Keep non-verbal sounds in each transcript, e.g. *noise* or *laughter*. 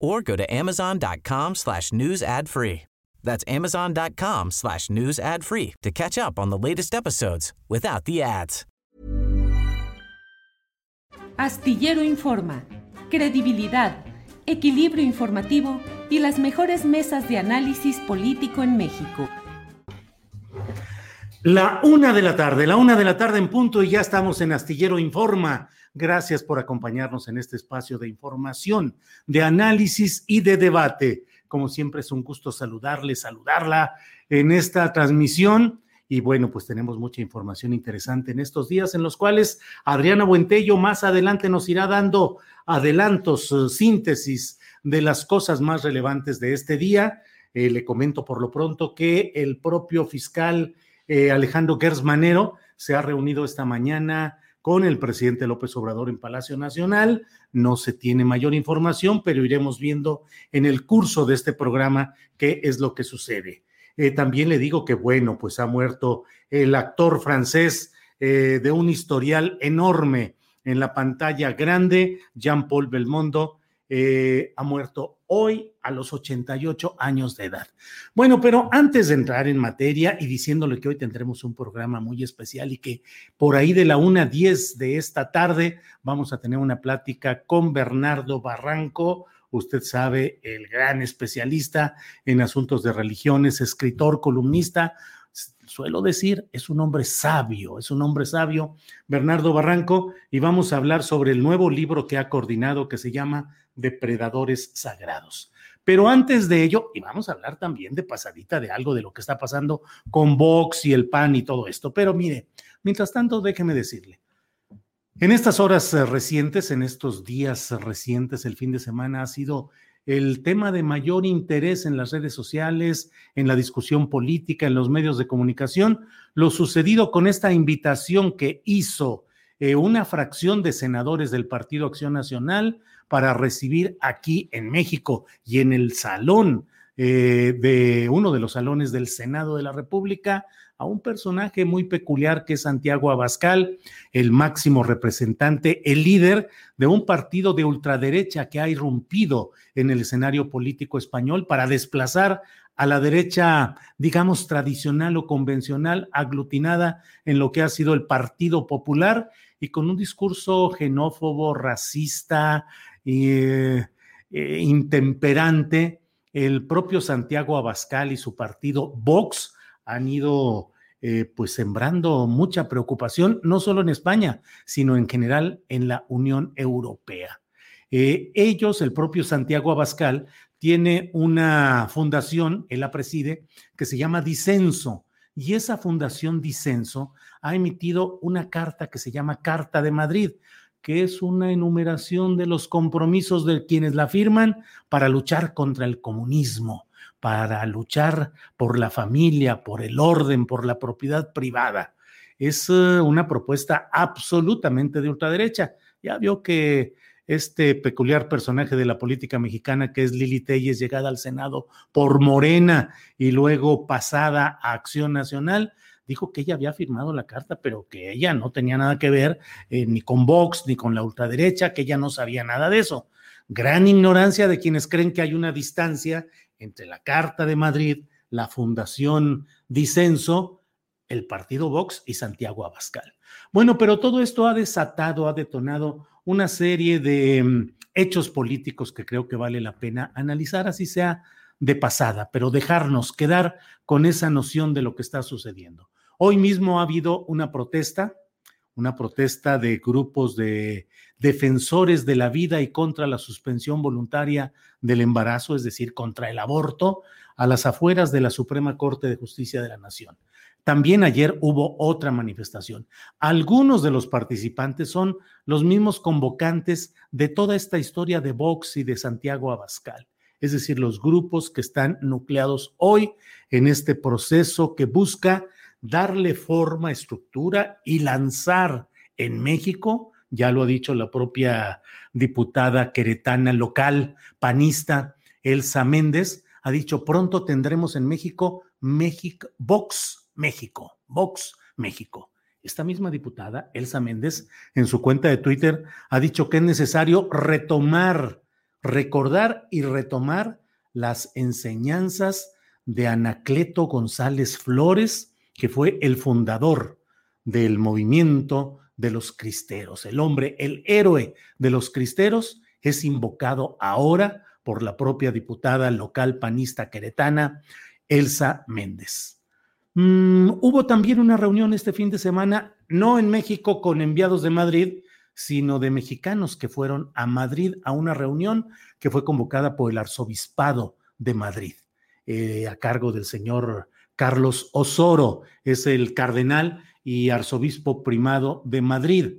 or go to amazon.com slash news ad free. That's amazon.com slash news ad free to catch up on the latest episodes without the ads. Astillero Informa. Credibilidad, equilibrio informativo y las mejores mesas de análisis político en México. La una de la tarde, la una de la tarde en punto y ya estamos en Astillero Informa. Gracias por acompañarnos en este espacio de información, de análisis y de debate. Como siempre es un gusto saludarle, saludarla en esta transmisión. Y bueno, pues tenemos mucha información interesante en estos días en los cuales Adriana Buentello más adelante nos irá dando adelantos, eh, síntesis de las cosas más relevantes de este día. Eh, le comento por lo pronto que el propio fiscal eh, Alejandro Gersmanero se ha reunido esta mañana con el presidente López Obrador en Palacio Nacional. No se tiene mayor información, pero iremos viendo en el curso de este programa qué es lo que sucede. Eh, también le digo que, bueno, pues ha muerto el actor francés de un historial enorme en la pantalla grande, Jean-Paul Belmondo, eh, ha muerto hoy a los 88 años de edad. Bueno, pero antes de entrar en materia y diciéndole que hoy tendremos un programa muy especial y que por ahí de la 1.10 de esta tarde vamos a tener una plática con Bernardo Barranco, usted sabe, el gran especialista en asuntos de religiones, escritor, columnista, suelo decir, es un hombre sabio, es un hombre sabio, Bernardo Barranco, y vamos a hablar sobre el nuevo libro que ha coordinado que se llama Depredadores Sagrados. Pero antes de ello, y vamos a hablar también de pasadita de algo de lo que está pasando con Vox y el PAN y todo esto. Pero mire, mientras tanto, déjeme decirle, en estas horas recientes, en estos días recientes, el fin de semana ha sido el tema de mayor interés en las redes sociales, en la discusión política, en los medios de comunicación, lo sucedido con esta invitación que hizo eh, una fracción de senadores del Partido Acción Nacional para recibir aquí en México y en el salón eh, de uno de los salones del Senado de la República a un personaje muy peculiar que es Santiago Abascal, el máximo representante, el líder de un partido de ultraderecha que ha irrumpido en el escenario político español para desplazar a la derecha, digamos, tradicional o convencional, aglutinada en lo que ha sido el Partido Popular y con un discurso xenófobo, racista, e intemperante. El propio Santiago Abascal y su partido Vox han ido eh, pues sembrando mucha preocupación, no solo en España, sino en general en la Unión Europea. Eh, ellos, el propio Santiago Abascal, tiene una fundación, él la preside, que se llama Disenso. Y esa fundación Disenso ha emitido una carta que se llama Carta de Madrid, que es una enumeración de los compromisos de quienes la firman para luchar contra el comunismo para luchar por la familia, por el orden, por la propiedad privada. Es eh, una propuesta absolutamente de ultraderecha. Ya vio que este peculiar personaje de la política mexicana, que es Lili Telles, llegada al Senado por Morena y luego pasada a Acción Nacional, dijo que ella había firmado la carta, pero que ella no tenía nada que ver eh, ni con Vox ni con la ultraderecha, que ella no sabía nada de eso. Gran ignorancia de quienes creen que hay una distancia entre la Carta de Madrid, la Fundación Disenso, el Partido Vox y Santiago Abascal. Bueno, pero todo esto ha desatado, ha detonado una serie de mm, hechos políticos que creo que vale la pena analizar, así sea de pasada, pero dejarnos quedar con esa noción de lo que está sucediendo. Hoy mismo ha habido una protesta, una protesta de grupos de defensores de la vida y contra la suspensión voluntaria del embarazo, es decir, contra el aborto, a las afueras de la Suprema Corte de Justicia de la Nación. También ayer hubo otra manifestación. Algunos de los participantes son los mismos convocantes de toda esta historia de Vox y de Santiago Abascal, es decir, los grupos que están nucleados hoy en este proceso que busca darle forma, estructura y lanzar en México, ya lo ha dicho la propia diputada queretana local, panista, Elsa Méndez, ha dicho, pronto tendremos en México México, Vox México, Vox México. Esta misma diputada, Elsa Méndez, en su cuenta de Twitter, ha dicho que es necesario retomar, recordar y retomar las enseñanzas de Anacleto González Flores, que fue el fundador del movimiento de los cristeros. El hombre, el héroe de los cristeros, es invocado ahora por la propia diputada local panista queretana, Elsa Méndez. Mm, hubo también una reunión este fin de semana, no en México con enviados de Madrid, sino de mexicanos que fueron a Madrid a una reunión que fue convocada por el arzobispado de Madrid, eh, a cargo del señor Carlos Osoro, es el cardenal y arzobispo primado de Madrid.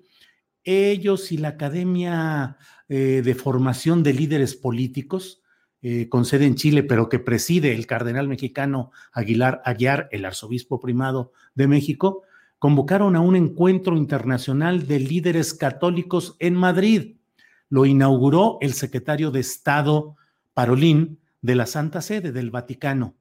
Ellos y la Academia eh, de Formación de Líderes Políticos, eh, con sede en Chile, pero que preside el cardenal mexicano Aguilar Aguiar, el arzobispo primado de México, convocaron a un encuentro internacional de líderes católicos en Madrid. Lo inauguró el secretario de Estado Parolín de la Santa Sede del Vaticano.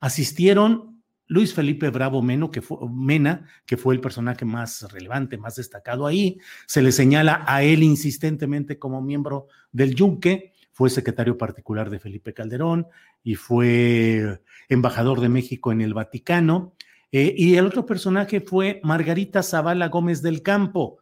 Asistieron Luis Felipe Bravo Meno, que fue, Mena, que fue el personaje más relevante, más destacado ahí, se le señala a él insistentemente como miembro del Yunque, fue secretario particular de Felipe Calderón y fue embajador de México en el Vaticano. Eh, y el otro personaje fue Margarita Zavala Gómez del Campo,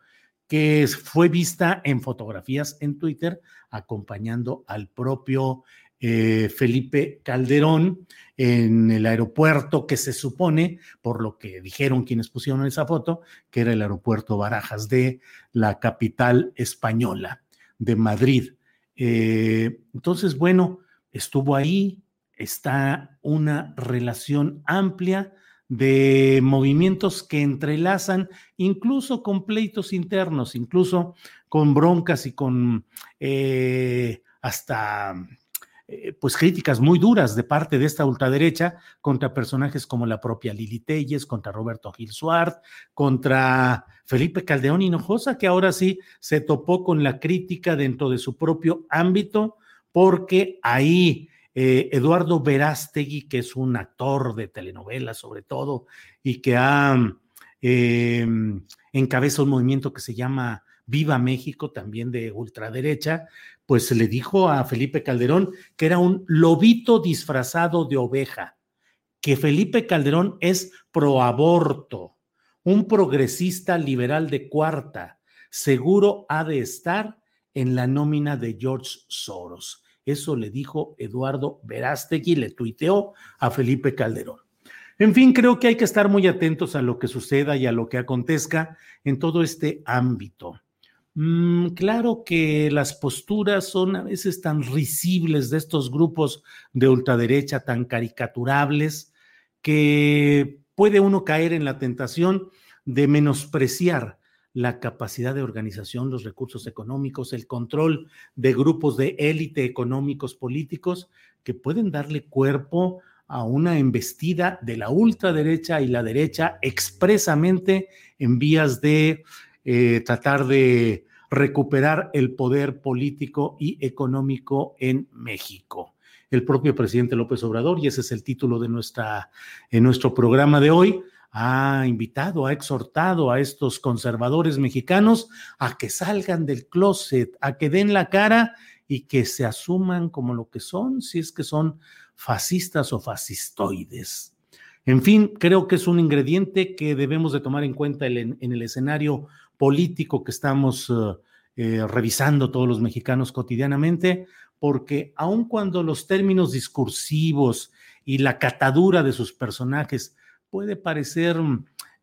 que fue vista en fotografías en Twitter acompañando al propio eh, Felipe Calderón en el aeropuerto que se supone, por lo que dijeron quienes pusieron esa foto, que era el aeropuerto Barajas de la capital española, de Madrid. Eh, entonces, bueno, estuvo ahí, está una relación amplia de movimientos que entrelazan incluso con pleitos internos, incluso con broncas y con eh, hasta eh, pues críticas muy duras de parte de esta ultraderecha contra personajes como la propia Lili Telles, contra Roberto Gil Suárez, contra Felipe Caldeón Hinojosa, que ahora sí se topó con la crítica dentro de su propio ámbito, porque ahí eh, Eduardo Verástegui, que es un actor de telenovelas sobre todo, y que ha eh, encabeza un movimiento que se llama Viva México, también de ultraderecha, pues le dijo a Felipe Calderón que era un lobito disfrazado de oveja, que Felipe Calderón es proaborto, un progresista liberal de cuarta, seguro ha de estar en la nómina de George Soros. Eso le dijo Eduardo Verástegui, le tuiteó a Felipe Calderón. En fin, creo que hay que estar muy atentos a lo que suceda y a lo que acontezca en todo este ámbito. Mm, claro que las posturas son a veces tan risibles de estos grupos de ultraderecha, tan caricaturables, que puede uno caer en la tentación de menospreciar la capacidad de organización, los recursos económicos, el control de grupos de élite económicos políticos que pueden darle cuerpo a una embestida de la ultraderecha y la derecha expresamente en vías de eh, tratar de recuperar el poder político y económico en México. El propio presidente López Obrador, y ese es el título de nuestra, en nuestro programa de hoy, ha invitado, ha exhortado a estos conservadores mexicanos a que salgan del closet, a que den la cara y que se asuman como lo que son, si es que son fascistas o fascistoides. En fin, creo que es un ingrediente que debemos de tomar en cuenta en, el escenario político que estamos eh, eh, revisando todos los mexicanos cotidianamente, porque aun cuando los términos discursivos y la catadura de sus personajes puede parecer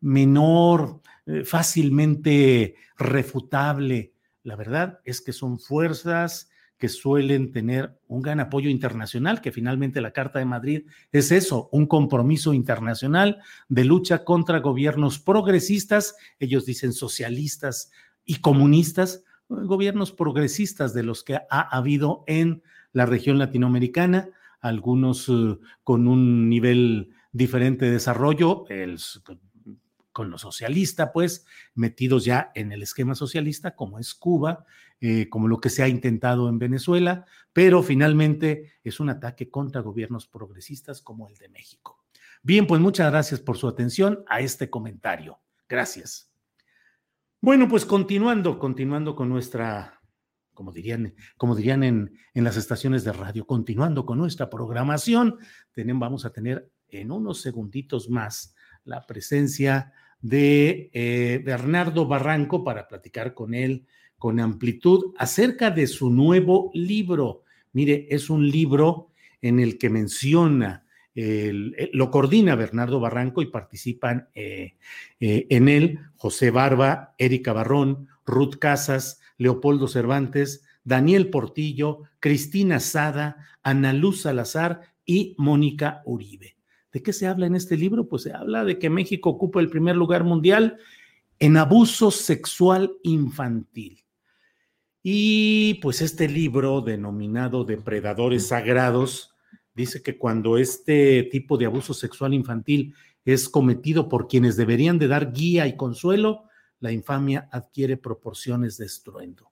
menor, eh, fácilmente refutable, la verdad es que son fuerzas que suelen tener un gran apoyo internacional, que finalmente la Carta de Madrid es eso, un compromiso internacional de lucha contra gobiernos progresistas, ellos dicen socialistas y comunistas, gobiernos progresistas de los que ha habido en la región latinoamericana, algunos eh, con un nivel diferente de desarrollo, con lo socialista, pues metidos ya en el esquema socialista, como es Cuba, eh, como lo que se ha intentado en Venezuela, pero finalmente es un ataque contra gobiernos progresistas como el de México. Bien, pues muchas gracias por su atención a este comentario. Gracias. Bueno, pues continuando, continuando con nuestra, como dirían, como dirían en, en las estaciones de radio, continuando con nuestra programación, tenemos, vamos a tener en unos segunditos más la presencia de eh, Bernardo Barranco para platicar con él con amplitud acerca de su nuevo libro. Mire, es un libro en el que menciona, lo coordina Bernardo Barranco y participan eh, eh, en él José Barba, Erika Barrón, Ruth Casas, Leopoldo Cervantes, Daniel Portillo, Cristina Sada, Ana Luz Salazar y Mónica Uribe. ¿De qué se habla en este libro? Pues se habla de que México ocupa el primer lugar mundial en abuso sexual infantil. Y pues este libro denominado Depredadores Sagrados dice que cuando este tipo de abuso sexual infantil es cometido por quienes deberían de dar guía y consuelo, la infamia adquiere proporciones de estruendo.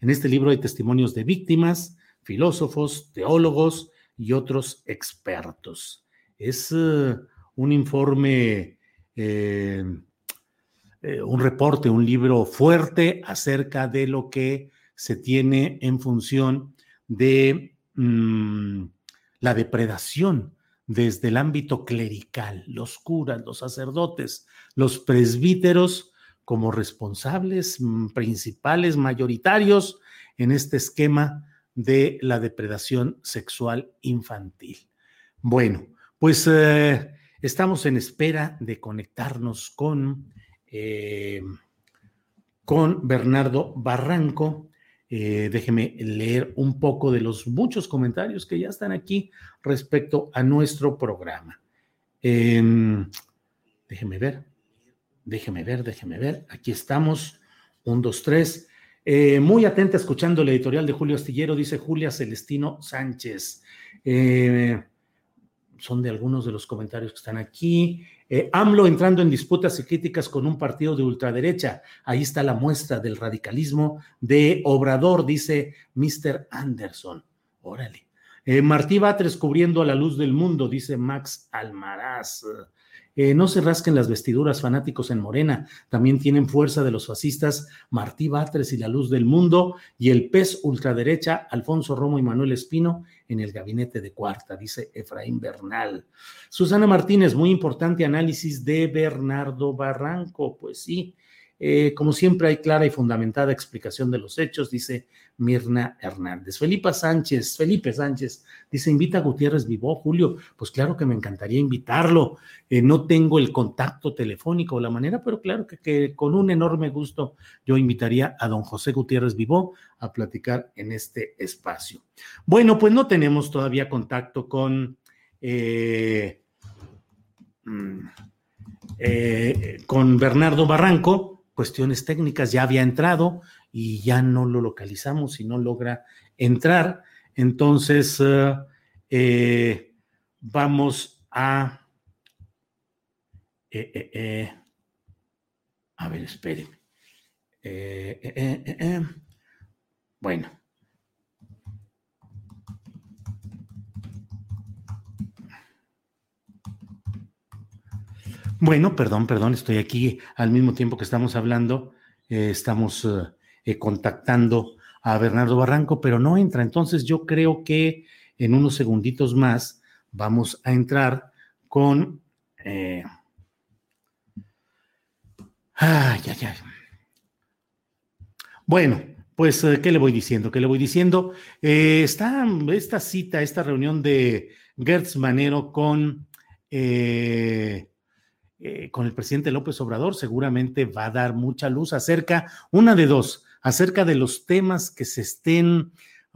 En este libro hay testimonios de víctimas, filósofos, teólogos y otros expertos. Es eh, un informe, eh, eh, un reporte, un libro fuerte acerca de lo que se tiene en función de mm, la depredación desde el ámbito clerical, los curas, los sacerdotes, los presbíteros como responsables mm, principales, mayoritarios en este esquema de la depredación sexual infantil. Bueno, pues eh, estamos en espera de conectarnos con, eh, con Bernardo Barranco. Eh, déjeme leer un poco de los muchos comentarios que ya están aquí respecto a nuestro programa. Em, déjeme ver, déjeme ver, déjeme ver. Aquí estamos. Un, dos, tres. muy atenta escuchando el editorial de Julio Astillero, dice Julia Celestino Sánchez son de algunos de los comentarios que están aquí. Eh, AMLO entrando en disputas y críticas con un partido de ultraderecha. Ahí está la muestra del radicalismo de Obrador, dice Mr. Anderson. Órale. Eh, Martí Batres cubriendo a la luz del mundo, dice Max Almaraz. Eh, no se rasquen las vestiduras fanáticos en Morena, también tienen fuerza de los fascistas Martí Batres y la luz del mundo y el pez ultraderecha Alfonso Romo y Manuel Espino en el gabinete de cuarta, dice Efraín Bernal. Susana Martínez, muy importante análisis de Bernardo Barranco, pues sí, eh, como siempre hay clara y fundamentada explicación de los hechos, dice Mirna Hernández. Felipe Sánchez, Felipe Sánchez, dice, invita a Gutiérrez Vivó, Julio. Pues claro que me encantaría invitarlo. Eh, no tengo el contacto telefónico o la manera, pero claro que, con un enorme gusto yo invitaría a don José Gutiérrez Vivó a platicar en este espacio. Bueno, pues no tenemos todavía contacto con... Eh, mm, con Bernardo Barranco, cuestiones técnicas, ya había entrado y ya no lo localizamos y no logra entrar. Entonces, eh, eh, vamos a... Eh, a ver, espérenme. bueno. Bueno, perdón, perdón, estoy aquí al mismo tiempo que estamos hablando, eh, estamos eh, eh, contactando a Bernardo Barranco, pero no entra. Entonces yo creo que en unos segunditos más vamos a entrar con... ay, ay, ay. Bueno, pues, eh, ¿qué le voy diciendo? ¿Qué le voy diciendo? Eh, está esta cita, esta reunión de Gertz Manero con, eh, con el presidente López Obrador, seguramente va a dar mucha luz acerca, una de dos, acerca de los temas que se estén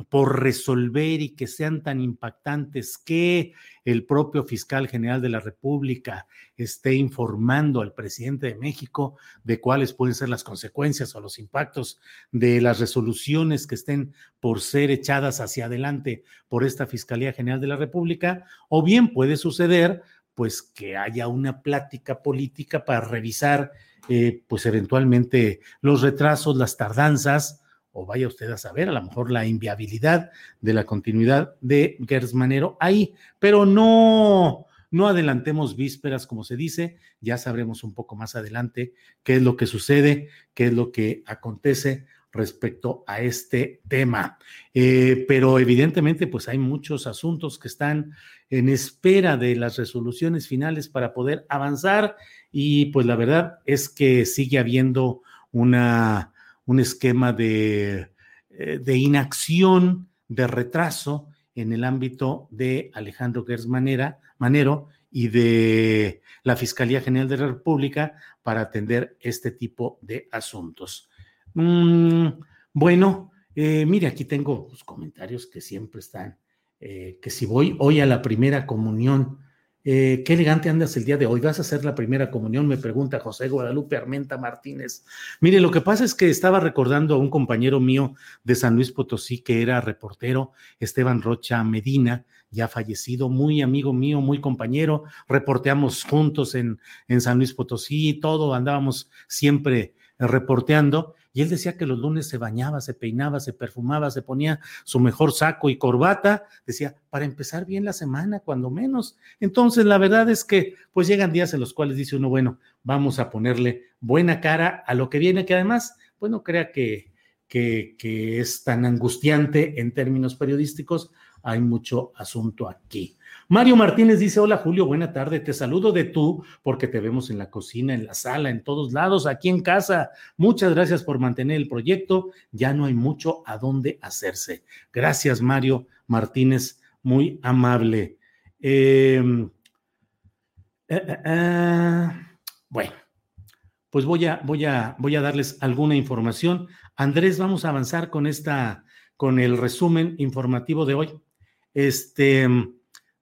por resolver y que sean tan impactantes que el propio fiscal general de la República esté informando al presidente de México de cuáles pueden ser las consecuencias o los impactos de las resoluciones que estén por ser echadas hacia adelante por esta Fiscalía General de la República, o bien puede suceder pues que haya una plática política para revisar eh, pues eventualmente los retrasos, las tardanzas, o vaya usted a saber, a lo mejor la inviabilidad de la continuidad de Gersmanero ahí, pero no, no adelantemos vísperas, como se dice, ya sabremos un poco más adelante qué es lo que sucede, qué es lo que acontece respecto a este tema. Eh, pero evidentemente, pues hay muchos asuntos que están en espera de las resoluciones finales para poder avanzar y pues la verdad es que sigue habiendo una un esquema de, eh, de inacción, de retraso en el ámbito de Alejandro Gers Manero y de la Fiscalía General de la República para atender este tipo de asuntos. Mm, bueno, eh, mire, aquí tengo los comentarios que siempre están, eh, que si voy hoy a la primera comunión eh, qué elegante andas el día de hoy. ¿Vas a hacer la primera comunión? Me pregunta José Guadalupe Armenta Martínez. Mire, lo que pasa es que estaba recordando a un compañero mío de San Luis Potosí que era reportero, Esteban Rocha Medina, ya fallecido, muy amigo mío, muy compañero. Reporteamos juntos en, en San Luis Potosí, todo, andábamos siempre reporteando y él decía que los lunes se bañaba, se peinaba, se perfumaba, se ponía su mejor saco y corbata, decía, para empezar bien la semana, cuando menos. Entonces, la verdad es que pues llegan días en los cuales dice uno, bueno, vamos a ponerle buena cara a lo que viene, que además, pues no crea que, que, que es tan angustiante en términos periodísticos, hay mucho asunto aquí. Mario Martínez dice, hola Julio, buena tarde, te saludo de tú porque te vemos en la cocina, en la sala, en todos lados, aquí en casa. Muchas gracias por mantener el proyecto, ya no hay mucho a dónde hacerse. Gracias Mario Martínez, muy amable. Em, eh, eh, eh, bueno, pues voy a, voy, a, voy a darles alguna información. Andrés, vamos a avanzar con esta, con el resumen informativo de hoy. Este,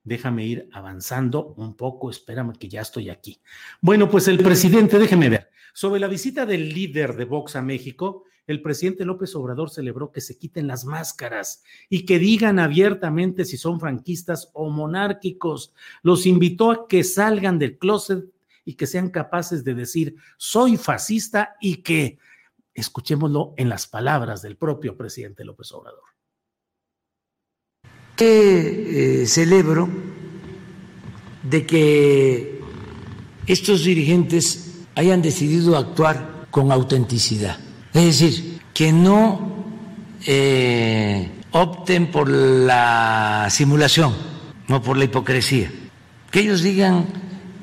déjame ir avanzando un poco, espérame que ya estoy aquí. Bueno, pues el presidente, déjeme ver, sobre la visita del líder de Vox a México, el presidente López Obrador celebró que se quiten las máscaras y que digan abiertamente si son franquistas o monárquicos. Los invitó a que salgan del closet y que sean capaces de decir soy fascista y que escuchémoslo en las palabras del propio presidente López Obrador que eh, celebro de que estos dirigentes hayan decidido actuar con autenticidad. Es decir, que no eh, opten por la simulación, no por la hipocresía. Que ellos digan,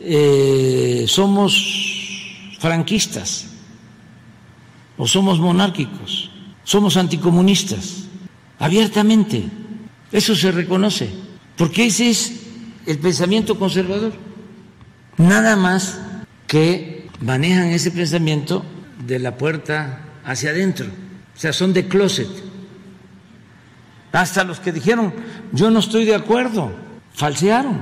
eh, somos franquistas, o somos monárquicos, somos anticomunistas, abiertamente eso se reconoce, porque ese es el pensamiento conservador. Nada más que manejan ese pensamiento de la puerta hacia adentro, o sea, son de closet. Hasta los que dijeron, yo no estoy de acuerdo, falsearon.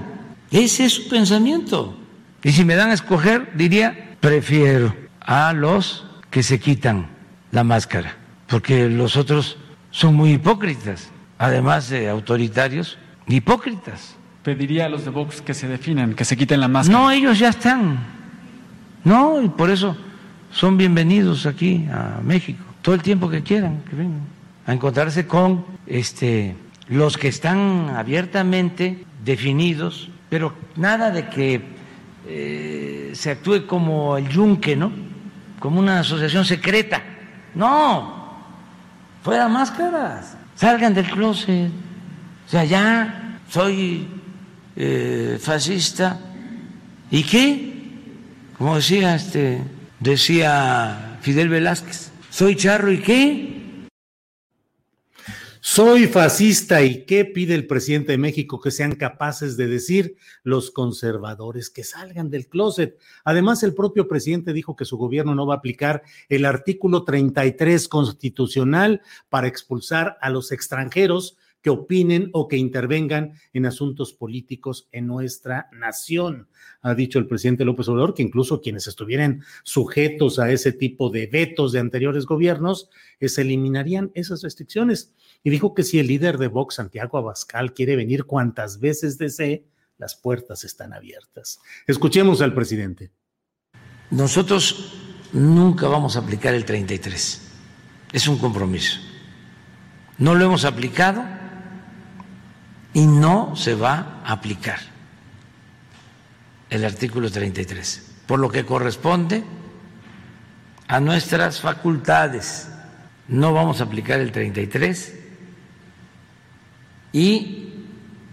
Ese es su pensamiento. Y si me dan a escoger, diría, prefiero a los que se quitan la máscara, porque los otros son muy hipócritas además de autoritarios, hipócritas. Pediría a los de Vox que se definan, que se quiten la máscara. No, ellos ya están. No, y por eso son bienvenidos aquí a México, todo el tiempo que quieran, que vengan a encontrarse con este los que están abiertamente definidos, pero nada de que eh, se actúe como el yunque, ¿no? Como una asociación secreta. No, fuera máscaras salgan del closet. O sea, ya soy eh, fascista. ¿Y qué? Como decía este, decía Fidel Velázquez, soy charro y qué? Soy fascista y ¿qué pide el presidente de México que sean capaces de decir los conservadores que salgan del closet? Además, el propio presidente dijo que su gobierno no va a aplicar el artículo 33 constitucional para expulsar a los extranjeros que opinen o que intervengan en asuntos políticos en nuestra nación. Ha dicho el presidente López Obrador que incluso quienes estuvieran sujetos a ese tipo de vetos de anteriores gobiernos, se eliminarían esas restricciones. Y dijo que si el líder de Vox, Santiago Abascal, quiere venir cuantas veces desee, las puertas están abiertas. Escuchemos al presidente. Nosotros nunca vamos a aplicar el 33. Es un compromiso. No lo hemos aplicado y no se va a aplicar el artículo 33, por lo que corresponde a nuestras facultades. No vamos a aplicar el 33 y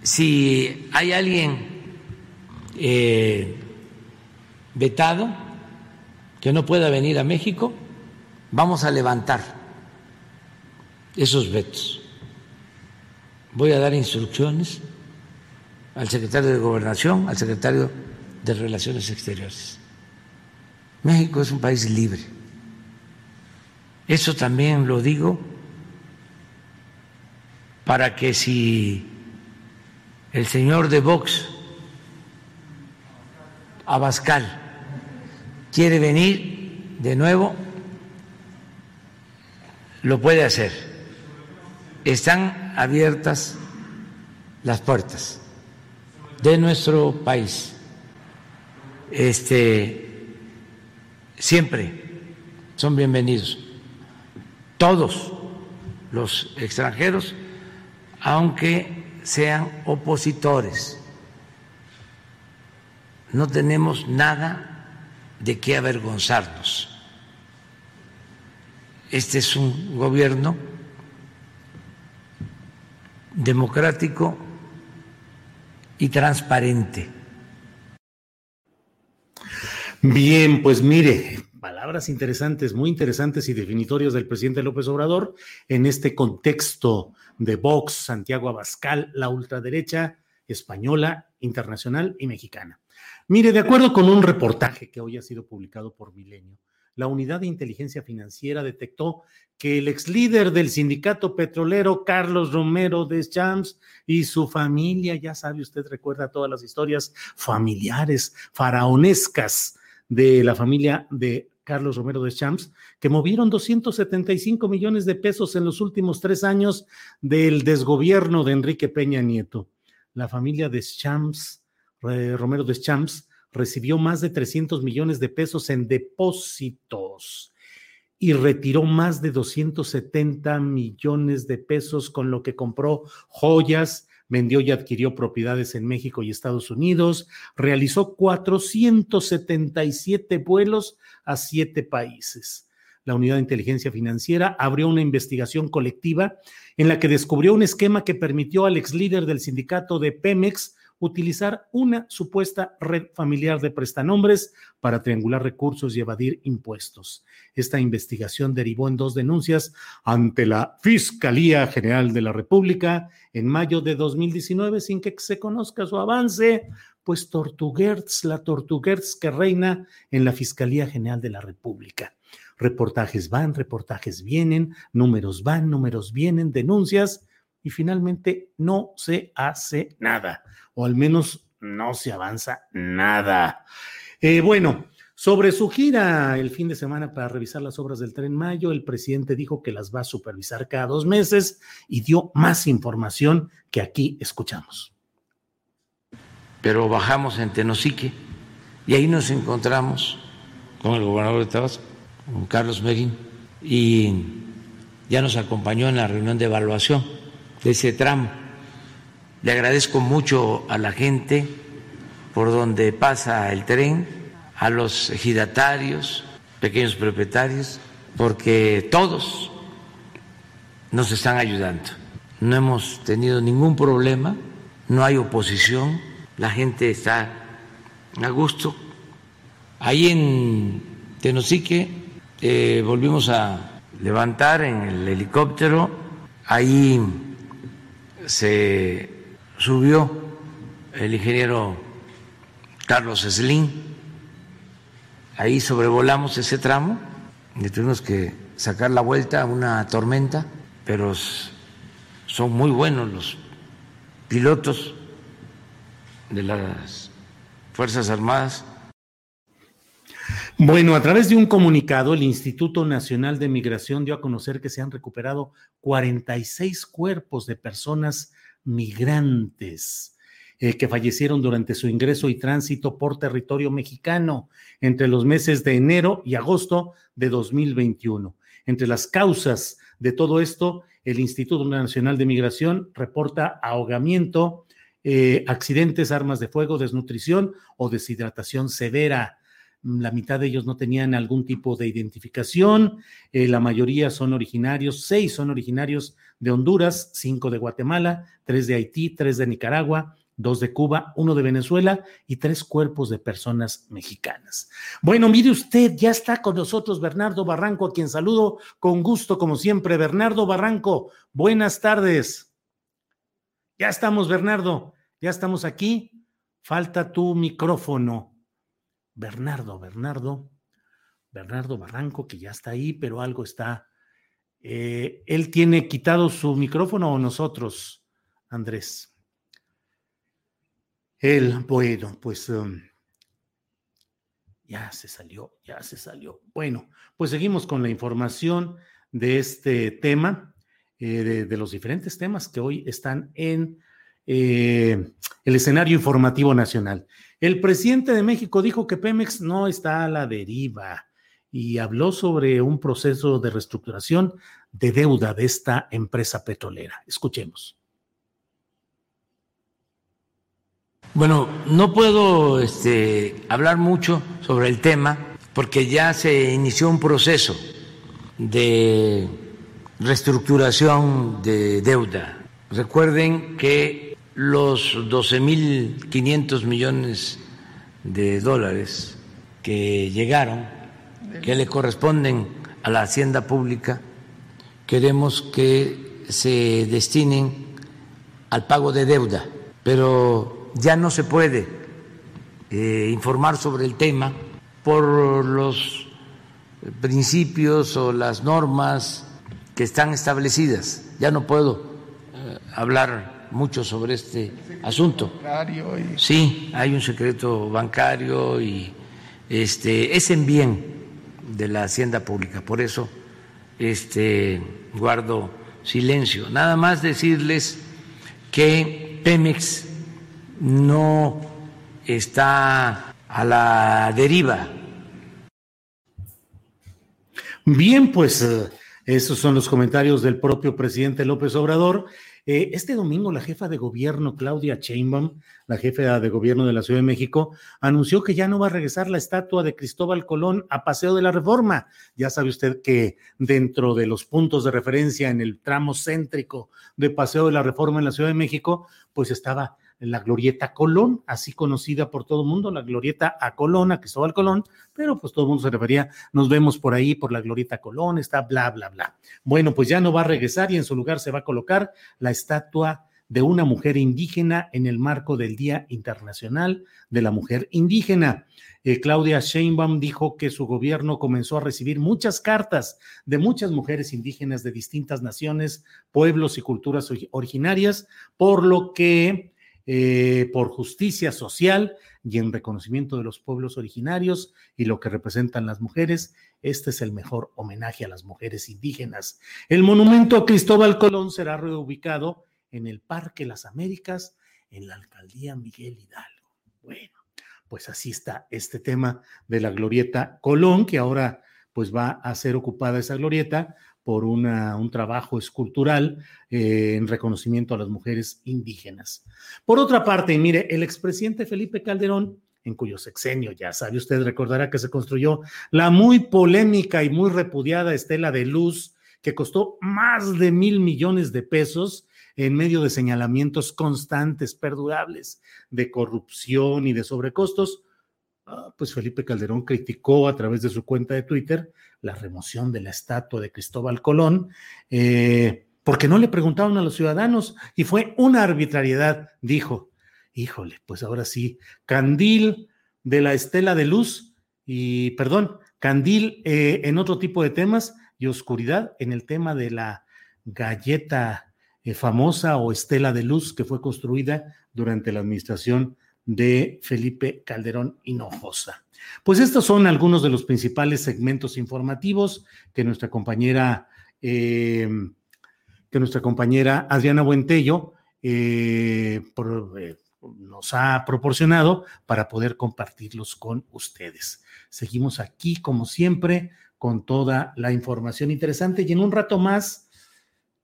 si hay alguien eh, vetado que no pueda venir a México, vamos a levantar esos vetos voy a dar instrucciones al secretario de Gobernación, al secretario de Relaciones Exteriores. México es un país libre. Eso también lo digo para que si el señor de Vox, Abascal, quiere venir de nuevo, lo puede hacer. Están abiertas las puertas de nuestro país. Este siempre son bienvenidos todos los extranjeros, aunque sean opositores. No tenemos nada de qué avergonzarnos. Este es un gobierno democrático y transparente. Bien, pues mire, palabras interesantes, muy interesantes y definitorias del presidente López Obrador en este contexto de Vox, Santiago Abascal, la ultraderecha española, internacional y mexicana. Mire, de acuerdo con un reportaje que hoy ha sido publicado por Milenio, la unidad de inteligencia financiera detectó que el ex líder del sindicato petrolero, Carlos Romero de Champs, y su familia, ya sabe usted, recuerda todas las historias familiares, faraonescas de la familia de Carlos Romero de Champs, que movieron 275 millones de pesos en los últimos tres años del desgobierno de Enrique Peña Nieto. La familia de Champs, eh, Romero de Champs, recibió más de 300 millones de pesos en depósitos y retiró más de 270 millones de pesos con lo que compró joyas, vendió y adquirió propiedades en México y Estados Unidos, realizó 477 vuelos a siete países. La Unidad de Inteligencia Financiera abrió una investigación colectiva en la que descubrió un esquema que permitió al ex líder del sindicato de Pemex utilizar una supuesta red familiar de prestanombres para triangular recursos y evadir impuestos. Esta investigación derivó en dos denuncias ante la Fiscalía General de la República en mayo de 2019 sin que se conozca su avance, pues Tortuguerz, la Tortuguerz que reina en la Fiscalía General de la República. Reportajes van, reportajes vienen, números van, números vienen, denuncias y finalmente no se hace nada o al menos no se avanza nada. Eh, bueno, sobre su gira el fin de semana para revisar las obras del tren Mayo, el presidente dijo que las va a supervisar cada dos meses y dio más información que aquí escuchamos. Pero bajamos en Tenosique y ahí nos encontramos con el gobernador de Tabasco, Carlos Merín, y ya nos acompañó en la reunión de evaluación de ese tramo le agradezco mucho a la gente por donde pasa el tren, a los ejidatarios, pequeños propietarios, porque todos nos están ayudando. No hemos tenido ningún problema, no hay oposición, la gente está a gusto. Ahí en Tenosique eh, volvimos a levantar en el helicóptero. Ahí se subió el ingeniero Carlos Slim, ahí sobrevolamos ese tramo. Y tuvimos que sacar la vuelta a una tormenta, pero son muy buenos los pilotos de las Fuerzas Armadas. Bueno, a través de un comunicado, el Instituto Nacional de Migración dio a conocer que se han recuperado 46 cuerpos de personas migrantes eh, que fallecieron durante su ingreso y tránsito por territorio mexicano entre los meses de enero y agosto de 2021. Entre las causas de todo esto, el Instituto Nacional de Migración reporta ahogamiento, eh, accidentes, armas de fuego, desnutrición o deshidratación severa. La mitad de ellos no tenían algún tipo de identificación. Eh, la mayoría son originarios, seis son originarios de Honduras, cinco de Guatemala, tres de Haití, tres de Nicaragua, dos de Cuba, uno de Venezuela y tres cuerpos de personas mexicanas. Bueno, mire usted, ya está con nosotros Bernardo Barranco, a quien saludo con gusto, como siempre. Bernardo Barranco, buenas tardes. Ya estamos, Bernardo, ya estamos aquí. Falta tu micrófono. Bernardo, Bernardo, Bernardo Barranco, que ya está ahí, pero algo está. Eh, ¿Él tiene quitado su micrófono o nosotros, Andrés? Él, bueno, pues um, ya se salió, ya se salió. Bueno, pues seguimos con la información de este tema, eh, de, los diferentes temas que hoy están en eh, el escenario informativo nacional. El presidente de México dijo que Pemex no está a la deriva y habló sobre un proceso de reestructuración de deuda de esta empresa petrolera. Escuchemos. Bueno, no puedo este, hablar mucho sobre el tema porque ya se inició un proceso de reestructuración de deuda. Recuerden que los 12.500 millones de dólares que llegaron, que le corresponden a la hacienda pública, queremos que se destinen al pago de deuda, pero ya no se puede eh, informar sobre el tema por los principios o las normas que están establecidas. Ya no puedo eh, hablar mucho sobre este asunto. Sí, hay un secreto bancario y este es en bien de la hacienda pública, por eso este guardo silencio. Nada más decirles que Pemex no está a la deriva. Bien, pues eh, esos son los comentarios del propio presidente López Obrador. Eh, este domingo la jefa de gobierno, Claudia Sheinbaum, la jefa de gobierno de la Ciudad de México, anunció que ya no va a regresar la estatua de Cristóbal Colón a Paseo de la Reforma. Ya sabe usted que dentro de los puntos de referencia en el tramo céntrico de Paseo de la Reforma en la Ciudad de México, pues estaba la glorieta Colón, así conocida por todo el mundo, la glorieta a Colón, a Cristóbal Colón, pero pues todo el mundo se refería, nos vemos por ahí por la glorieta Colón, está bla, bla, bla. Bueno, pues ya no va a regresar y en su lugar se va a colocar la estatua de una mujer indígena en el marco del Día Internacional de la Mujer Indígena. Eh, Claudia Sheinbaum dijo que su gobierno comenzó a recibir muchas cartas de muchas mujeres indígenas de distintas naciones, pueblos y culturas originarias, por lo que eh, por justicia social y en reconocimiento de los pueblos originarios y lo que representan las mujeres. Este es el mejor homenaje a las mujeres indígenas. El monumento a Cristóbal Colón será reubicado en el Parque Las Américas, en la alcaldía Miguel Hidalgo. Bueno, pues así está este tema de la glorieta Colón, que ahora pues va a ser ocupada esa glorieta por un trabajo escultural eh, en reconocimiento a las mujeres indígenas. Por otra parte, mire, el expresidente Felipe Calderón, en cuyo sexenio, ya sabe usted, recordará que se construyó la muy polémica y muy repudiada estela de luz que costó más de mil millones de pesos en medio de señalamientos constantes, perdurables, de corrupción y de sobrecostos, Ah, pues Felipe Calderón criticó a través de su cuenta de Twitter la remoción de la estatua de Cristóbal Colón, eh, porque no le preguntaron a los ciudadanos y fue una arbitrariedad, dijo. Híjole, pues ahora sí, candil de la estela de luz y, perdón, candil eh, en otro tipo de temas y oscuridad en el tema de la galleta eh, famosa o estela de luz que fue construida durante la administración de Felipe Calderón Hinojosa. Pues estos son algunos de los principales segmentos informativos que nuestra compañera, eh, que nuestra compañera Adriana Buentello por, nos ha proporcionado para poder compartirlos con ustedes. Seguimos aquí, como siempre, con toda la información interesante y en un rato más,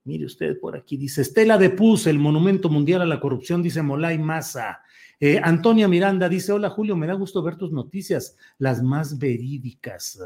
mire usted por aquí, dice Estela de Puz, el Monumento Mundial a la Corrupción, dice Molay Maza. Eh, Antonia Miranda dice, hola Julio, me da gusto ver tus noticias, las más verídicas.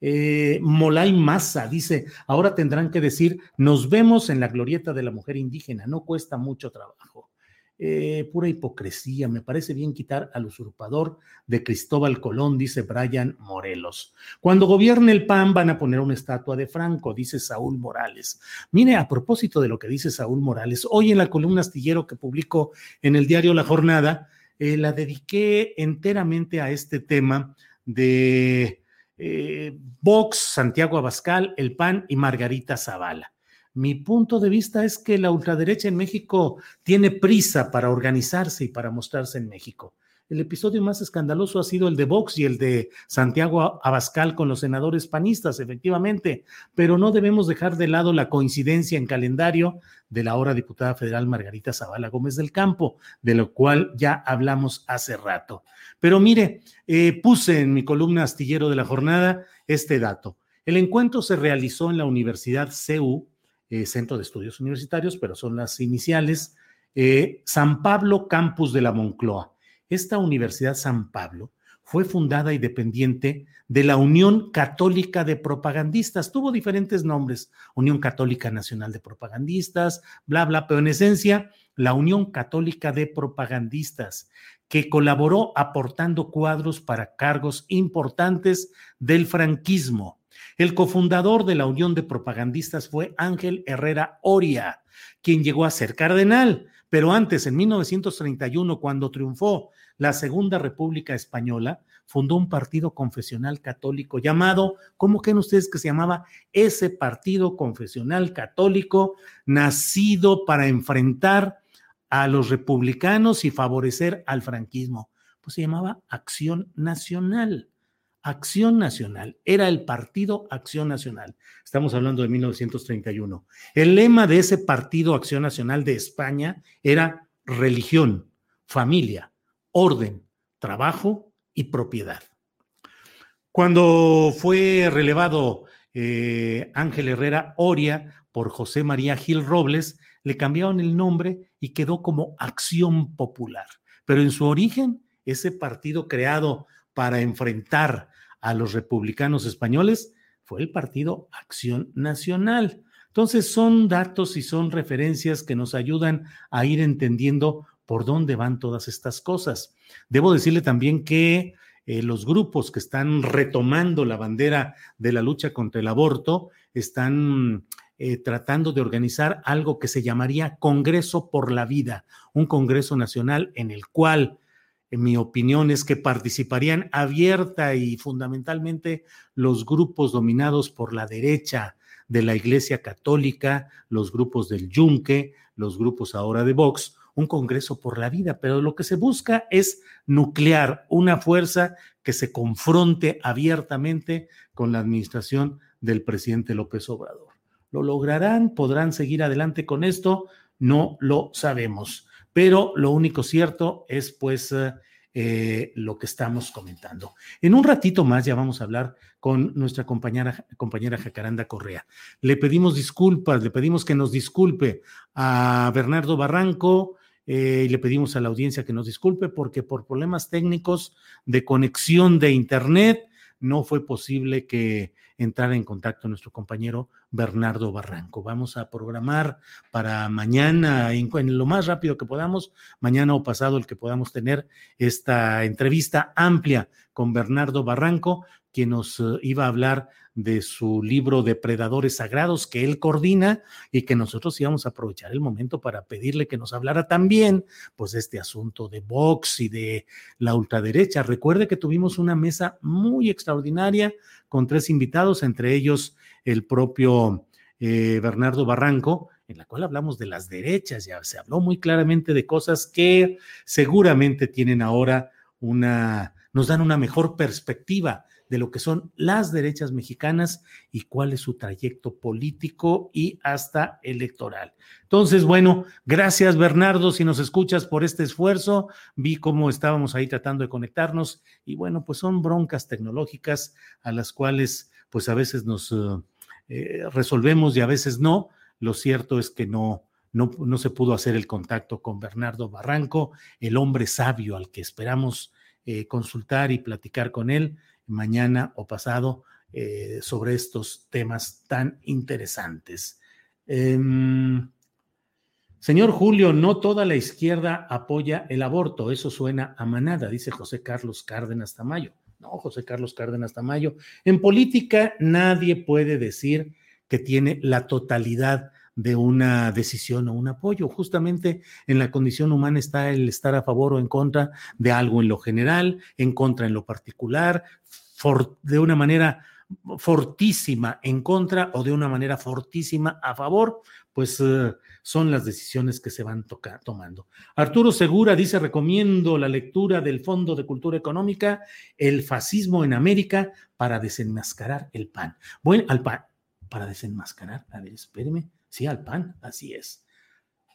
Eh, Molay Maza dice, ahora tendrán que decir, nos vemos en la glorieta de la mujer indígena, no cuesta mucho trabajo. Eh, pura hipocresía. Me parece bien quitar al usurpador de Cristóbal Colón, dice Brian Morelos. Cuando gobierne el PAN van a poner una estatua de Franco, dice Saúl Morales. Mire, a propósito de lo que dice Saúl Morales, hoy en la columna astillero que publicó en el diario La Jornada, eh, la dediqué enteramente a este tema de eh, Vox, Santiago Abascal, el PAN y Margarita Zavala. Mi punto de vista es que la ultraderecha en México tiene prisa para organizarse y para mostrarse en México. El episodio más escandaloso ha sido el de Vox y el de Santiago Abascal con los senadores panistas, efectivamente, pero no debemos dejar de lado la coincidencia en calendario de la ahora diputada federal Margarita Zavala Gómez del Campo, de lo cual ya hablamos hace rato. Pero mire, eh, puse en mi columna astillero de la jornada este dato. El encuentro se realizó en la Universidad CEU eh, Centro de Estudios Universitarios, pero son las iniciales, eh, San Pablo Campus de la Moncloa. Esta Universidad San Pablo fue fundada y dependiente de la Unión Católica de Propagandistas. Tuvo diferentes nombres, Unión Católica Nacional de Propagandistas, bla, bla, pero en esencia, la Unión Católica de Propagandistas, que colaboró aportando cuadros para cargos importantes del franquismo. El cofundador de la Unión de Propagandistas fue Ángel Herrera Oria, quien llegó a ser cardenal, pero antes, en 1931, cuando triunfó la Segunda República Española, fundó un partido confesional católico llamado, ¿cómo creen ustedes que se llamaba? Ese partido confesional católico nacido para enfrentar a los republicanos y favorecer al franquismo. Pues se llamaba Acción Nacional. Acción Nacional, era el Partido Acción Nacional. Estamos hablando de 1931. El lema de ese Partido Acción Nacional de España era religión, familia, orden, trabajo y propiedad. Cuando fue relevado eh, Ángel Herrera Oria por José María Gil Robles, le cambiaron el nombre y quedó como Acción Popular. Pero en su origen, ese partido creado para enfrentar a los republicanos españoles fue el partido Acción Nacional. Entonces son datos y son referencias que nos ayudan a ir entendiendo por dónde van todas estas cosas. Debo decirle también que eh, los grupos que están retomando la bandera de la lucha contra el aborto están eh, tratando de organizar algo que se llamaría Congreso por la Vida, un Congreso Nacional en el cual en mi opinión es que participarían abierta y fundamentalmente los grupos dominados por la derecha de la Iglesia Católica, los grupos del Yunque, los grupos ahora de Vox, un Congreso por la vida, pero lo que se busca es nuclear una fuerza que se confronte abiertamente con la administración del presidente López Obrador. ¿Lo lograrán? ¿Podrán seguir adelante con esto? No lo sabemos pero lo único cierto es pues eh, eh, lo que estamos comentando. En un ratito más ya vamos a hablar con nuestra compañera, compañera Jacaranda Correa. Le pedimos disculpas, le pedimos que nos disculpe a Bernardo Barranco, eh, y le pedimos a la audiencia que nos disculpe porque por problemas técnicos de conexión de Internet no fue posible que entrar en contacto nuestro compañero Bernardo Barranco. Vamos a programar para mañana, en, lo más rápido que podamos, mañana o pasado, el que podamos tener esta entrevista amplia con Bernardo Barranco, quien nos uh, iba a hablar de su libro Depredadores Sagrados que él coordina y que nosotros íbamos a aprovechar el momento para pedirle que nos hablara también pues de este asunto de Vox y de la ultraderecha. Recuerde que tuvimos una mesa muy extraordinaria con tres invitados, entre ellos el propio eh, Bernardo Barranco, en la cual hablamos de las derechas, ya se habló muy claramente de cosas que seguramente tienen ahora una, nos dan una mejor perspectiva de lo que son las derechas mexicanas y cuál es su trayecto político y hasta electoral. Entonces, bueno, gracias Bernardo, si nos escuchas por este esfuerzo, vi cómo estábamos ahí tratando de conectarnos y bueno, pues son broncas tecnológicas a las cuales pues a veces nos eh, resolvemos y a veces no. Lo cierto es que no, no, no se pudo hacer el contacto con Bernardo Barranco, el hombre sabio al que esperamos eh, consultar y platicar con él mañana o pasado eh, sobre estos temas tan interesantes. Em, señor Julio, no toda la izquierda apoya el aborto, eso suena a manada, dice José Carlos Cárdenas Tamayo. No, José Carlos Cárdenas Tamayo. En política nadie puede decir que tiene la totalidad de una decisión o un apoyo. Justamente en la condición humana está el estar a favor o en contra de algo en lo general, en contra en lo particular, de una manera fortísima en contra o de una manera fortísima a favor, pues eh, son las decisiones que se van tomando. Arturo Segura dice, recomiendo la lectura del Fondo de Cultura Económica, El fascismo en América para desenmascarar el PAN. Bueno, al PAN, para desenmascarar, a ver, espéreme, sí, al PAN, así es.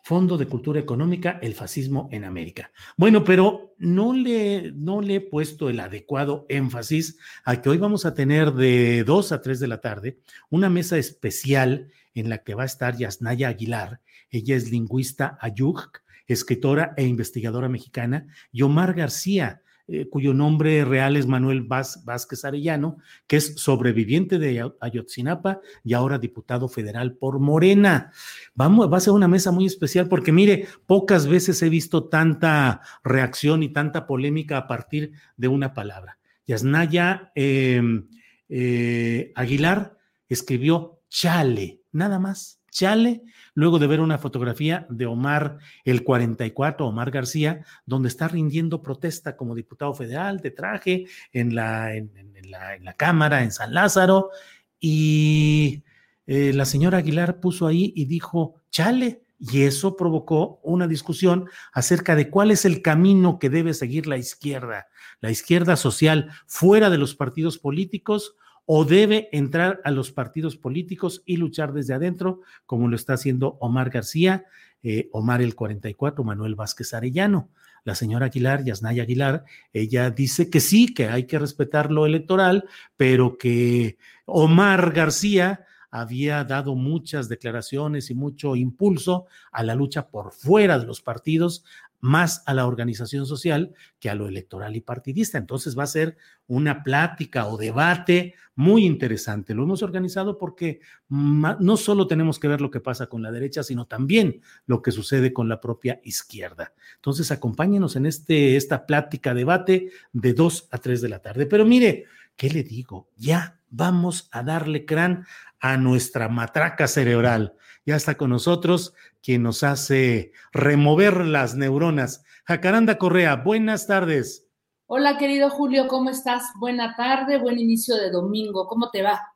Fondo de Cultura Económica, el fascismo en América. Bueno, pero no le, no le he puesto el adecuado énfasis a que hoy vamos a tener de 2 a 3 de la tarde una mesa especial en la que va a estar Yasnaya Aguilar. Ella es lingüista ayuk, escritora e investigadora mexicana, y Omar García, eh, cuyo nombre real es Manuel Vázquez Arellano, que es sobreviviente de Ayotzinapa y ahora diputado federal por Morena. Vamos, va a ser una mesa muy especial porque mire, pocas veces he visto tanta reacción y tanta polémica a partir de una palabra. Yasnaya em, eh, Aguilar escribió chale, nada más chale, luego de ver una fotografía de Omar el 44, Omar García, donde está rindiendo protesta como diputado federal de traje en la, en, la, Cámara, en San Lázaro, y eh, la señora Aguilar puso ahí y dijo, chale, y eso provocó una discusión acerca de cuál es el camino que debe seguir la izquierda, la izquierda social fuera de los partidos políticos o debe entrar a los partidos políticos y luchar desde adentro, como lo está haciendo Omar García, eh, Omar el 44, Manuel Vázquez Arellano. La señora Aguilar, Yasnaya Aguilar, ella dice que sí, que hay que respetar lo electoral, pero que Omar García había dado muchas declaraciones y mucho impulso a la lucha por fuera de los partidos, más a la organización social que a lo electoral y partidista. Entonces va a ser una plática o debate muy interesante. Lo hemos organizado porque no solo tenemos que ver lo que pasa con la derecha, sino también lo que sucede con la propia izquierda. Entonces acompáñenos en este, esta plática, debate de 2 a 3 de la tarde. Pero mire, ¿qué le digo? Ya vamos a darle crán a nuestra matraca cerebral. Ya está con nosotros quien nos hace remover las neuronas. Jacaranda Correa, buenas tardes. Hola, querido Julio, ¿cómo estás? Buena tarde, buen inicio de domingo, ¿cómo te va?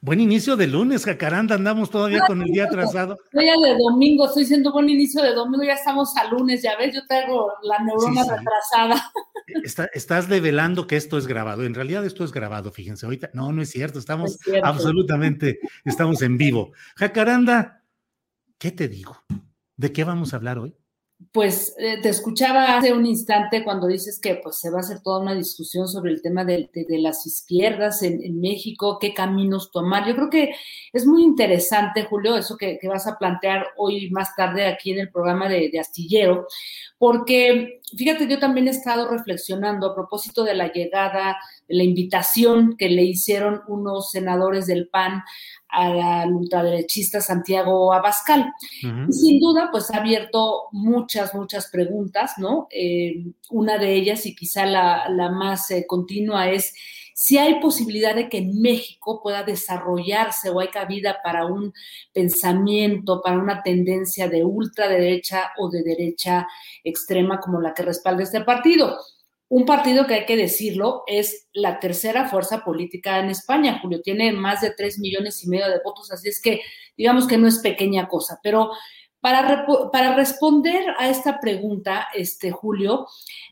Buen inicio de lunes, Jacaranda, andamos todavía con el día atrasado. Ya de domingo, estoy diciendo buen inicio de domingo, ya estamos a lunes, ya ves, yo traigo la neurona retrasada. estás develando que esto es grabado, en realidad esto es grabado, fíjense, ahorita, no, no es cierto, estamos absolutamente, estamos en vivo. Jacaranda, ¿Qué te digo? ¿De qué vamos a hablar hoy? Pues eh, te escuchaba hace un instante cuando dices que pues, se va a hacer toda una discusión sobre el tema de, las izquierdas en, México, qué caminos tomar. Yo creo que es muy interesante, Julio, eso que, vas a plantear hoy más tarde aquí en el programa de, de, Astillero, porque fíjate, yo también he estado reflexionando a propósito de la llegada, de la invitación que le hicieron unos senadores del PAN al ultraderechista Santiago Abascal. sin duda, pues ha abierto muchas, muchas preguntas, ¿no? Eh, una de ellas, y quizá la, más eh, continua, es si hay posibilidad de que en México pueda desarrollarse o hay cabida para un pensamiento, para una tendencia de ultraderecha o de derecha extrema como la que respalda este partido. Un partido que hay que decirlo es la tercera fuerza política en España, Julio, tiene más de tres millones y medio de votos, así es que digamos que no es pequeña cosa, pero para, para responder a esta pregunta, este, Julio,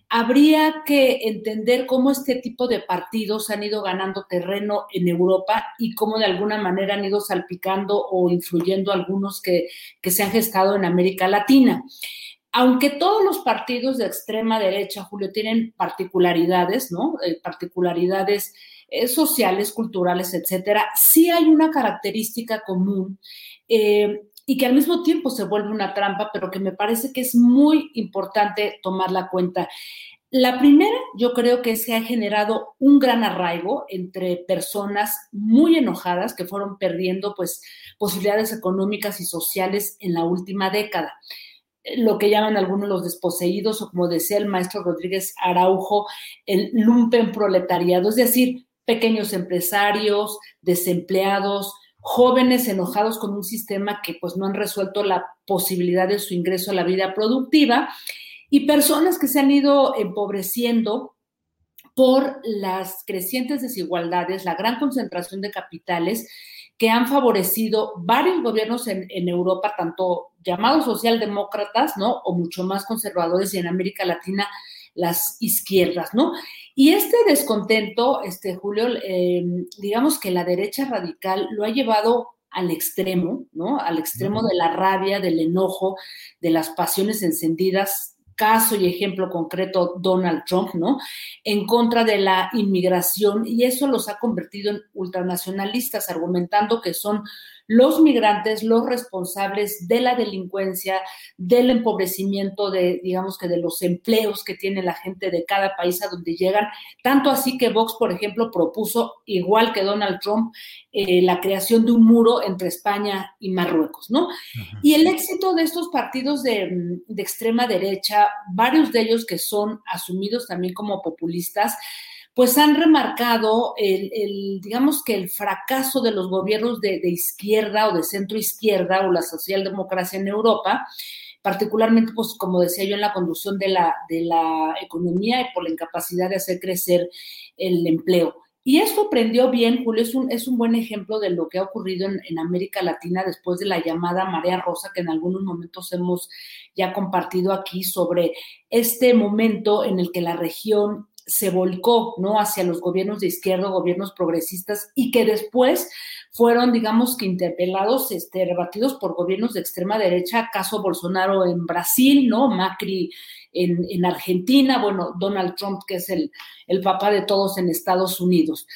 habría que entender cómo este tipo de partidos han ido ganando terreno en Europa y cómo de alguna manera han ido salpicando o influyendo algunos que, que se han gestado en América Latina. Aunque todos los partidos de extrema derecha, Julio, tienen particularidades, ¿no? Eh, particularidades eh, sociales, culturales, etcétera, sí hay una característica común eh, y que al mismo tiempo se vuelve una trampa, pero que me parece que es muy importante tomarla cuenta. La primera, yo creo que se ha generado un gran arraigo entre personas muy enojadas que fueron perdiendo pues posibilidades económicas y sociales en la última década lo que llaman algunos los desposeídos, o como decía el maestro Rodríguez Araujo, el lumpen proletariado, es decir, pequeños empresarios, desempleados, jóvenes enojados con un sistema que pues no han resuelto la posibilidad de su ingreso a la vida productiva y personas que se han ido empobreciendo por las crecientes desigualdades, la gran concentración de capitales que han favorecido varios gobiernos en, en, Europa, tanto llamados socialdemócratas, ¿no? O mucho más conservadores y en América Latina las izquierdas, ¿no? Y este descontento, este Julio, eh, digamos que la derecha radical lo ha llevado al extremo, ¿no? Al extremo de la rabia, del enojo, de las pasiones encendidas caso y ejemplo concreto Donald Trump, ¿no? En contra de la inmigración y eso los ha convertido en ultranacionalistas, argumentando que son los migrantes los responsables de la delincuencia, del empobrecimiento de, digamos que de los empleos que tiene la gente de cada país a donde llegan. Tanto así que Vox, por ejemplo, propuso, igual que Donald Trump, eh, la creación de un muro entre España y Marruecos, ¿no? Y el éxito de estos partidos de, de extrema derecha, varios de ellos que son asumidos también como populistas, pues han remarcado el, digamos que el fracaso de los gobiernos de, izquierda o de centro izquierda o la socialdemocracia en Europa, particularmente, pues como decía yo, en la conducción de la, de la economía y por la incapacidad de hacer crecer el empleo. Y esto aprendió bien, Julio, es un, es un buen ejemplo de lo que ha ocurrido en, en, América Latina después de la llamada Marea Rosa, que en algunos momentos hemos ya compartido aquí sobre este momento en el que la región se volcó, ¿no? Hacia los gobiernos de izquierda, gobiernos progresistas, y que después fueron, digamos que interpelados, este, rebatidos por gobiernos de extrema derecha, caso Bolsonaro en Brasil, ¿no? Macri en, en Argentina, bueno, Donald Trump, que es el, el papá de todos en Estados Unidos.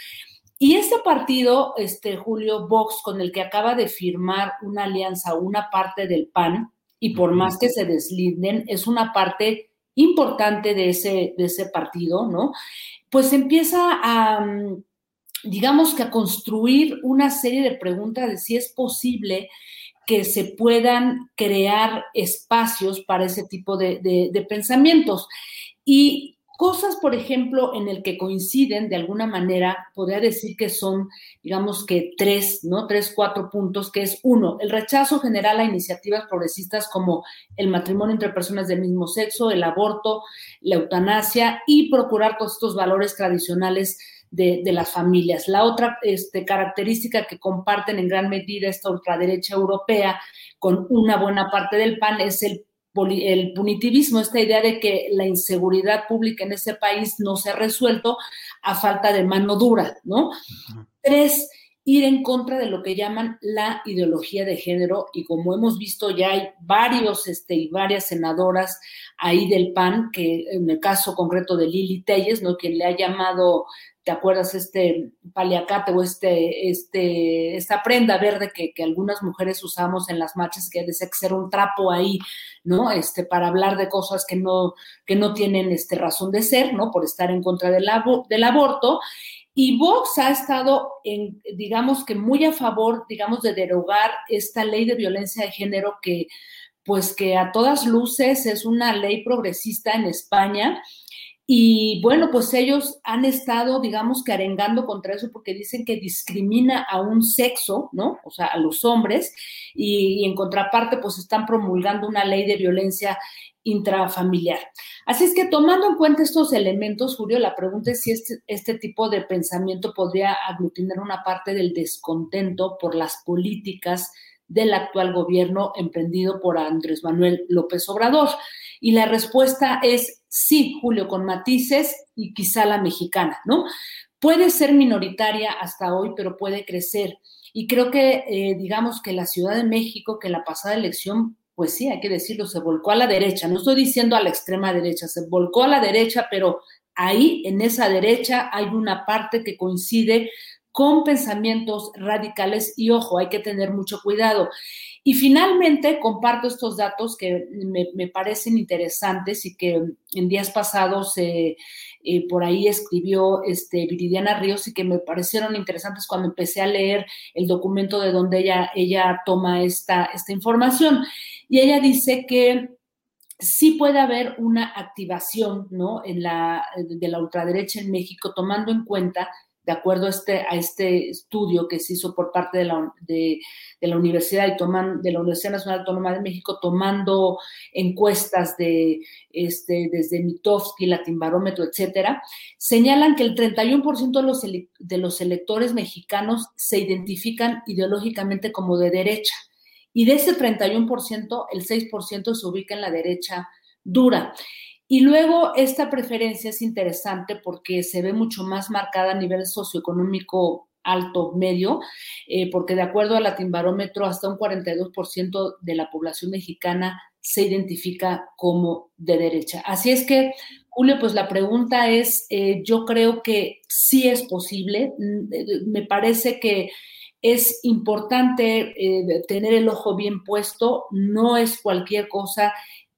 Y este partido, este Julio Vox, con el que acaba de firmar una alianza, una parte del PAN, y por más que se deslinden, es una parte importante de ese, de ese partido, ¿no? Pues empieza a, digamos que a construir una serie de preguntas de si es posible que se puedan crear espacios para ese tipo de, de, de pensamientos. Y Cosas, por ejemplo, en el que coinciden de alguna manera, podría decir que son, digamos que tres, ¿no? Tres, cuatro puntos, que es uno, el rechazo general a iniciativas progresistas como el matrimonio entre personas del mismo sexo, el aborto, la eutanasia y procurar todos estos valores tradicionales de, las familias. La otra este, característica que comparten en gran medida esta ultraderecha europea con una buena parte del PAN es el el punitivismo, esta idea de que la inseguridad pública en ese país no se ha resuelto a falta de mano dura, ¿no? Tres, ir en contra de lo que llaman la ideología de género y como hemos visto ya hay varios este, y varias senadoras ahí del PAN, que en el caso concreto de Lili Telles, ¿no? quien le ha llamado ¿te acuerdas? Este paliacate o este, este, esta prenda verde que, que, algunas mujeres usamos en las marchas, que decía que ser un trapo ahí, ¿no? Este, para hablar de cosas que no, que no tienen este, razón de ser, ¿no? Por estar en contra del, del aborto. Y Vox ha estado, en, digamos que muy a favor, digamos, de derogar esta ley de violencia de género que, pues que a todas luces es una ley progresista en España Y bueno, pues ellos han estado, digamos que arengando contra eso porque dicen que discrimina a un sexo, ¿no? O sea, a los hombres, y, en contraparte, pues están promulgando una ley de violencia intrafamiliar. Así es que tomando en cuenta estos elementos, Julio, la pregunta es si este, este tipo de pensamiento podría aglutinar una parte del descontento por las políticas del actual gobierno emprendido por Andrés Manuel López Obrador. Y la respuesta es sí, Julio, con matices y quizá la mexicana, ¿no? Puede ser minoritaria hasta hoy, pero puede crecer. Y creo que, eh, digamos que la Ciudad de México, que la pasada elección, pues sí, hay que decirlo, se volcó a la derecha. No estoy diciendo a la extrema derecha, se volcó a la derecha, pero ahí, en esa derecha, hay una parte que coincide con pensamientos radicales y ojo, hay que tener mucho cuidado. Y finalmente, comparto estos datos que me, parecen interesantes y que en días pasados eh, por ahí escribió este, Viridiana Ríos y que me parecieron interesantes cuando empecé a leer el documento de donde ella, ella toma esta, esta información. Y ella dice que sí puede haber una activación ¿no? en la, de la ultraderecha en México, tomando en cuenta de acuerdo a este, a este estudio que se hizo por parte de la, de, la Universidad y de la Universidad Nacional Autónoma de México, tomando encuestas de, este, desde Mitofsky, Latinbarómetro, etcétera, señalan que el 31% de los, de los electores mexicanos se identifican ideológicamente como de derecha. Y de ese 31%, el 6% se ubica en la derecha dura. Y luego esta preferencia es interesante porque se ve mucho más marcada a nivel socioeconómico alto, medio, eh, porque de acuerdo al Latinbarómetro, hasta un 42% de la población mexicana se identifica como de derecha. Así es que, Julio, pues la pregunta es, eh, yo creo que sí es posible, mm, me parece que es importante eh, tener el ojo bien puesto, no es cualquier cosa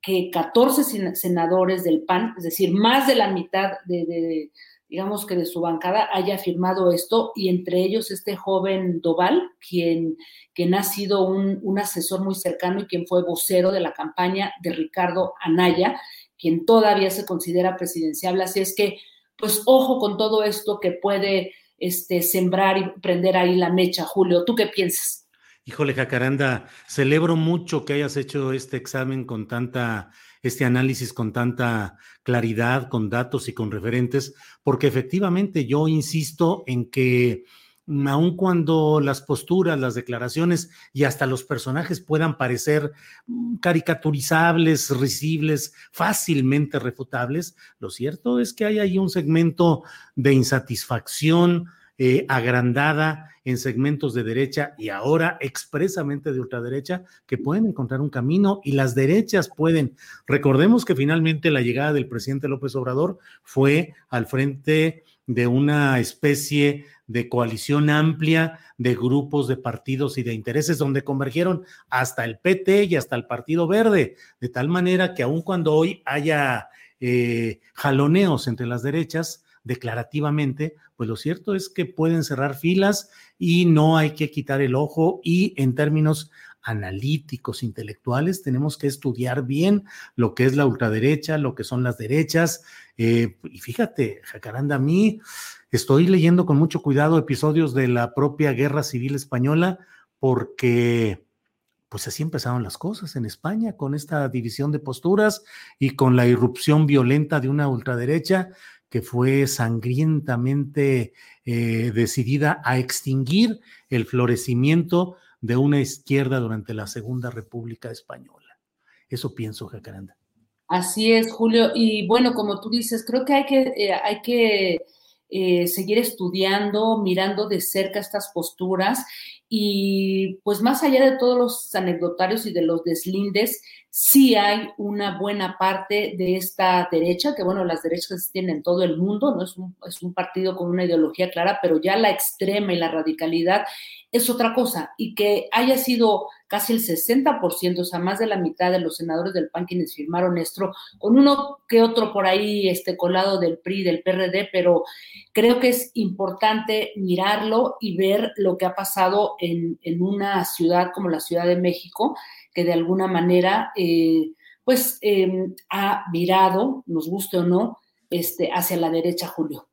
que 14 senadores del PAN, es decir, más de la mitad de, digamos que de su bancada, haya firmado esto, y entre ellos este joven Doval, quien, quien ha sido un, un asesor muy cercano y quien fue vocero de la campaña de Ricardo Anaya, quien todavía se considera presidencial. Así es que, pues, ojo con todo esto que puede este, sembrar y prender ahí la mecha. Julio, ¿tú qué piensas? Híjole, Jacaranda, celebro mucho que hayas hecho este examen con tanta, este análisis con tanta claridad, con datos y con referentes, porque efectivamente yo insisto en que mm, aun cuando las posturas, las declaraciones y hasta los personajes puedan parecer mm, caricaturizables, risibles, fácilmente refutables, lo cierto es que hay ahí un segmento de insatisfacción, eh, agrandada en segmentos de derecha y ahora expresamente de ultraderecha que pueden encontrar un camino y las derechas pueden. Recordemos que finalmente la llegada del presidente López Obrador fue al frente de una especie de coalición amplia de grupos, de partidos y de intereses donde convergieron hasta el PT y hasta el Partido Verde, de tal manera que aun cuando hoy haya eh, jaloneos entre las derechas, declarativamente, pues lo cierto es que pueden cerrar filas y no hay que quitar el ojo y en términos analíticos, intelectuales, tenemos que estudiar bien lo que es la ultraderecha, lo que son las derechas. Eh, y fíjate, Jacaranda, a mí estoy leyendo con mucho cuidado episodios de la propia Guerra Civil Española porque pues así empezaron las cosas en España, con esta división de posturas y con la irrupción violenta de una ultraderecha que fue sangrientamente eh, decidida a extinguir el florecimiento de una izquierda durante la Segunda República Española. Eso pienso, Jacaranda. Así es, Julio. Y bueno, como tú dices, creo que hay que, eh, hay que eh, seguir estudiando, mirando de cerca estas posturas y pues más allá de todos los anecdotarios y de los deslindes, sí hay una buena parte de esta derecha, que bueno, las derechas tienen en todo el mundo, no es un, es un partido con una ideología clara, pero ya la extrema y la radicalidad es otra cosa, y que haya sido casi el 60%, o sea, más de la mitad de los senadores del PAN quienes firmaron esto, con uno que otro por ahí este, colado del PRI, del PRD, pero creo que es importante mirarlo y ver lo que ha pasado en, en una ciudad como la Ciudad de México, que de alguna manera, eh, pues, em, ha virado, nos guste o no, este, hacia la derecha, Julio.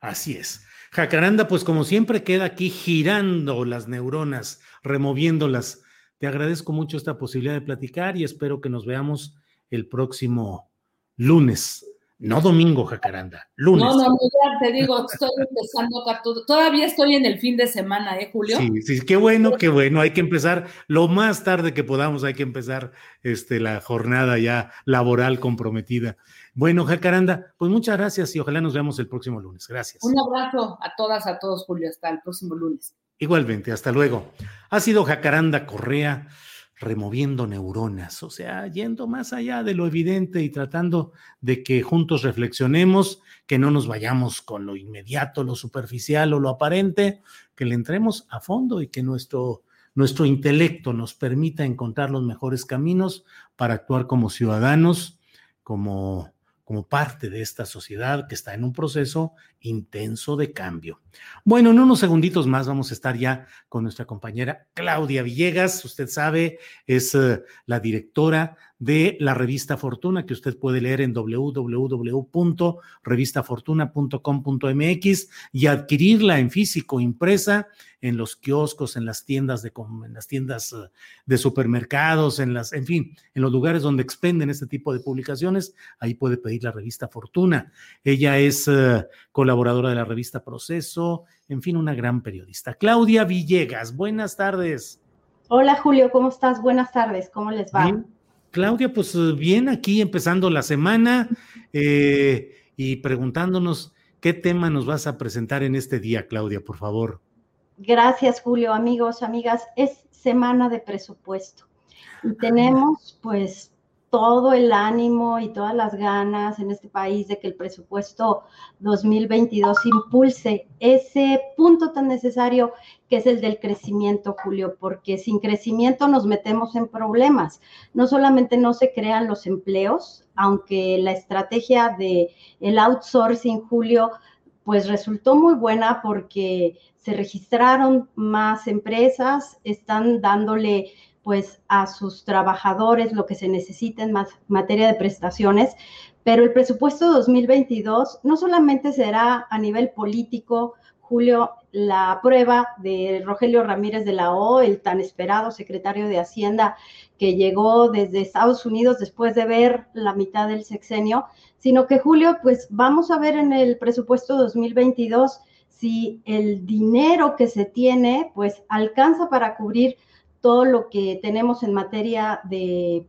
Así es. Jacaranda, pues como siempre queda aquí girando las neuronas, removiéndolas. Te agradezco mucho esta posibilidad de platicar y espero que nos veamos el próximo lunes. No domingo, Jacaranda, lunes. No, no, ya te digo, estoy empezando. Todavía estoy en el fin de semana, ¿eh, Julio? Sí, sí, qué bueno, qué bueno. Hay que empezar lo más tarde que podamos, hay que empezar este, la jornada ya laboral comprometida. Bueno, Jacaranda, pues muchas gracias y ojalá nos veamos el próximo lunes. Gracias. Un abrazo a todas, a todos, Julio. Hasta el próximo lunes. Igualmente, hasta luego. Ha sido Jacaranda Correa removiendo neuronas, o sea, yendo más allá de lo evidente y tratando de que juntos reflexionemos, que no nos vayamos con lo inmediato, lo superficial o lo aparente, que le entremos a fondo y que nuestro, nuestro intelecto nos permita encontrar los mejores caminos para actuar como ciudadanos, como como parte de esta sociedad que está en un proceso intenso de cambio. Bueno, en unos segunditos más vamos a estar ya con nuestra compañera Claudia Villegas. Usted sabe, es eh, la directora de la revista Fortuna, que usted puede leer en www.revistafortuna.com.mx y adquirirla en físico, impresa en los kioscos, en las tiendas de en las tiendas eh, de supermercados, en las, en fin, en los lugares donde expenden este tipo de publicaciones, ahí puede pedir la revista Fortuna. Ella es eh, colaboradora de la revista Proceso, en fin, una gran periodista. Claudia Villegas, buenas tardes. Hola Julio, ¿cómo estás? Buenas tardes, ¿cómo les va? Claudia, pues eh, bien aquí empezando la semana y preguntándonos qué tema nos vas a presentar en este día, Claudia, por favor. Gracias, Julio, amigos, amigas. Es semana de presupuesto y tenemos pues todo el ánimo y todas las ganas en este país de que el presupuesto 2022 impulse ese punto tan necesario que es el del crecimiento, Julio, porque sin crecimiento nos metemos en problemas. No solamente no se crean los empleos, aunque la estrategia de el outsourcing, Julio, pues resultó muy buena porque se registraron más empresas, están dándole pues a sus trabajadores lo que se necesita en materia de prestaciones, pero el presupuesto 2022 no solamente será a nivel político, Julio, la prueba de Rogelio Ramírez de la O, el tan esperado secretario de Hacienda que llegó desde Estados Unidos después de ver la mitad del sexenio, sino que Julio, pues vamos a ver en el presupuesto 2022 si el dinero que se tiene, pues alcanza para cubrir todo lo que tenemos en materia de,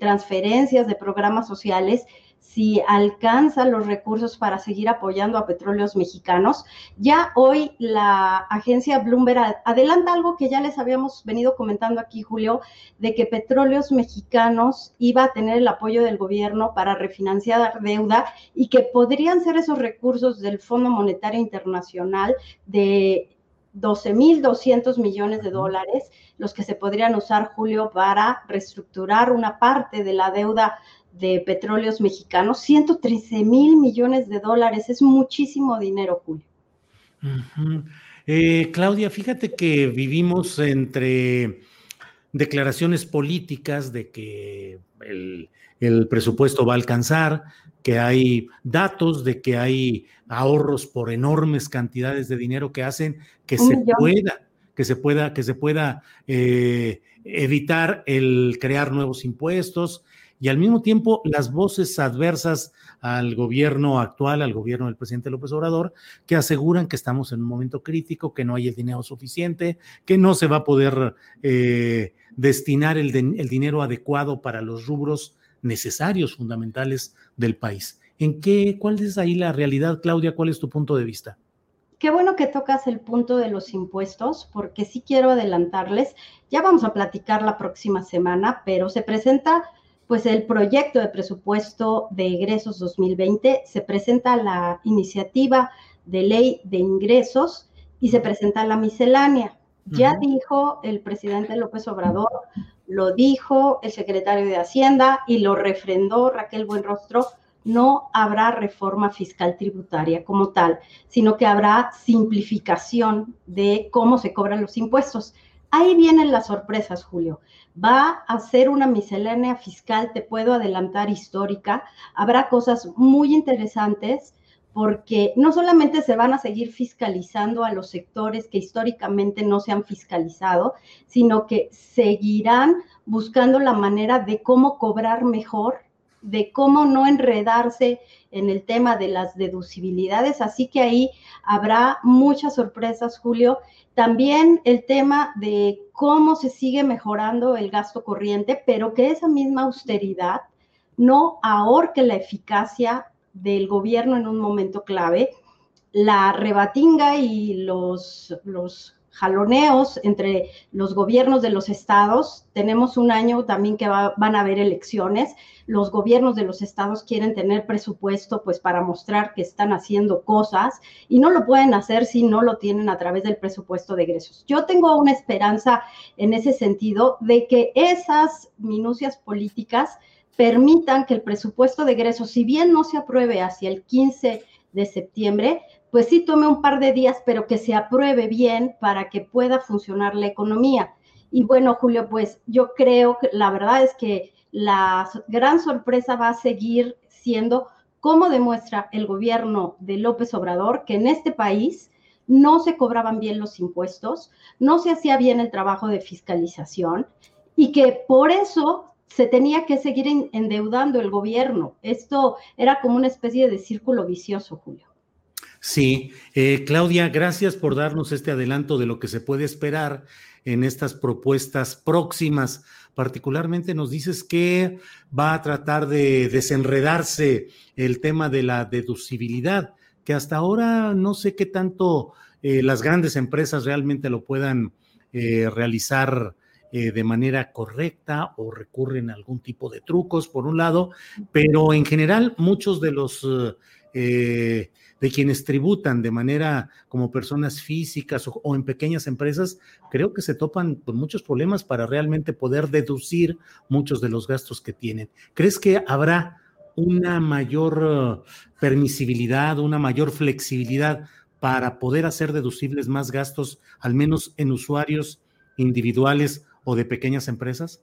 transferencias, de programas sociales si alcanza los recursos para seguir apoyando a petróleos mexicanos. Ya hoy la agencia Bloomberg adelanta algo que ya les habíamos venido comentando aquí, Julio, de que petróleos mexicanos iba a tener el apoyo del gobierno para refinanciar deuda y que podrían ser esos recursos del Fondo Monetario Internacional de 12.200 millones de dólares, los que se podrían usar, Julio, para reestructurar una parte de la deuda de petróleos mexicanos, 113 mil millones de dólares, es muchísimo dinero, Julio. Eh, Claudia, fíjate que vivimos entre declaraciones políticas de que el, el, presupuesto va a alcanzar, que hay datos de que hay ahorros por enormes cantidades de dinero que hacen que se pueda, que se pueda, que se pueda eh, evitar el crear nuevos impuestos, y al mismo tiempo las voces adversas al gobierno actual, al gobierno del presidente López Obrador, que aseguran que estamos en un momento crítico, que no hay el dinero suficiente, que no se va a poder eh, destinar el, el dinero adecuado para los rubros necesarios, fundamentales del país. ¿En qué, cuál es ahí la realidad, Claudia? ¿Cuál es tu punto de vista? Qué bueno que tocas el punto de los impuestos, porque sí quiero adelantarles, ya vamos a platicar la próxima semana, pero se presenta pues el proyecto de presupuesto de egresos 2020, se presenta la iniciativa de ley de ingresos y se presenta la miscelánea. Ya dijo el presidente López Obrador, lo dijo el secretario de Hacienda y lo refrendó Raquel Buenrostro, no habrá reforma fiscal tributaria como tal, sino que habrá simplificación de cómo se cobran los impuestos. Ahí vienen las sorpresas, Julio. Va a ser una miscelánea fiscal, te puedo adelantar, histórica. Habrá cosas muy interesantes porque no solamente se van a seguir fiscalizando a los sectores que históricamente no se han fiscalizado, sino que seguirán buscando la manera de cómo cobrar mejor, de cómo no enredarse en el tema de las deducibilidades. Así que ahí habrá muchas sorpresas, Julio. También el tema de cómo se sigue mejorando el gasto corriente, pero que esa misma austeridad no ahorque la eficacia del gobierno en un momento clave, la rebatinga y los, los jaloneos entre los gobiernos de los estados. Tenemos un año también que van a haber elecciones. Los gobiernos de los estados quieren tener presupuesto pues para mostrar que están haciendo cosas y no lo pueden hacer si no lo tienen a través del presupuesto de egresos. Yo tengo una esperanza en ese sentido de que esas minucias políticas permitan que el presupuesto de egresos, si bien no se apruebe hacia el 15 de septiembre, pues sí tome un par de días, pero que se apruebe bien para que pueda funcionar la economía. Y bueno, Julio, pues yo creo que la verdad es que la gran sorpresa va a seguir siendo cómo demuestra el gobierno de López Obrador que en este país no se cobraban bien los impuestos, no se hacía bien el trabajo de fiscalización y que por eso se tenía que seguir endeudando el gobierno. Esto era como una especie de círculo vicioso, Julio. Sí, eh, Claudia, gracias por darnos este adelanto de lo que se puede esperar en estas propuestas próximas. Particularmente nos dices que va a tratar de desenredarse el tema de la deducibilidad, que hasta ahora no sé qué tanto eh, las grandes empresas realmente lo puedan eh, realizar eh, de manera correcta o recurren a algún tipo de trucos, por un lado, pero en general muchos de los... Eh, de quienes tributan de manera como personas físicas o, o, en pequeñas empresas, creo que se topan con muchos problemas para realmente poder deducir muchos de los gastos que tienen. ¿Crees que habrá una mayor permisibilidad, una mayor flexibilidad para poder hacer deducibles más gastos, al menos en usuarios individuales o de pequeñas empresas?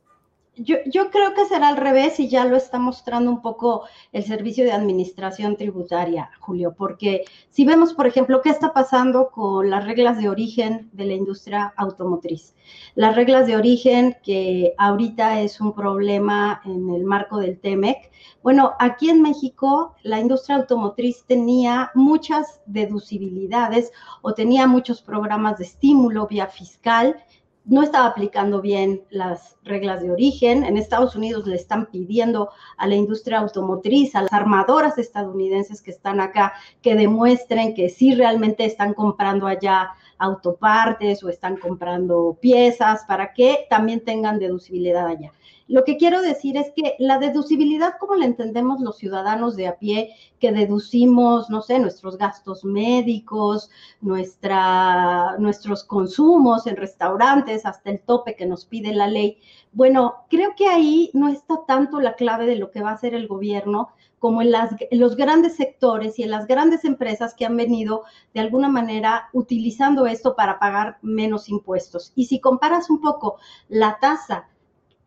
Yo, creo que será al revés y ya lo está mostrando un poco el Servicio de Administración Tributaria, Julio, porque si vemos, por ejemplo, qué está pasando con las reglas de origen de la industria automotriz. Las reglas de origen que ahorita es un problema en el marco del TEMEC. Bueno, aquí en México la industria automotriz tenía muchas deducibilidades o tenía muchos programas de estímulo vía fiscal no estaba aplicando bien las reglas de origen. En Estados Unidos le están pidiendo a la industria automotriz, a las armadoras estadounidenses que están acá, que demuestren que sí realmente están comprando allá autopartes o están comprando piezas para que también tengan deducibilidad allá. Lo que quiero decir es que la deducibilidad, como la entendemos los ciudadanos de a pie, que deducimos, no sé, nuestros gastos médicos, nuestra, nuestros consumos en restaurantes, hasta el tope que nos pide la ley, bueno, creo que ahí no está tanto la clave de lo que va a hacer el gobierno como en, las, los grandes sectores y en las grandes empresas que han venido de alguna manera utilizando esto para pagar menos impuestos. Y si comparas un poco la tasa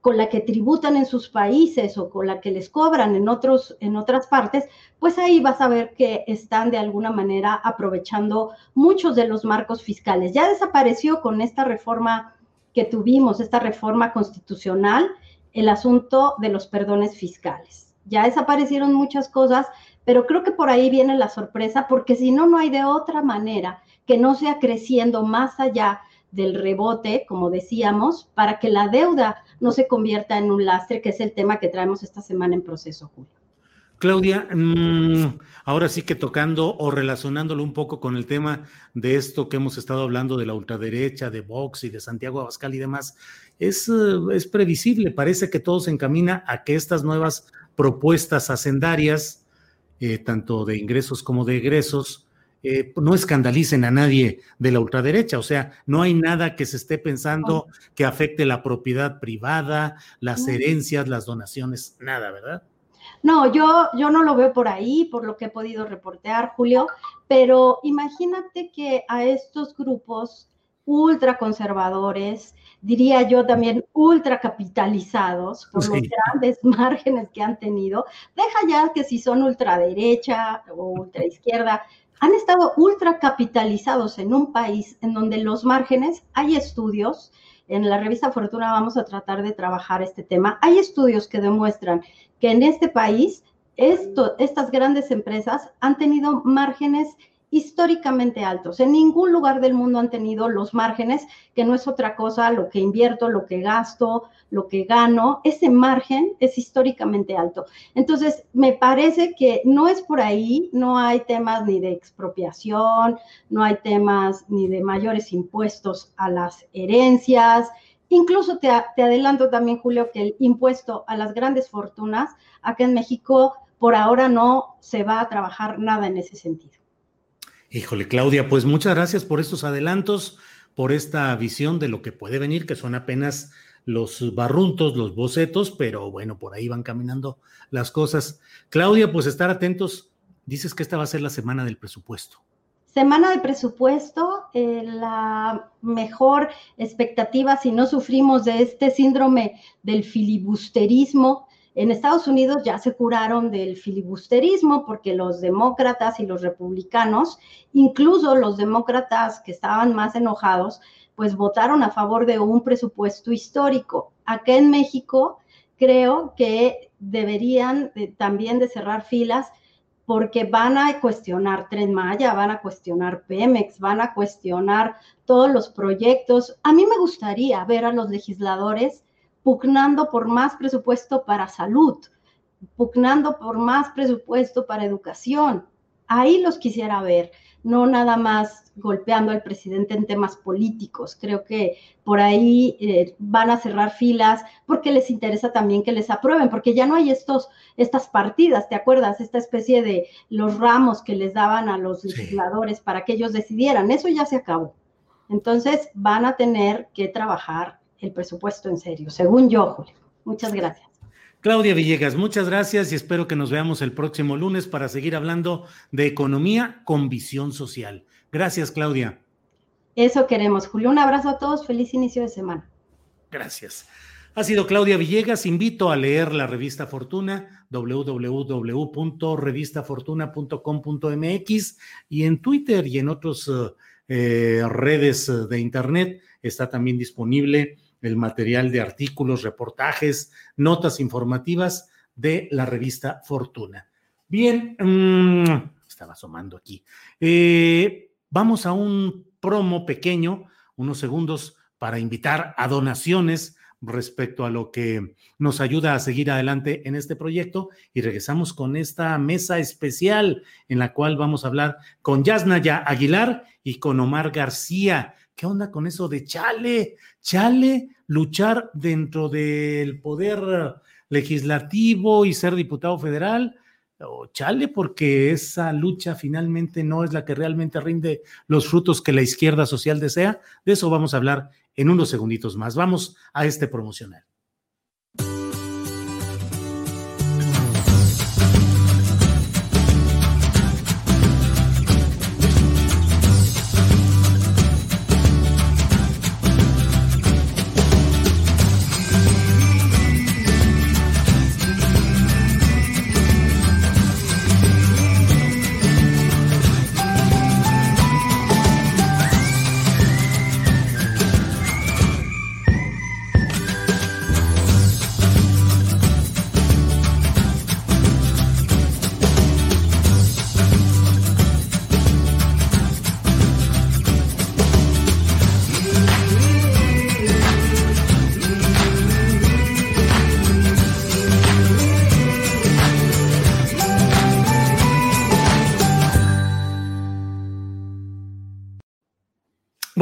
con la que tributan en sus países o con la que les cobran en, otros, en otras partes, pues ahí vas a ver que están de alguna manera aprovechando muchos de los marcos fiscales. Ya desapareció con esta reforma que tuvimos, esta reforma constitucional, el asunto de los perdones fiscales. Ya desaparecieron muchas cosas, pero creo que por ahí viene la sorpresa, porque si no, no hay de otra manera que no sea creciendo más allá del rebote, como decíamos, para que la deuda no se convierta en un lastre, que es el tema que traemos esta semana en proceso, Julio. Claudia, mm, ahora sí que tocando o relacionándolo un poco con el tema de esto que hemos estado hablando de la ultraderecha, de Vox y de Santiago Abascal y demás, es, eh, es previsible, parece que todo se encamina a que estas nuevas propuestas hacendarias, eh, tanto de ingresos como de egresos, eh, no escandalicen a nadie de la ultraderecha, o sea, no hay nada que se esté pensando que afecte la propiedad privada, las herencias, las donaciones, nada, ¿verdad? No, yo, yo no lo veo por ahí, por lo que he podido reportear, Julio, pero imagínate que a estos grupos ultraconservadores, diría yo también, ultracapitalizados por los grandes *laughs* márgenes que han tenido. Deja ya que si son ultraderecha o ultraizquierda, han estado ultracapitalizados en un país en donde los márgenes, hay estudios, en la revista Fortuna vamos a tratar de trabajar este tema, hay estudios que demuestran que en este país esto, estas grandes empresas han tenido márgenes históricamente altos. En ningún lugar del mundo han tenido los márgenes, que no es otra cosa lo que invierto, lo que gasto, lo que gano. Ese margen es históricamente alto. Entonces, me parece que no es por ahí, no hay temas ni de expropiación, no hay temas ni de mayores impuestos a las herencias. Incluso te, adelanto también, Julio, que el impuesto a las grandes fortunas, acá en México, por ahora no se va a trabajar nada en ese sentido. Híjole, Claudia, pues muchas gracias por estos adelantos, por esta visión de lo que puede venir, que son apenas los barruntos, los bocetos, pero bueno, por ahí van caminando las cosas. Claudia, pues estar atentos. Dices que esta va a ser la semana del presupuesto. Semana de presupuesto, eh, la mejor expectativa si no sufrimos de este síndrome del filibusterismo en Estados Unidos ya se curaron del filibusterismo porque los demócratas y los republicanos, incluso los demócratas que estaban más enojados, pues votaron a favor de un presupuesto histórico. Acá en México creo que deberían también de cerrar filas porque van a cuestionar Tren Maya, van a cuestionar Pemex, van a cuestionar todos los proyectos. A mí me gustaría ver a los legisladores pugnando por más presupuesto para salud, pugnando por más presupuesto para educación. Ahí los quisiera ver, no nada más golpeando al presidente en temas políticos. Creo que por ahí eh, van a cerrar filas porque les interesa también que les aprueben, porque ya no hay estos, estas partidas, ¿te acuerdas? Esta especie de los ramos que les daban a los legisladores para que ellos decidieran. Eso ya se acabó. Entonces van a tener que trabajar el presupuesto en serio, según yo, Julio. Muchas gracias. Claudia Villegas, muchas gracias y espero que nos veamos el próximo lunes para seguir hablando de economía con visión social. Gracias, Claudia. Eso queremos, Julio. Un abrazo a todos. Feliz inicio de semana. Gracias. Ha sido Claudia Villegas. Invito a leer la revista Fortuna, www.revistafortuna.com.mx y en Twitter y en otras eh, redes de Internet está también disponible el material de artículos, reportajes, notas informativas de la revista Fortuna. Bien, mm, estaba asomando aquí. Eh, vamos a un promo pequeño, unos segundos, para invitar a donaciones respecto a lo que nos ayuda a seguir adelante en este proyecto y regresamos con esta mesa especial en la cual vamos a hablar con Yasnaya Aguilar y con Omar García. ¿Qué onda con eso de chale? Chale, luchar dentro del poder legislativo y ser diputado federal, o chale, porque esa lucha finalmente no es la que realmente rinde los frutos que la izquierda social desea. De eso vamos a hablar en unos segunditos más. Vamos a este promocional.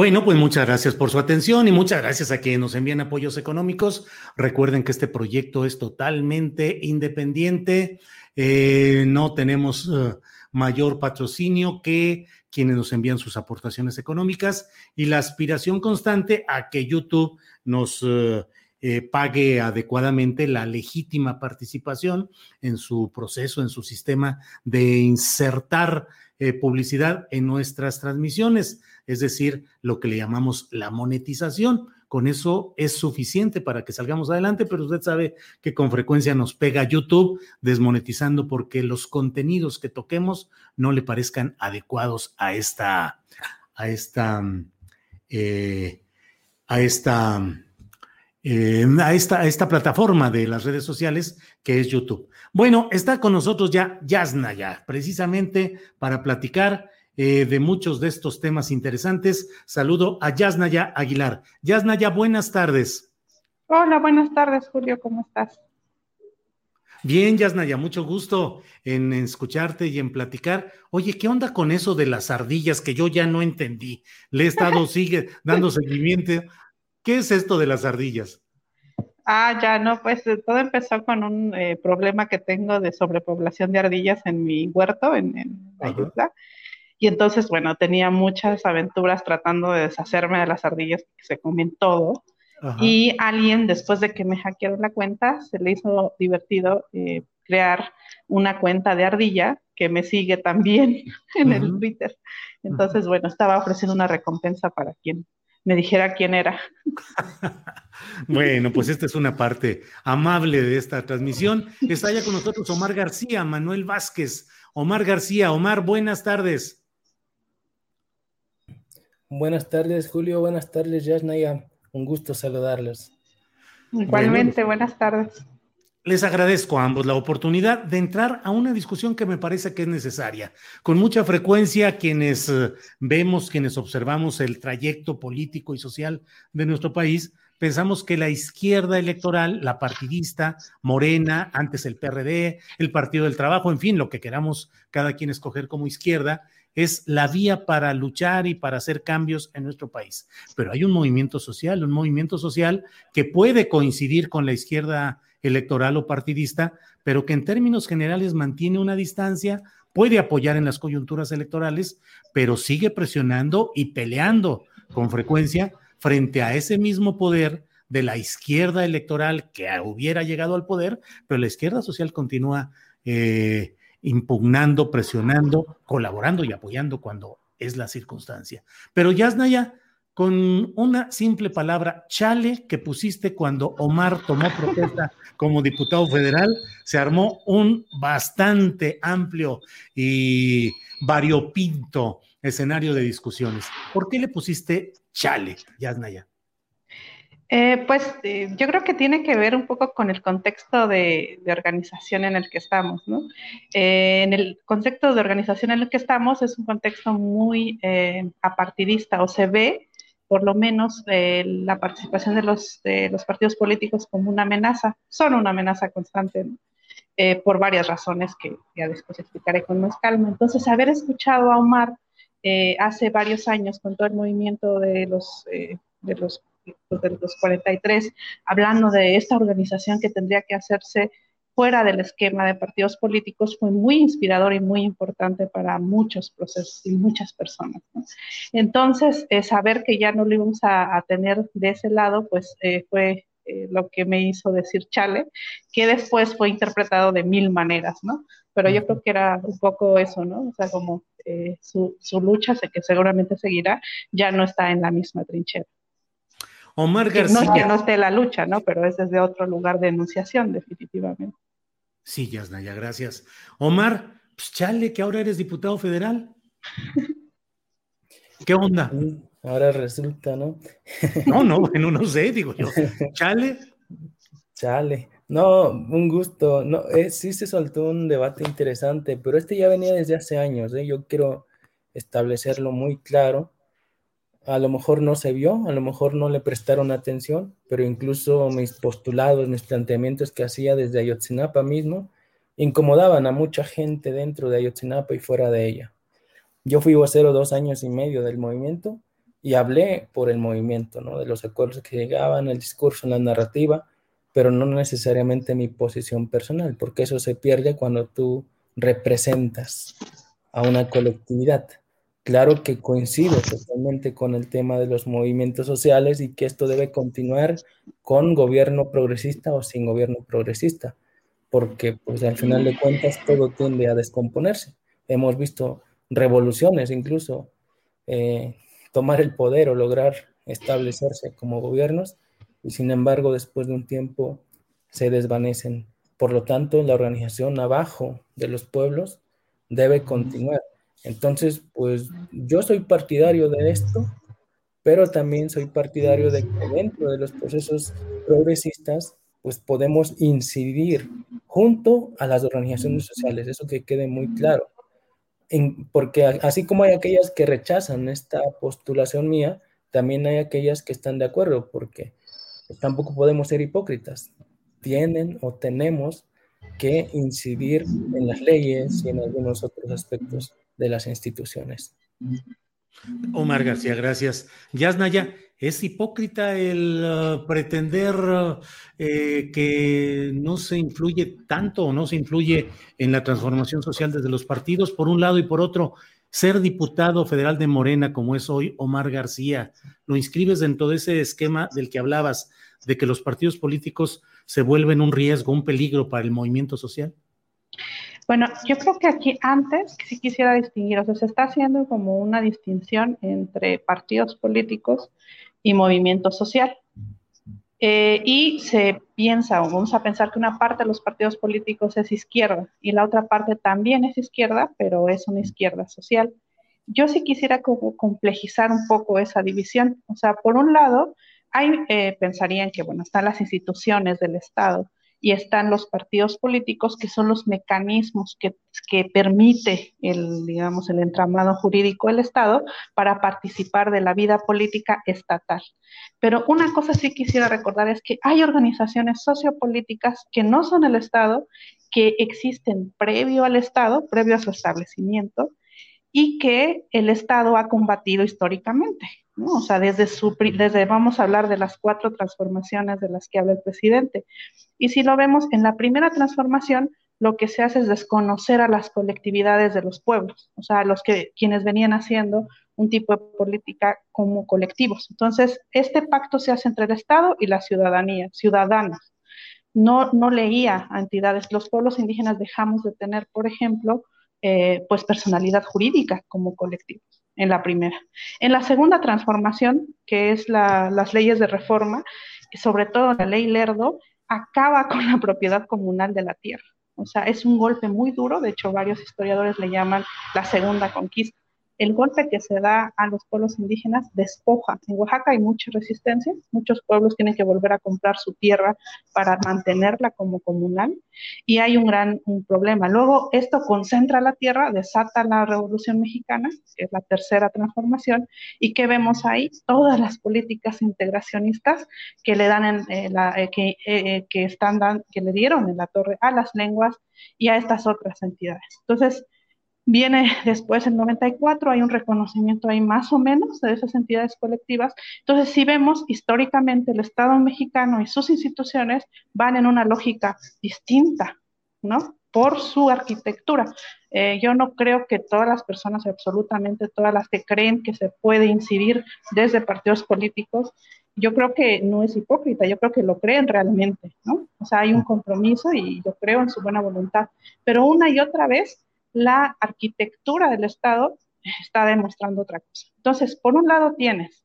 Bueno, pues muchas gracias por su atención y muchas gracias a quienes nos envían apoyos económicos. Recuerden que este proyecto es totalmente independiente. Eh, no tenemos eh, mayor patrocinio que quienes nos envían sus aportaciones económicas y la aspiración constante a que YouTube nos eh, pague adecuadamente la legítima participación en su proceso, en su sistema de insertar publicidad en nuestras transmisiones es decir, lo que le llamamos la monetización. Con eso es suficiente para que salgamos adelante, pero usted sabe que con frecuencia nos pega YouTube desmonetizando porque los contenidos que toquemos no le parezcan adecuados a esta, a esta, eh, a esta, eh, a esta, a esta plataforma de las redes sociales que es YouTube. Bueno, está con nosotros ya Yasnaya, precisamente para platicar eh, de muchos de estos temas interesantes. Saludo a Yasnaya Aguilar. Yasnaya, buenas tardes. Hola, buenas tardes, Julio, ¿cómo estás? Bien, Yasnaya, mucho gusto en escucharte y en platicar. Oye, ¿qué onda con eso de las ardillas que yo ya no entendí? Le he estado *laughs* sigue dando seguimiento. ¿Qué es esto de las ardillas? Ah, ya no, pues todo empezó con un eh, problema que tengo de sobrepoblación de ardillas en mi huerto, en, en. Y entonces, bueno, tenía muchas aventuras tratando de deshacerme de las ardillas que se comen todo. Y alguien, después de que me hackearon la cuenta, se le hizo divertido eh, crear una cuenta de ardilla que me sigue también *laughs* en el Twitter. Entonces, bueno, estaba ofreciendo una recompensa para quien me dijera quién era. *laughs* bueno, pues esta es una parte amable de esta transmisión. Está ya con nosotros Omar García, Manuel Vázquez. Omar García, Omar, buenas tardes. Buenas tardes, Julio. Buenas tardes, Yasnaya. Un gusto saludarlos. Igualmente, buenas tardes. Les agradezco a ambos la oportunidad de entrar a una discusión que me parece que es necesaria. Con mucha frecuencia, quienes eh, vemos, quienes observamos el trayecto político y social de nuestro país, pensamos que la izquierda electoral, la partidista, Morena, antes el PRD, el Partido del Trabajo, en fin, lo que queramos cada quien escoger como izquierda, es la vía para luchar y para hacer cambios en nuestro país. Pero hay un movimiento social, un movimiento social que puede coincidir con la izquierda electoral o partidista, pero que en términos generales mantiene una distancia, puede apoyar en las coyunturas electorales, pero sigue presionando y peleando con frecuencia frente a ese mismo poder de la izquierda electoral que hubiera llegado al poder, pero la izquierda social continúa eh, impugnando, presionando, colaborando y apoyando cuando es la circunstancia. Pero Yasnaya, con una simple palabra, chale, que pusiste cuando Omar tomó protesta como diputado federal, se armó un bastante amplio y variopinto escenario de discusiones. ¿Por qué le pusiste chale, Yasnaya? Eh, pues eh, yo creo que tiene que ver un poco con el contexto de, organización en el que estamos, ¿no? Eh, en el contexto de organización en el que estamos es un contexto muy apartidista o se ve por lo menos la participación de los, de los partidos políticos como una amenaza, son una amenaza constante, por varias razones que ya después explicaré con más calma. Entonces, haber escuchado a Omar hace varios años con todo el movimiento de los, de los los 43, hablando de esta organización que tendría que hacerse fuera del esquema de partidos políticos fue muy inspirador y muy importante para muchos procesos y muchas personas. Entonces, eh, saber que ya no lo íbamos a, tener de ese lado, pues eh, fue eh, lo que me hizo decir chale, que después fue interpretado de mil maneras, ¿no? Pero yo creo que era un poco eso, ¿no? O sea, como su, su lucha, sé que seguramente seguirá, ya no está en la misma trinchera. Omar García. No es que no esté la lucha, ¿no? Pero es desde otro lugar de enunciación, definitivamente. Sí, Yasnaya, gracias. Omar, pues chale, que ahora eres diputado federal. *laughs* ¿Qué onda? Ahora resulta, ¿no? *laughs* no, no, bueno, no sé, digo yo. Chale. Chale. No, un gusto. No, eh, sí se soltó un debate interesante, pero este ya venía desde hace años. ¿eh? Yo quiero establecerlo muy claro a lo mejor no se vio, a lo mejor no le prestaron atención, pero incluso mis postulados, mis planteamientos que hacía desde Ayotzinapa mismo, incomodaban a mucha gente dentro de Ayotzinapa y fuera de ella. Yo fui vocero dos años y medio del movimiento y hablé por el movimiento, ¿no? de los acuerdos que llegaban, el discurso, la narrativa, pero no necesariamente mi posición personal, porque eso se pierde cuando tú representas a una colectividad. Claro que coincido totalmente con el tema de los movimientos sociales y que esto debe continuar con gobierno progresista o sin gobierno progresista, porque pues al final de cuentas todo tiende a descomponerse. Hemos visto revoluciones incluso eh, tomar el poder o lograr establecerse como gobiernos y sin embargo después de un tiempo se desvanecen. Por lo tanto, la organización abajo de los pueblos debe continuar. Entonces, pues yo soy partidario de esto, pero también soy partidario de que dentro de los procesos progresistas, pues podemos incidir junto a las organizaciones sociales, eso que quede muy claro. porque así como hay aquellas que rechazan esta postulación mía, también hay aquellas que están de acuerdo, porque tampoco podemos ser hipócritas. Tienen o tenemos que incidir en las leyes y en algunos otros aspectos de las instituciones. Omar García, gracias. Yasnaya, ¿es hipócrita el uh, pretender uh, eh, que no se influye tanto o no se influye en la transformación social desde los partidos, por un lado y por otro? Ser diputado federal de Morena, como es hoy Omar García, ¿lo inscribes dentro de ese esquema del que hablabas, de que los partidos políticos se vuelven un riesgo, un peligro para el movimiento social? Bueno, yo creo que aquí antes sí quisiera distinguir, o sea, se está haciendo como una distinción entre partidos políticos y movimiento social. Eh, y se piensa, o vamos a pensar que una parte de los partidos políticos es izquierda y la otra parte también es izquierda, pero es una izquierda social. Yo sí quisiera como complejizar un poco esa división. O sea, por un lado, hay, eh, pensarían que, bueno, están las instituciones del Estado, y están los partidos políticos, que son los mecanismos que, permite el, digamos, el entramado jurídico del Estado para participar de la vida política estatal. Pero una cosa sí quisiera recordar es que hay organizaciones sociopolíticas que no son el Estado, que existen previo al Estado, previo a su establecimiento, y que el Estado ha combatido históricamente. ¿No? O sea, desde, su, desde, vamos a hablar de las cuatro transformaciones de las que habla el presidente. Y si lo vemos, en la primera transformación, lo que se hace es desconocer a las colectividades de los pueblos, o sea, a los que quienes venían haciendo un tipo de política como colectivos. Entonces, este pacto se hace entre el Estado y la ciudadanía, ciudadanos. No, no leía a entidades. Los pueblos indígenas dejamos de tener, por ejemplo, eh, pues personalidad jurídica como colectivos en la primera. En la segunda transformación, que es las leyes de reforma, sobre todo la ley Lerdo, acaba con la propiedad comunal de la tierra. O sea, es un golpe muy duro, de hecho varios historiadores le llaman la segunda conquista el golpe que se da a los pueblos indígenas despoja. En Oaxaca hay mucha resistencia, muchos pueblos tienen que volver a comprar su tierra para mantenerla como comunal y hay un gran problema. Luego esto concentra la tierra, desata la Revolución Mexicana, que es la tercera transformación, y que vemos ahí todas las políticas integracionistas que le dan en, eh, la, eh, que, eh, que, están que le dieron en la torre a las lenguas y a estas otras entidades. Entonces, Viene después el 94, hay un reconocimiento ahí más o menos de esas entidades colectivas. Entonces, si vemos históricamente el Estado mexicano y sus instituciones van en una lógica distinta, ¿no? Por su arquitectura. Eh, yo no creo que todas las personas, absolutamente todas las que creen que se puede incidir desde partidos políticos, yo creo que no es hipócrita, yo creo que lo creen realmente, ¿no? O sea, hay un compromiso y yo creo en su buena voluntad. Pero una y otra vez la arquitectura del Estado está demostrando otra cosa. Entonces, por un lado tienes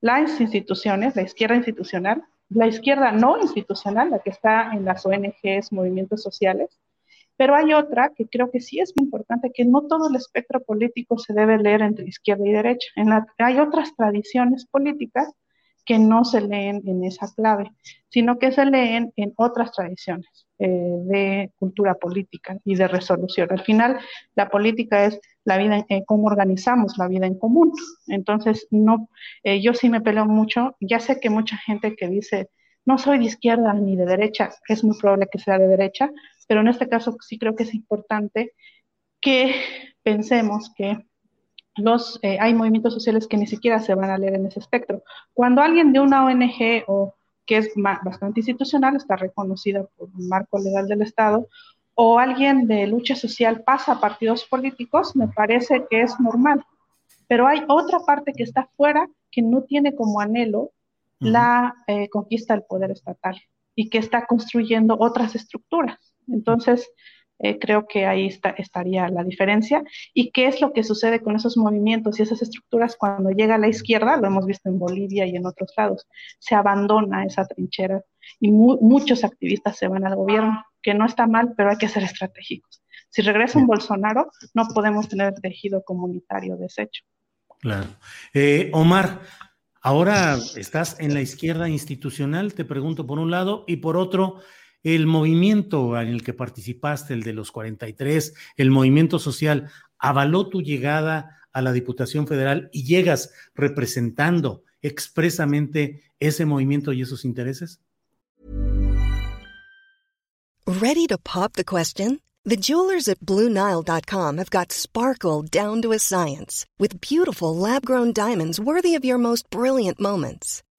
las instituciones, la izquierda institucional, la izquierda no institucional, la que está en las ONGs, movimientos sociales, pero hay otra que creo que sí es importante, que no todo el espectro político se debe leer entre izquierda y derecha. hay otras tradiciones políticas que no se leen en esa clave, sino que se leen en otras tradiciones eh, de cultura política y de resolución. Al final, la política es la vida, en, cómo organizamos la vida en común. Entonces, no, eh, yo sí me peleo mucho. Ya sé que mucha gente que dice, no soy de izquierda ni de derecha, es muy probable que sea de derecha, pero en este caso sí creo que es importante que pensemos que los, eh, hay movimientos sociales que ni siquiera se van a leer en ese espectro. Cuando alguien de una ONG o que es bastante institucional, está reconocida por un marco legal del Estado, o alguien de lucha social pasa a partidos políticos, me parece que es normal. Pero hay otra parte que está fuera que no tiene como anhelo la eh, conquista del poder estatal y que está construyendo otras estructuras. Entonces, Eh, creo que ahí está, estaría la diferencia. ¿Y qué es lo que sucede con esos movimientos y esas estructuras cuando llega a la izquierda? Lo hemos visto en Bolivia y en otros lados. Se abandona esa trinchera y muchos activistas se van al gobierno, que no está mal, pero hay que ser estratégicos. Si regresa un Bolsonaro, no podemos tener tejido comunitario deshecho. Claro. Eh, Omar, ahora estás en la izquierda institucional, te pregunto por un lado, y por otro, el movimiento en el que participaste, el de los 43, el movimiento social, avaló tu llegada a la Diputación Federal y llegas representando expresamente ese movimiento y esos intereses? Ready to pop the question? The jewelers at BlueNile.com have got sparkle down to a science with beautiful lab-grown diamonds worthy of your most brilliant moments.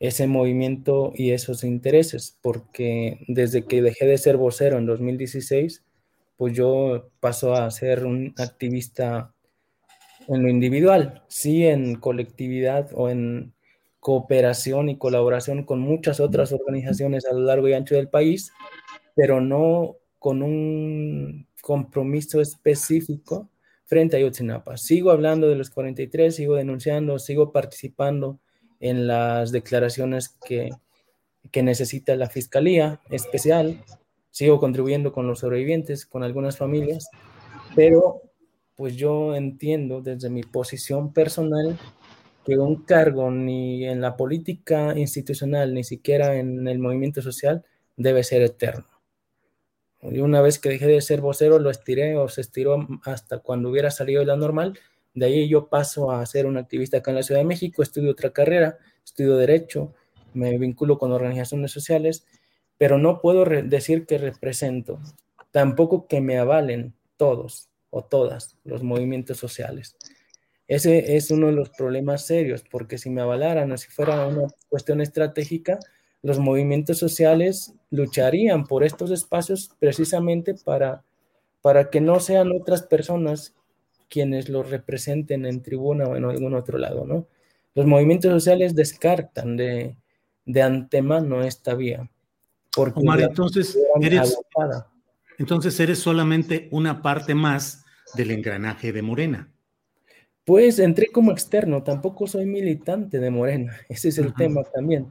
ese movimiento y esos intereses, porque desde que dejé de ser vocero en 2016, pues yo paso a ser un activista en lo individual, sí en colectividad o en cooperación y colaboración con muchas otras organizaciones a lo largo y ancho del país, pero no con un compromiso específico frente a Yotzinapa. Sigo hablando de los 43, sigo denunciando, sigo participando en las declaraciones que, que necesita la Fiscalía Especial. Sigo contribuyendo con los sobrevivientes, con algunas familias, pero pues yo entiendo desde mi posición personal que un cargo ni en la política institucional, ni siquiera en el movimiento social, debe ser eterno. Y una vez que dejé de ser vocero, lo estiré o se estiró hasta cuando hubiera salido de la normal, de ahí yo paso a ser un activista acá en la Ciudad de México, estudio otra carrera, estudio Derecho, me vinculo con organizaciones sociales, pero no puedo decir que represento, tampoco que me avalen todos o todas los movimientos sociales. Ese es uno de los problemas serios, porque si me avalaran o si fuera una cuestión estratégica, los movimientos sociales lucharían por estos espacios precisamente para, para que no sean otras personas quienes los representen en tribuna o en algún otro lado, ¿no? Los movimientos sociales descartan de, de antemano esta vía. Porque Omar, entonces eres, entonces eres solamente una parte más del engranaje de Morena. Pues entré como externo, tampoco soy militante de Morena, *laughs* ese es el tema también,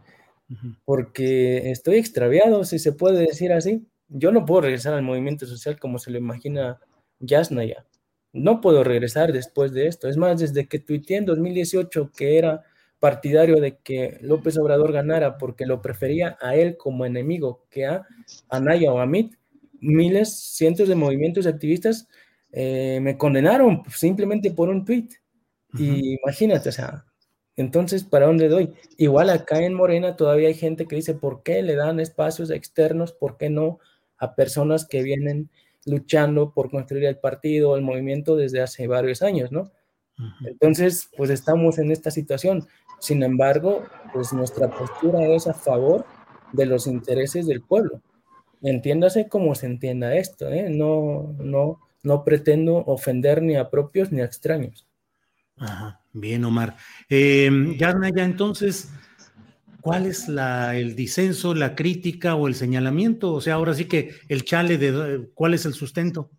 porque estoy extraviado, si se puede decir así. Yo no puedo regresar al movimiento social como se lo imagina Yasnaya no puedo regresar después de esto. Es más, desde que tuiteé en 2018 que era partidario de que López Obrador ganara porque lo prefería a él como enemigo que a Anaya o a Mit, miles, cientos de movimientos activistas eh, me condenaron simplemente por un tweet. Y imagínate, o sea, entonces, ¿para dónde doy? Igual acá en Morena todavía hay gente que dice, ¿por qué le dan espacios externos? ¿Por qué no a personas que vienen luchando por construir el partido, el movimiento desde hace varios años, ¿no? Entonces, pues estamos en esta situación. Sin embargo, pues nuestra postura es a favor de los intereses del pueblo. Entiéndase como se entienda esto, ¿eh? No, no, no pretendo ofender ni a propios ni a extraños. Ajá, bien, Omar. Eh, ya, ya entonces, ¿Cuál es la, el disenso, la crítica o el señalamiento? O sea, ahora sí que el chale de cuál es el sustento.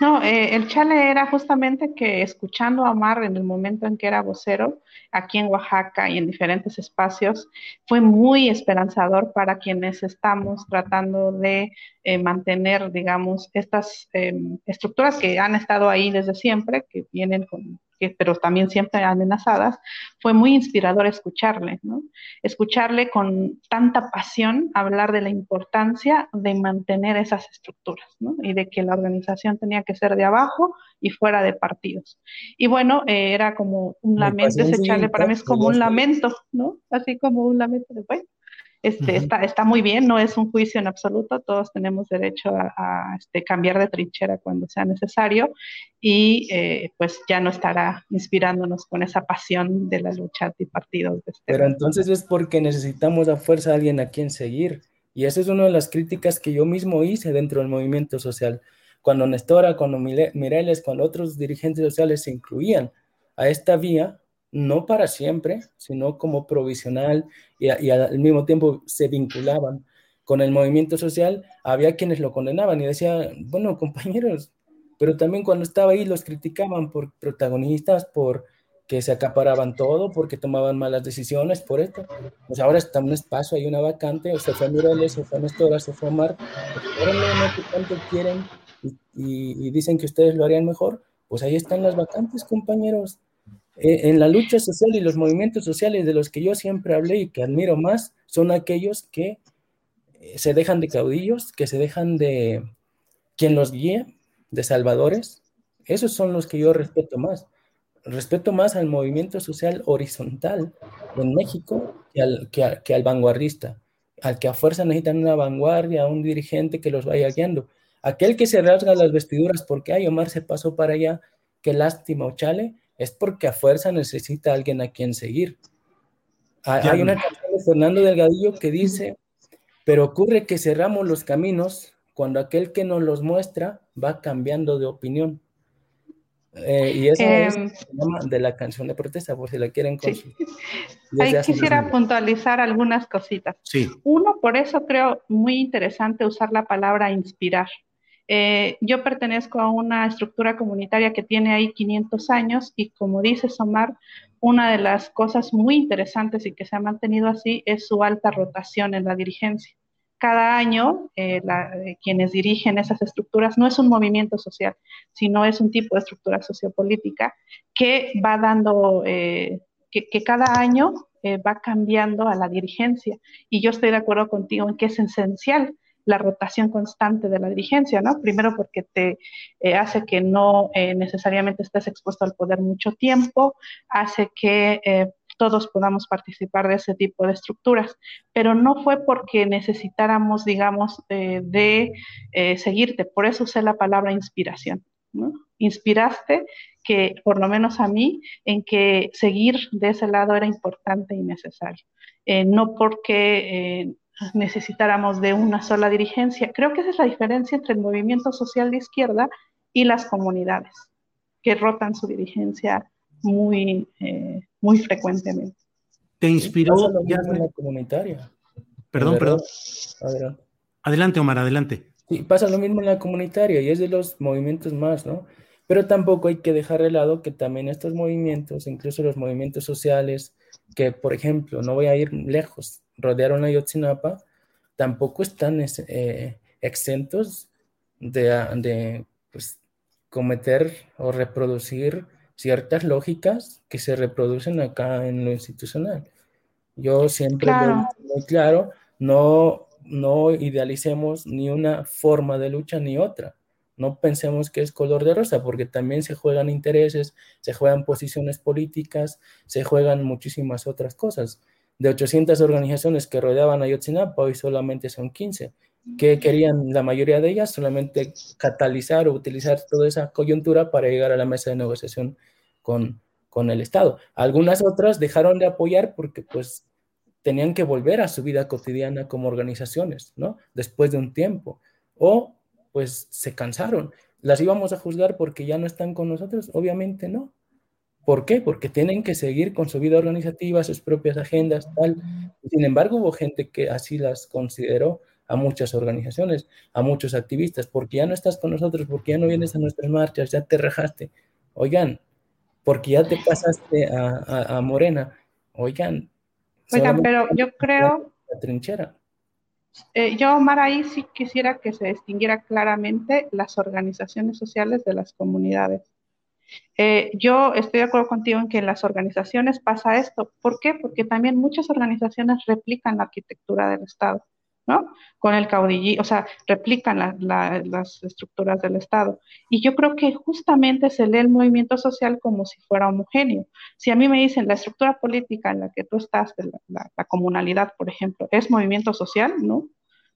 No, eh, el chale era justamente que escuchando a Omar en el momento en que era vocero, aquí en Oaxaca y en diferentes espacios, fue muy esperanzador para quienes estamos tratando de eh, mantener, digamos, estas em, estructuras que han estado ahí desde siempre, que vienen con pero también siempre amenazadas, fue muy inspirador escucharle, ¿no? Escucharle con tanta pasión hablar de la importancia de mantener esas estructuras, ¿no? Y de que la organización tenía que ser de abajo y fuera de partidos. Y bueno, eh, era como un lamento, ese Charlie para mí es como un lamento, ¿no? Así como un lamento de, bueno, este, está, está, muy bien, no es un juicio en absoluto, todos tenemos derecho a, este, cambiar de trinchera cuando sea necesario y eh, pues ya no estará inspirándonos con esa pasión de la lucha antipartidos. De este Pero entonces es porque necesitamos a fuerza a alguien a quien seguir y esa es una de las críticas que yo mismo hice dentro del movimiento social. Cuando Nestora, cuando Mireles, cuando otros dirigentes sociales se incluían a esta vía, no para siempre, sino como provisional y, al mismo tiempo se vinculaban con el movimiento social, había quienes lo condenaban y decían, bueno, *laughs* compañeros, pero también cuando estaba ahí los criticaban por protagonistas, por que se acaparaban todo, porque tomaban malas decisiones, por esto. Pues ahora está un espacio, hay una vacante, o se fue Mireles, se fue Nestora, se fue Mar, ahora no, que tanto quieren y, y dicen que ustedes lo harían mejor, pues ahí están las vacantes, compañeros en la lucha social y los movimientos sociales de los que yo siempre hablé y que admiro más son aquellos que eh, se dejan de caudillos, que se dejan de quien los guía, de salvadores. Esos son los que yo respeto más. Respeto más al movimiento social horizontal en México que al, que, al vanguardista, al que a fuerza necesitan una vanguardia, un dirigente que los vaya guiando. Aquel que se rasga las vestiduras porque, ay, Omar se pasó para allá, qué lástima chale, es porque a fuerza necesita alguien a quien seguir. Hay una canción de Fernando Delgadillo que dice, pero ocurre que cerramos los caminos cuando aquel que nos los muestra va cambiando de opinión. Eh, y eso es em, de la canción de protesta, por si la quieren consultar. *laughs* Ahí quisiera puntualizar algunas cositas. Sí. Uno, por eso creo muy interesante usar la palabra inspirar. Eh, yo pertenezco a una estructura comunitaria que tiene ahí 500 años y como dice Somar, una de las cosas muy interesantes y que se ha mantenido así es su alta rotación en la dirigencia. Cada año, eh, eh, quienes dirigen esas estructuras no es un movimiento social, sino es un tipo de estructura sociopolítica que va dando, que, que, cada año va cambiando a la dirigencia. Y yo estoy de acuerdo contigo en que es esencial la rotación constante de la dirigencia, ¿no? Primero porque te eh, hace que no eh, necesariamente estés expuesto al poder mucho tiempo, hace que eh, todos podamos participar de ese tipo de estructuras, pero no fue porque necesitáramos, digamos, de seguirte, por eso usé la palabra inspiración. Inspiraste que, por lo menos a mí, en que seguir de ese lado era importante y necesario. no porque necesitáramos de una sola dirigencia. Creo que esa es la diferencia entre el movimiento social de izquierda y las comunidades, que rotan su dirigencia muy, eh, muy frecuentemente. ¿Te inspiró ya en la comunitaria? Perdón, perdón. Adelante, Omar, adelante. Sí, pasa lo mismo en la comunitaria y es de los movimientos más, ¿no? Pero tampoco hay que dejar de lado que también estos movimientos, incluso los movimientos sociales, que por ejemplo, no voy a ir lejos, rodearon a Yotzinapa, tampoco están eh, exentos de, pues, cometer o reproducir ciertas lógicas que se reproducen acá en lo institucional. Yo siempre claro. muy claro, no, no idealicemos ni una forma de lucha ni otra. No pensemos que es color de rosa, porque también se juegan intereses, se juegan posiciones políticas, se juegan muchísimas otras cosas de 800 organizaciones que rodeaban a Yotzinapa, hoy solamente son 15, que querían la mayoría de ellas solamente catalizar o utilizar toda esa coyuntura para llegar a la mesa de negociación con, con el Estado. Algunas otras dejaron de apoyar porque pues tenían que volver a su vida cotidiana como organizaciones, ¿no? Después de un tiempo. O pues se cansaron. ¿Las íbamos a juzgar porque ya no están con nosotros? Obviamente no. ¿Por qué? Porque tienen que seguir con su vida organizativa, sus propias agendas, tal. Sin embargo, hubo gente que así las consideró a muchas organizaciones, a muchos activistas, porque ya no estás con nosotros, porque ya no vienes a nuestras marchas, ya te rajaste. Oigan, porque ya te pasaste a, Morena. Oigan. Oigan, pero yo creo... La trinchera. Eh, yo, Omar, ahí sí quisiera que se distinguiera claramente las organizaciones sociales de las comunidades. Eh, yo estoy de acuerdo contigo en que en las organizaciones pasa esto. ¿Por qué? Porque también muchas organizaciones replican la arquitectura del Estado. ¿no? Con el caudillismo, o sea, replican las estructuras del Estado. Y yo creo que justamente se lee el movimiento social como si fuera homogéneo. Si a mí me dicen la estructura política en la que tú estás, la, comunalidad, por ejemplo, es movimiento social, ¿no?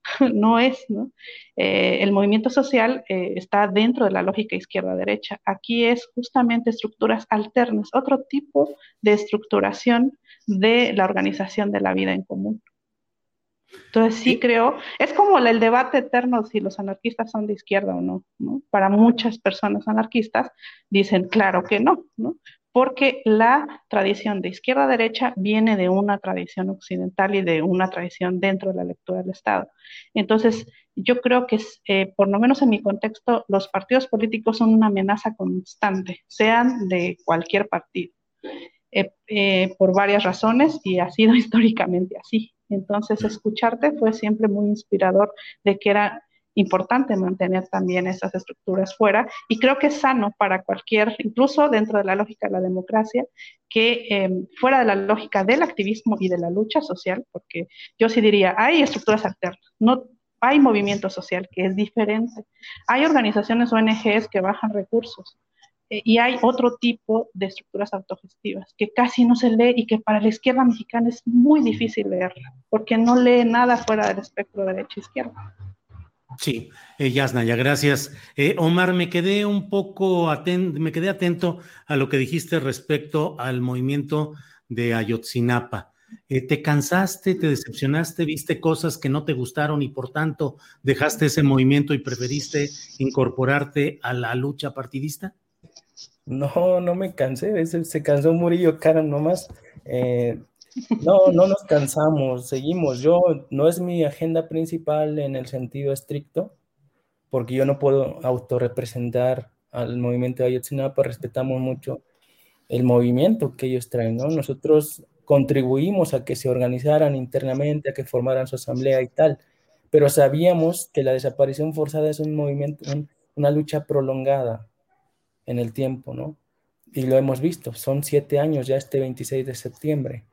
*laughs* no es, ¿no? Eh, el movimiento social eh, está dentro de la lógica izquierda-derecha. Aquí es justamente estructuras alternas, otro tipo de estructuración de la organización de la vida en común. Entonces sí creo, es como el debate eterno si los anarquistas son de izquierda o no, ¿no? Para muchas personas anarquistas dicen, claro que no, ¿no? Porque la tradición de izquierda derecha viene de una tradición occidental y de una tradición dentro de la lectura del Estado. Entonces, yo creo que, eh, por lo menos en mi contexto, los partidos políticos son una amenaza constante, sean de cualquier partido, eh, eh, por varias razones y ha sido *laughs* históricamente así. Entonces, escucharte fue siempre muy inspirador de que era importante mantener también esas estructuras fuera y creo que es sano para cualquier, incluso dentro de la lógica de la democracia, que em, fuera de la lógica del activismo y de la lucha social, porque yo sí diría, hay estructuras alternas, no hay movimiento social que es diferente, hay organizaciones ONGs que bajan recursos, eh, y hay otro tipo de estructuras autogestivas que casi no se lee y que para la izquierda mexicana es muy difícil leerla, porque no lee nada fuera del espectro derecha-izquierda. Sí, eh, Yasnaya, gracias. Eh, Omar, me quedé un poco atento, me quedé atento a lo que dijiste respecto al movimiento de Ayotzinapa. Eh, ¿Te cansaste, te decepcionaste, viste cosas que no te gustaron y por tanto dejaste ese movimiento y preferiste incorporarte a la lucha partidista? No, no me cansé, se, cansó Murillo Cara nomás. Eh, no, no nos cansamos, seguimos. Yo no es mi agenda principal en el sentido estricto, porque yo no puedo autorrepresentar al movimiento de Ayotzinapa, respetamos mucho el movimiento que ellos traen, ¿no? Nosotros contribuimos a que se organizaran internamente, a que formaran su asamblea y tal, pero sabíamos que la desaparición forzada es un movimiento, una lucha prolongada, en el tiempo, ¿no? Y lo hemos visto, son siete años ya este 26 de septiembre.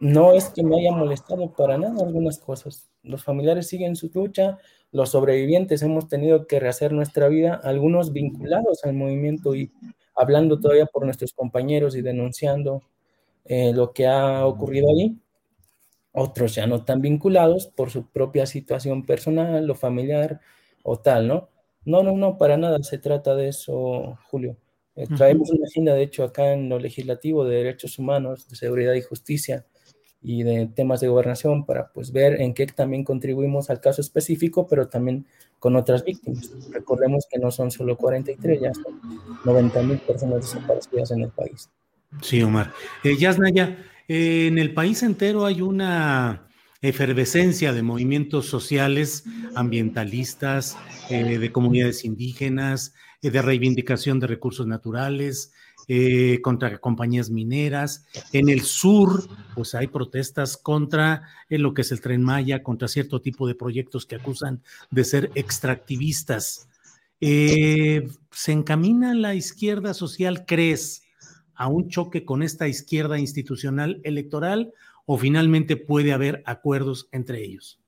No es que me haya molestado para nada algunas cosas. Los familiares siguen su lucha, los sobrevivientes hemos tenido que rehacer nuestra vida, algunos vinculados al movimiento y hablando todavía por nuestros compañeros y denunciando eh, lo que ha ocurrido allí. Otros ya no están vinculados por su propia situación personal o familiar o tal, ¿no? No, no, no, para nada se trata de eso, Julio. Eh, traemos una agenda, de hecho, acá en lo legislativo de derechos humanos, de seguridad y justicia y de temas de gobernación para pues ver en qué también contribuimos al caso específico, pero también con otras víctimas. Recordemos que no son solo 43, ya son 90 mil personas desaparecidas en el país. Sí, Omar. Eh, Yasnaya, eh, en el país entero hay una efervescencia de movimientos sociales, ambientalistas, eh, de comunidades indígenas, eh, de reivindicación de recursos naturales, eh, contra compañías mineras. En el sur, pues hay protestas contra lo que es el tren Maya, contra cierto tipo de proyectos que acusan de ser extractivistas. ¿Se encamina la izquierda social, crees, a un choque con esta izquierda institucional electoral o finalmente puede haber acuerdos entre ellos?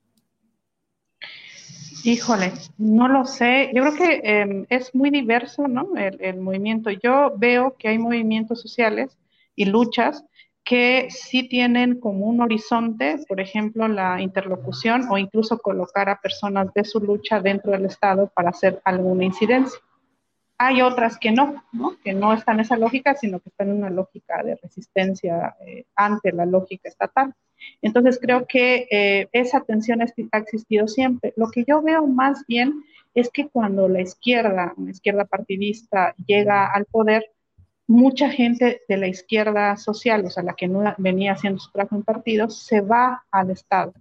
Híjole, no lo sé. Yo creo que em, es muy diverso, ¿no? El, movimiento. Yo veo que hay movimientos sociales y luchas que sí tienen como un horizonte, por ejemplo, la interlocución o incluso colocar a personas de su lucha dentro del Estado para hacer alguna incidencia. Hay otras que no, que no están en esa lógica, sino que están en una lógica de resistencia eh, ante la lógica estatal. Entonces creo que eh, esa tensión ha existido siempre. Lo que yo veo más bien es que cuando la izquierda, una izquierda partidista, llega al poder, mucha gente de la izquierda social, o sea, la que no venía haciendo su trabajo en partidos, se va al Estado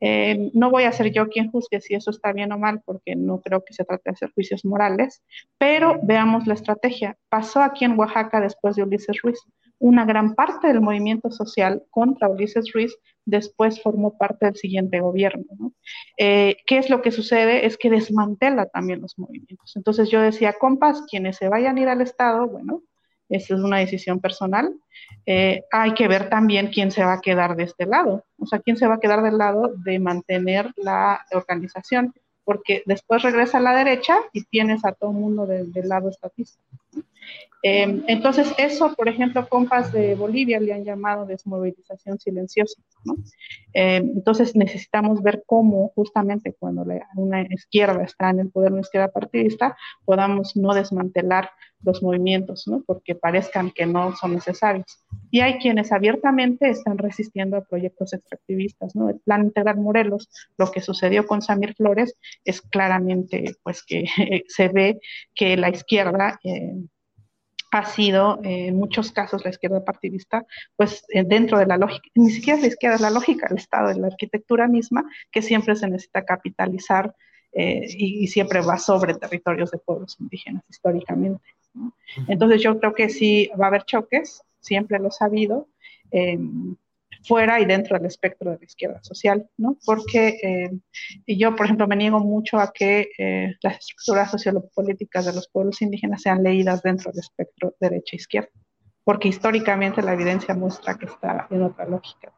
eh, no voy a ser yo quien juzgue si eso está bien o mal, porque no creo que se trate de hacer juicios morales, pero veamos la estrategia. Pasó aquí en Oaxaca después de Ulises Ruiz. Una gran parte del movimiento social contra Ulises Ruiz después formó parte del siguiente gobierno. Eh, ¿Qué es lo que sucede? Es que desmantela también los movimientos. Entonces yo decía, compas, quienes se vayan a ir al Estado, bueno, esa es una decisión personal. Eh, hay que ver también quién se va a quedar de este lado, o sea, quién se va a quedar del lado de mantener la organización, porque después regresa a la derecha y tienes a todo el mundo del, del lado estatista. Em, entonces, eso, por ejemplo, compas de Bolivia le han llamado desmovilización silenciosa. ¿no? Em, entonces, necesitamos ver cómo, justamente cuando una izquierda está en el poder, una izquierda partidista, podamos no desmantelar los movimientos, ¿no? porque parezcan que no son necesarios. Y hay quienes abiertamente están resistiendo a proyectos extractivistas. ¿no? El Plan Integral Morelos, lo que sucedió con Samir Flores, es claramente pues, que *laughs* se ve que la izquierda... Eh, ha sido eh, en muchos casos la izquierda partidista, pues eh, dentro de la lógica, ni siquiera es la izquierda, es la lógica del Estado, de la arquitectura misma, que siempre se necesita capitalizar eh, y, siempre va sobre territorios de pueblos indígenas históricamente. Entonces yo creo que sí va a haber choques, siempre lo ha habido fuera y dentro del espectro de la izquierda social, ¿no? Porque eh, yo, por ejemplo, me niego mucho a que eh, las estructuras sociopolíticas de los pueblos indígenas sean leídas dentro del espectro derecha-izquierda, porque históricamente la evidencia muestra que está en otra lógica.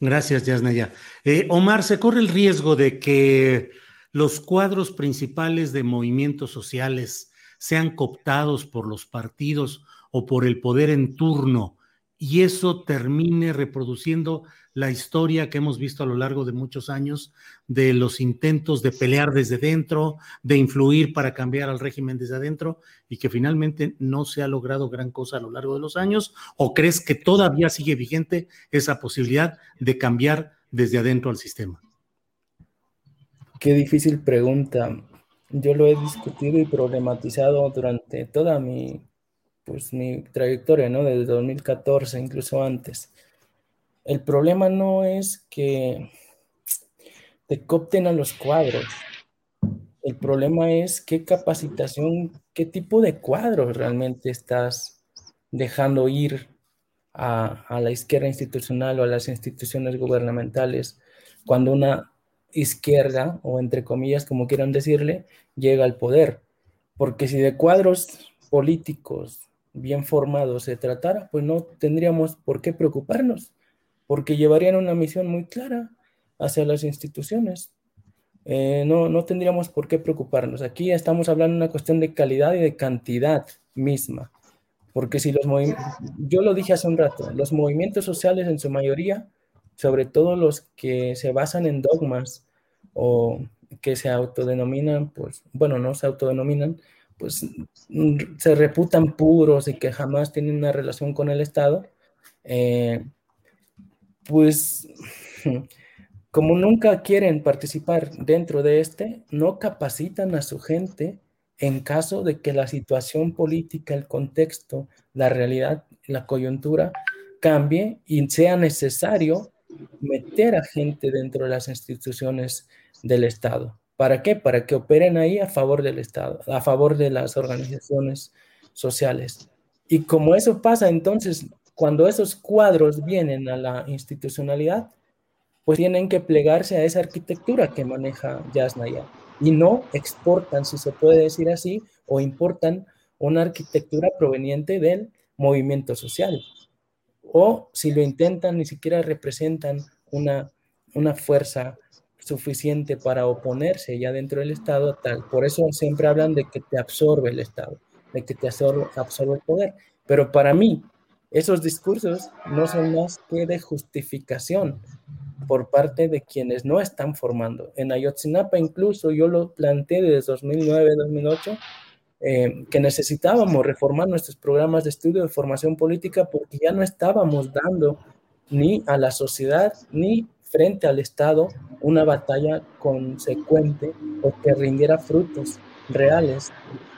Gracias, Yasnaya. Eh, Omar, ¿se corre el riesgo de que los cuadros principales de movimientos sociales sean cooptados por los partidos o por el poder en turno y eso termine reproduciendo la historia que hemos visto a lo largo de muchos años de los intentos de pelear desde dentro, de influir para cambiar al régimen desde adentro y que finalmente no se ha logrado gran cosa a lo largo de los años? ¿O crees que todavía sigue vigente esa posibilidad de cambiar desde adentro al sistema? Qué difícil pregunta. Yo lo he discutido y problematizado durante toda mi pues mi trayectoria, ¿no? Desde 2014, incluso antes. El problema no es que te copten a los cuadros. El problema es qué capacitación, qué tipo de cuadros realmente estás dejando ir a, a la izquierda institucional o a las instituciones gubernamentales cuando una izquierda, o entre comillas, como quieran decirle, llega al poder. Porque si de cuadros políticos bien formados se tratara, pues no tendríamos por qué preocuparnos, porque llevarían una misión muy clara hacia las instituciones. Eh, no, no tendríamos por qué preocuparnos. Aquí estamos hablando de una cuestión de calidad y de cantidad misma, porque si los movimientos, yo lo dije hace un rato, los movimientos sociales en su mayoría, sobre todo los que se basan en dogmas o que se autodenominan, pues, bueno, no se autodenominan, pues se reputan puros y que jamás tienen una relación con el Estado, eh, pues como nunca quieren participar dentro de este, no capacitan a su gente en caso de que la situación política, el contexto, la realidad, la coyuntura cambie y sea necesario meter a gente dentro de las instituciones del Estado. ¿Para qué? Para que operen ahí a favor del Estado, a favor de las organizaciones sociales. Y como eso pasa, entonces, cuando esos cuadros vienen a la institucionalidad, pues tienen que plegarse a esa arquitectura que maneja Yasnaya y no exportan, si se puede decir así, o importan una arquitectura proveniente del movimiento social. O si lo intentan, ni siquiera representan una, una fuerza suficiente para oponerse ya dentro del Estado tal. Por eso siempre hablan de que te absorbe el Estado, de que te absorbe, el poder. Pero para mí, esos discursos no son más que de justificación por parte de quienes no están formando. En Ayotzinapa incluso yo lo planteé desde 2009-2008, eh, que necesitábamos reformar nuestros programas de estudio de formación política porque ya no estábamos dando ni a la sociedad ni frente al Estado una batalla consecuente o que rindiera frutos reales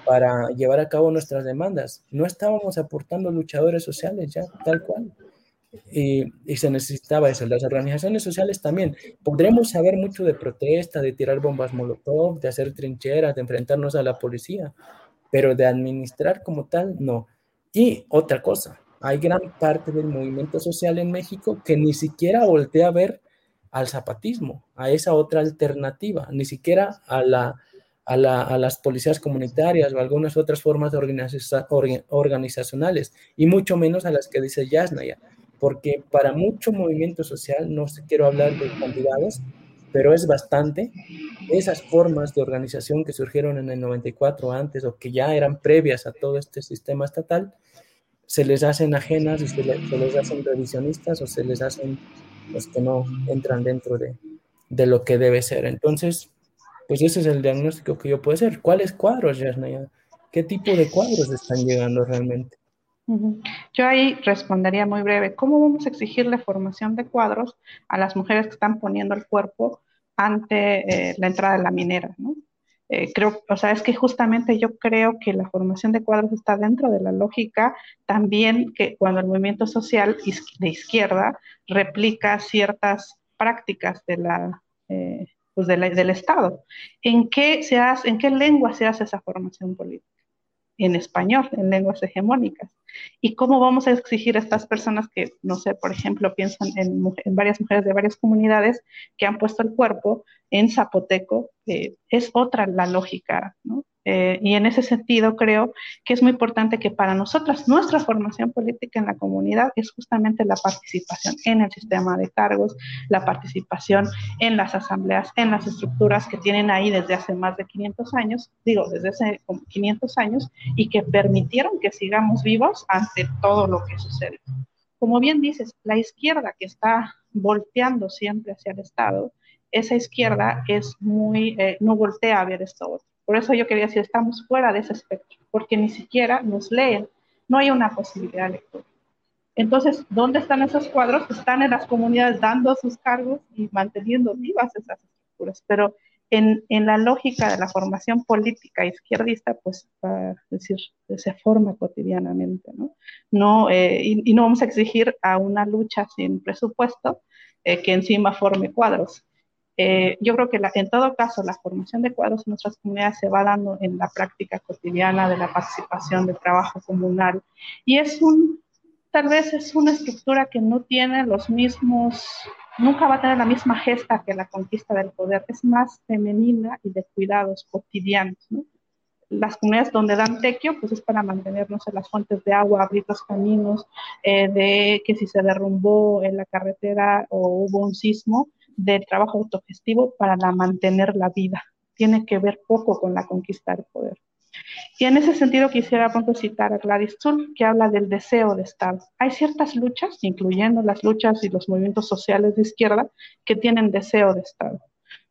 para llevar a cabo nuestras demandas. No estábamos aportando luchadores sociales ya, tal cual. Y, y, se necesitaba eso. Las organizaciones sociales también. Podremos saber mucho de protesta, de tirar bombas molotov, de hacer trincheras, de enfrentarnos a la policía, pero de administrar como tal, no. Y otra cosa, hay gran parte del movimiento social en México que ni siquiera voltea a ver al zapatismo, a esa otra alternativa, ni siquiera a, la, a, las policías comunitarias o algunas otras formas de organizacionales, y mucho menos a las que dice Yasnaya, porque para mucho movimiento social, no quiero hablar de cantidades, pero es bastante, esas formas de organización que surgieron en el 94 antes o que ya eran previas a todo este sistema estatal, se les hacen ajenas y se, les hacen revisionistas o se les hacen los que no entran dentro de, de, lo que debe ser. Entonces, pues ese es el diagnóstico que yo puedo hacer. ¿Cuáles cuadros, Yasnaya? ¿Qué tipo de cuadros están llegando realmente? Yo ahí respondería muy breve, ¿cómo vamos a exigir la formación de cuadros a las mujeres que están poniendo el cuerpo ante eh, la entrada de la minera? ¿no? Eh, creo, o sea, es que justamente yo creo que la formación de cuadros está dentro de la lógica también que cuando el movimiento social de izquierda replica ciertas prácticas de la, eh, pues del Estado. ¿En qué, se hace, ¿En qué lengua se hace esa formación política? En español, en lenguas hegemónicas. ¿Y cómo vamos a exigir a estas personas que, no sé, por ejemplo, piensan en, varias mujeres de varias comunidades que han puesto el cuerpo en zapoteco? Eh, es otra la lógica, ¿no? Eh, y en ese sentido creo que es muy importante que para nosotras nuestra formación política en la comunidad es justamente la participación en el sistema de cargos, la participación en las asambleas, en las estructuras que tienen ahí desde hace más de 500 años, digo, desde hace 500 años, y que permitieron que sigamos vivos ante todo lo que sucede. Como bien dices, la izquierda que está volteando siempre hacia el Estado, esa izquierda es muy, eh, no voltea a ver esto otro por eso yo quería decir, estamos fuera de ese espectro, porque ni siquiera nos leen, no hay una posibilidad de lectura. Entonces, ¿dónde están esos cuadros? Están en las comunidades dando sus cargos y manteniendo vivas esas estructuras, pero en, la lógica de la formación política izquierdista, pues, para decir, se forma cotidianamente, ¿no? no eh, y, no vamos a exigir a una lucha sin presupuesto eh, que encima forme cuadros. Eh, yo creo que en todo caso la formación de cuadros en nuestras comunidades se va dando en la práctica cotidiana de la participación del trabajo comunal y es un, tal vez es una estructura que no tiene los mismos, nunca va a tener la misma gesta que la conquista del poder, es más femenina y de cuidados cotidianos. Las comunidades donde dan tequio, pues es para mantenernos en las fuentes de agua, abrir los caminos, eh, de que si se derrumbó en la carretera o hubo un sismo, del trabajo autogestivo para mantener la vida. Tiene que ver poco con la conquista del poder. Y en ese sentido quisiera pronto citar a Gladys Tull, que habla del deseo de Estado. Hay ciertas luchas, incluyendo las luchas y los movimientos sociales de izquierda, que tienen deseo de Estado.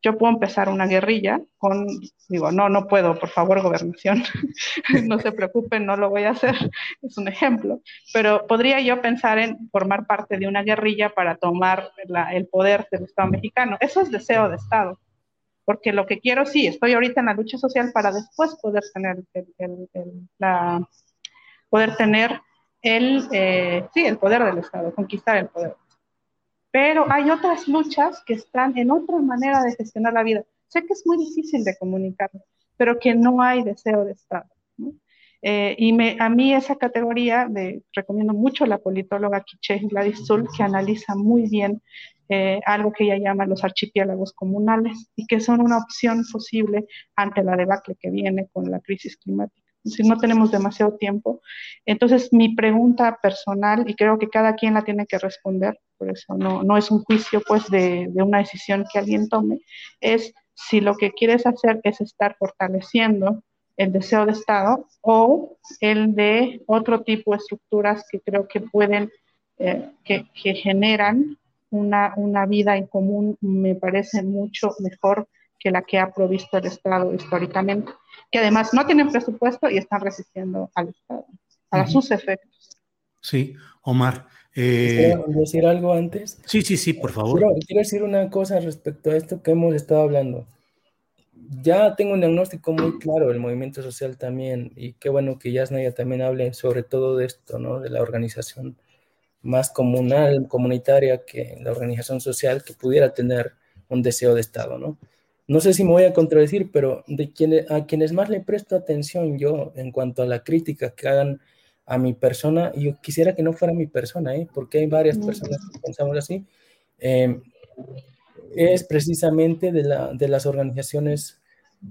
Yo puedo empezar una guerrilla con, digo, no, no puedo, por favor, gobernación, *laughs* no se preocupen, no lo voy a hacer, es un ejemplo, pero podría yo pensar en formar parte de una guerrilla para tomar el poder del Estado mexicano. Eso es deseo de Estado, porque lo que quiero, sí, estoy ahorita en la lucha social para después poder tener el, poder tener el, eh, sí, el poder del Estado, conquistar el poder. Pero hay otras luchas que están en otra manera de gestionar la vida. Sé que es muy difícil de comunicar, pero que no hay deseo de Estado. Eh, y a mí esa categoría, de, recomiendo mucho la politóloga Quiche Gladys Zul, que analiza muy bien eh, algo que ella llama los archipiélagos comunales y que son una opción posible ante la debacle que viene con la crisis climática si no tenemos demasiado tiempo. Entonces, mi pregunta personal, y creo que cada quien la tiene que responder, por eso no, no es un juicio pues de, de, una decisión que alguien tome, es si lo que quieres hacer es estar fortaleciendo el deseo de Estado o el de otro tipo de estructuras que creo que pueden, eh, que, que, generan una, una vida en común, me parece mucho mejor que la que ha provisto el Estado históricamente que además no tienen presupuesto y están resistiendo al Estado, a sus efectos. Sí, Omar. Eh... decir algo antes? Sí, sí, sí, por favor. Quiero, quiero, decir una cosa respecto a esto que hemos estado hablando. Ya tengo un diagnóstico muy claro del movimiento social también, y qué bueno que Yasnaya también hable sobre todo de esto, ¿no? De la organización más comunal, comunitaria que la organización social que pudiera tener un deseo de Estado, ¿no? no sé si me voy a contradecir, pero de quienes, a quienes más le presto atención yo en cuanto a la crítica que hagan a mi persona, y yo quisiera que no fuera mi persona, ¿eh? porque hay varias personas que pensamos así, em, es precisamente de, la, de, las organizaciones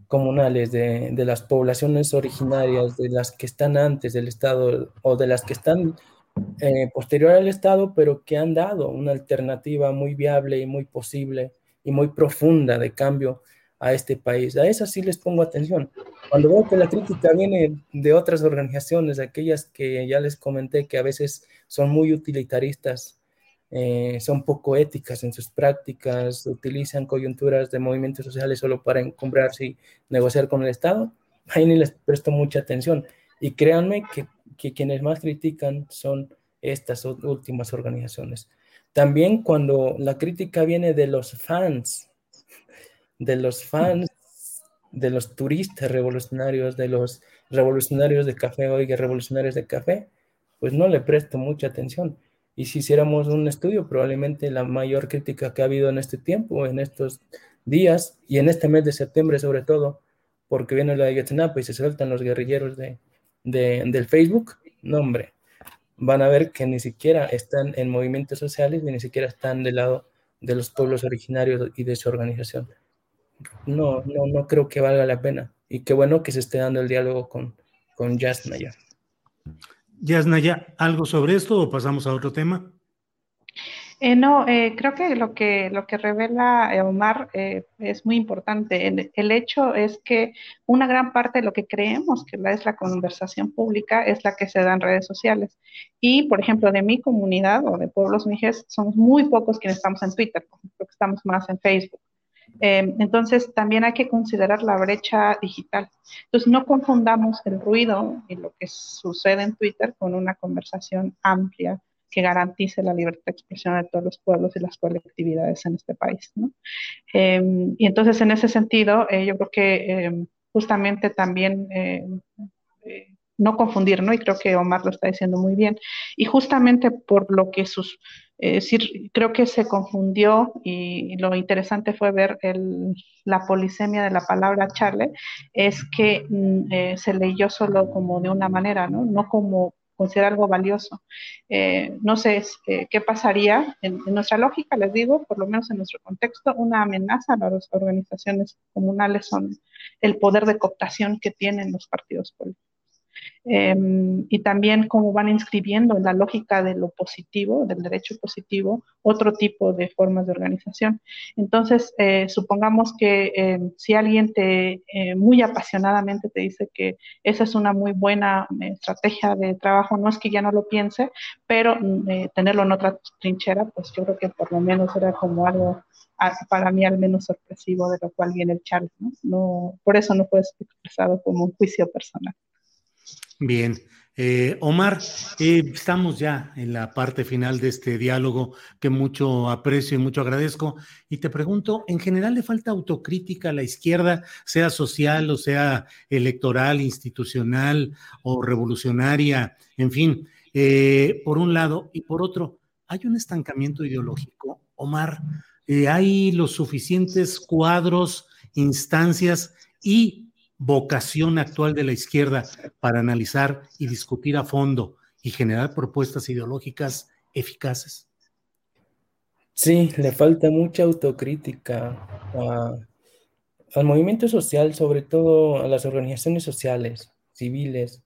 comunales, de, de, las poblaciones originarias, de las que están antes del Estado o de las que están eh, posterior al Estado, pero que han dado una alternativa muy viable y muy posible y muy profunda de cambio a este país. A esas sí les pongo atención. Cuando veo que la crítica viene de otras organizaciones, aquellas que ya les comenté que a veces son muy utilitaristas, eh, son poco éticas en sus prácticas, utilizan coyunturas de movimientos sociales solo para encumbrarse y negociar con el Estado, ahí ni les presto mucha atención. Y créanme que, que quienes más critican son estas últimas organizaciones. También cuando la crítica viene de los fans, de los fans, de los turistas revolucionarios, de los revolucionarios de café, oiga, revolucionarios de café, pues no le presto mucha atención. Y si hiciéramos un estudio, probablemente la mayor crítica que ha habido en este tiempo, en estos días y en este mes de septiembre sobre todo, porque viene la de y se sueltan los guerrilleros de, del Facebook, no hombre, van a ver que ni siquiera están en movimientos sociales ni siquiera están del lado de los pueblos originarios y de su organización. No, no, no creo que valga la pena. Y qué bueno que se esté dando el diálogo con, con Yasnaya. Yasnaya, ¿algo sobre esto o pasamos a otro tema? Eh, no, eh, creo que lo que lo que revela eh, Omar eh, es muy importante. El, el, hecho es que una gran parte de lo que creemos que es la conversación pública es la que se da en redes sociales. Y, por ejemplo, de mi comunidad o de pueblos mijes, somos muy pocos quienes estamos en Twitter, por ejemplo, que estamos más en Facebook. Entonces, también hay que considerar la brecha digital. Entonces, no confundamos el ruido y lo que sucede en Twitter con una conversación amplia que garantice la libertad de expresión de todos los pueblos y las colectividades en este país. ¿no? Eh, y entonces, en ese sentido, eh, yo creo que eh, justamente también eh, eh, no confundir, ¿no? Y creo que Omar lo está diciendo muy bien. Y justamente por lo que sus, eh, decir, creo que se confundió y, lo interesante fue ver el, la polisemia de la palabra charle, es que mm, eh, se leyó solo como de una manera, ¿no? No como considera algo valioso. Eh, no sé eh, qué pasaría, en, en, nuestra lógica, les digo, por lo menos en nuestro contexto, una amenaza a las organizaciones comunales son el poder de cooptación que tienen los partidos políticos. Eh, y también cómo van inscribiendo en la lógica de lo positivo, del derecho positivo, otro tipo de formas de organización. Entonces, eh, supongamos que eh, si alguien te eh, muy apasionadamente te dice que esa es una muy buena eh, estrategia de trabajo, no es que ya no lo piense, pero mm, tenerlo en otra trinchera, pues yo creo que por lo menos era como algo para mí al menos sorpresivo de lo cual viene el Charles, ¿no? no por eso no fue expresado como un juicio personal. Bien. Eh, Omar, eh, estamos ya en la parte final de este diálogo que mucho aprecio y mucho agradezco. Y te pregunto, ¿en general le falta autocrítica a la izquierda, sea social o sea electoral, institucional o revolucionaria? En fin, eh, por un lado. Y por otro, ¿hay un estancamiento ideológico? Omar, eh, ¿hay los suficientes cuadros, instancias y vocación actual de la izquierda para analizar y discutir a fondo y generar propuestas ideológicas eficaces? Sí, le falta mucha autocrítica a, al movimiento social, sobre todo a las organizaciones sociales, civiles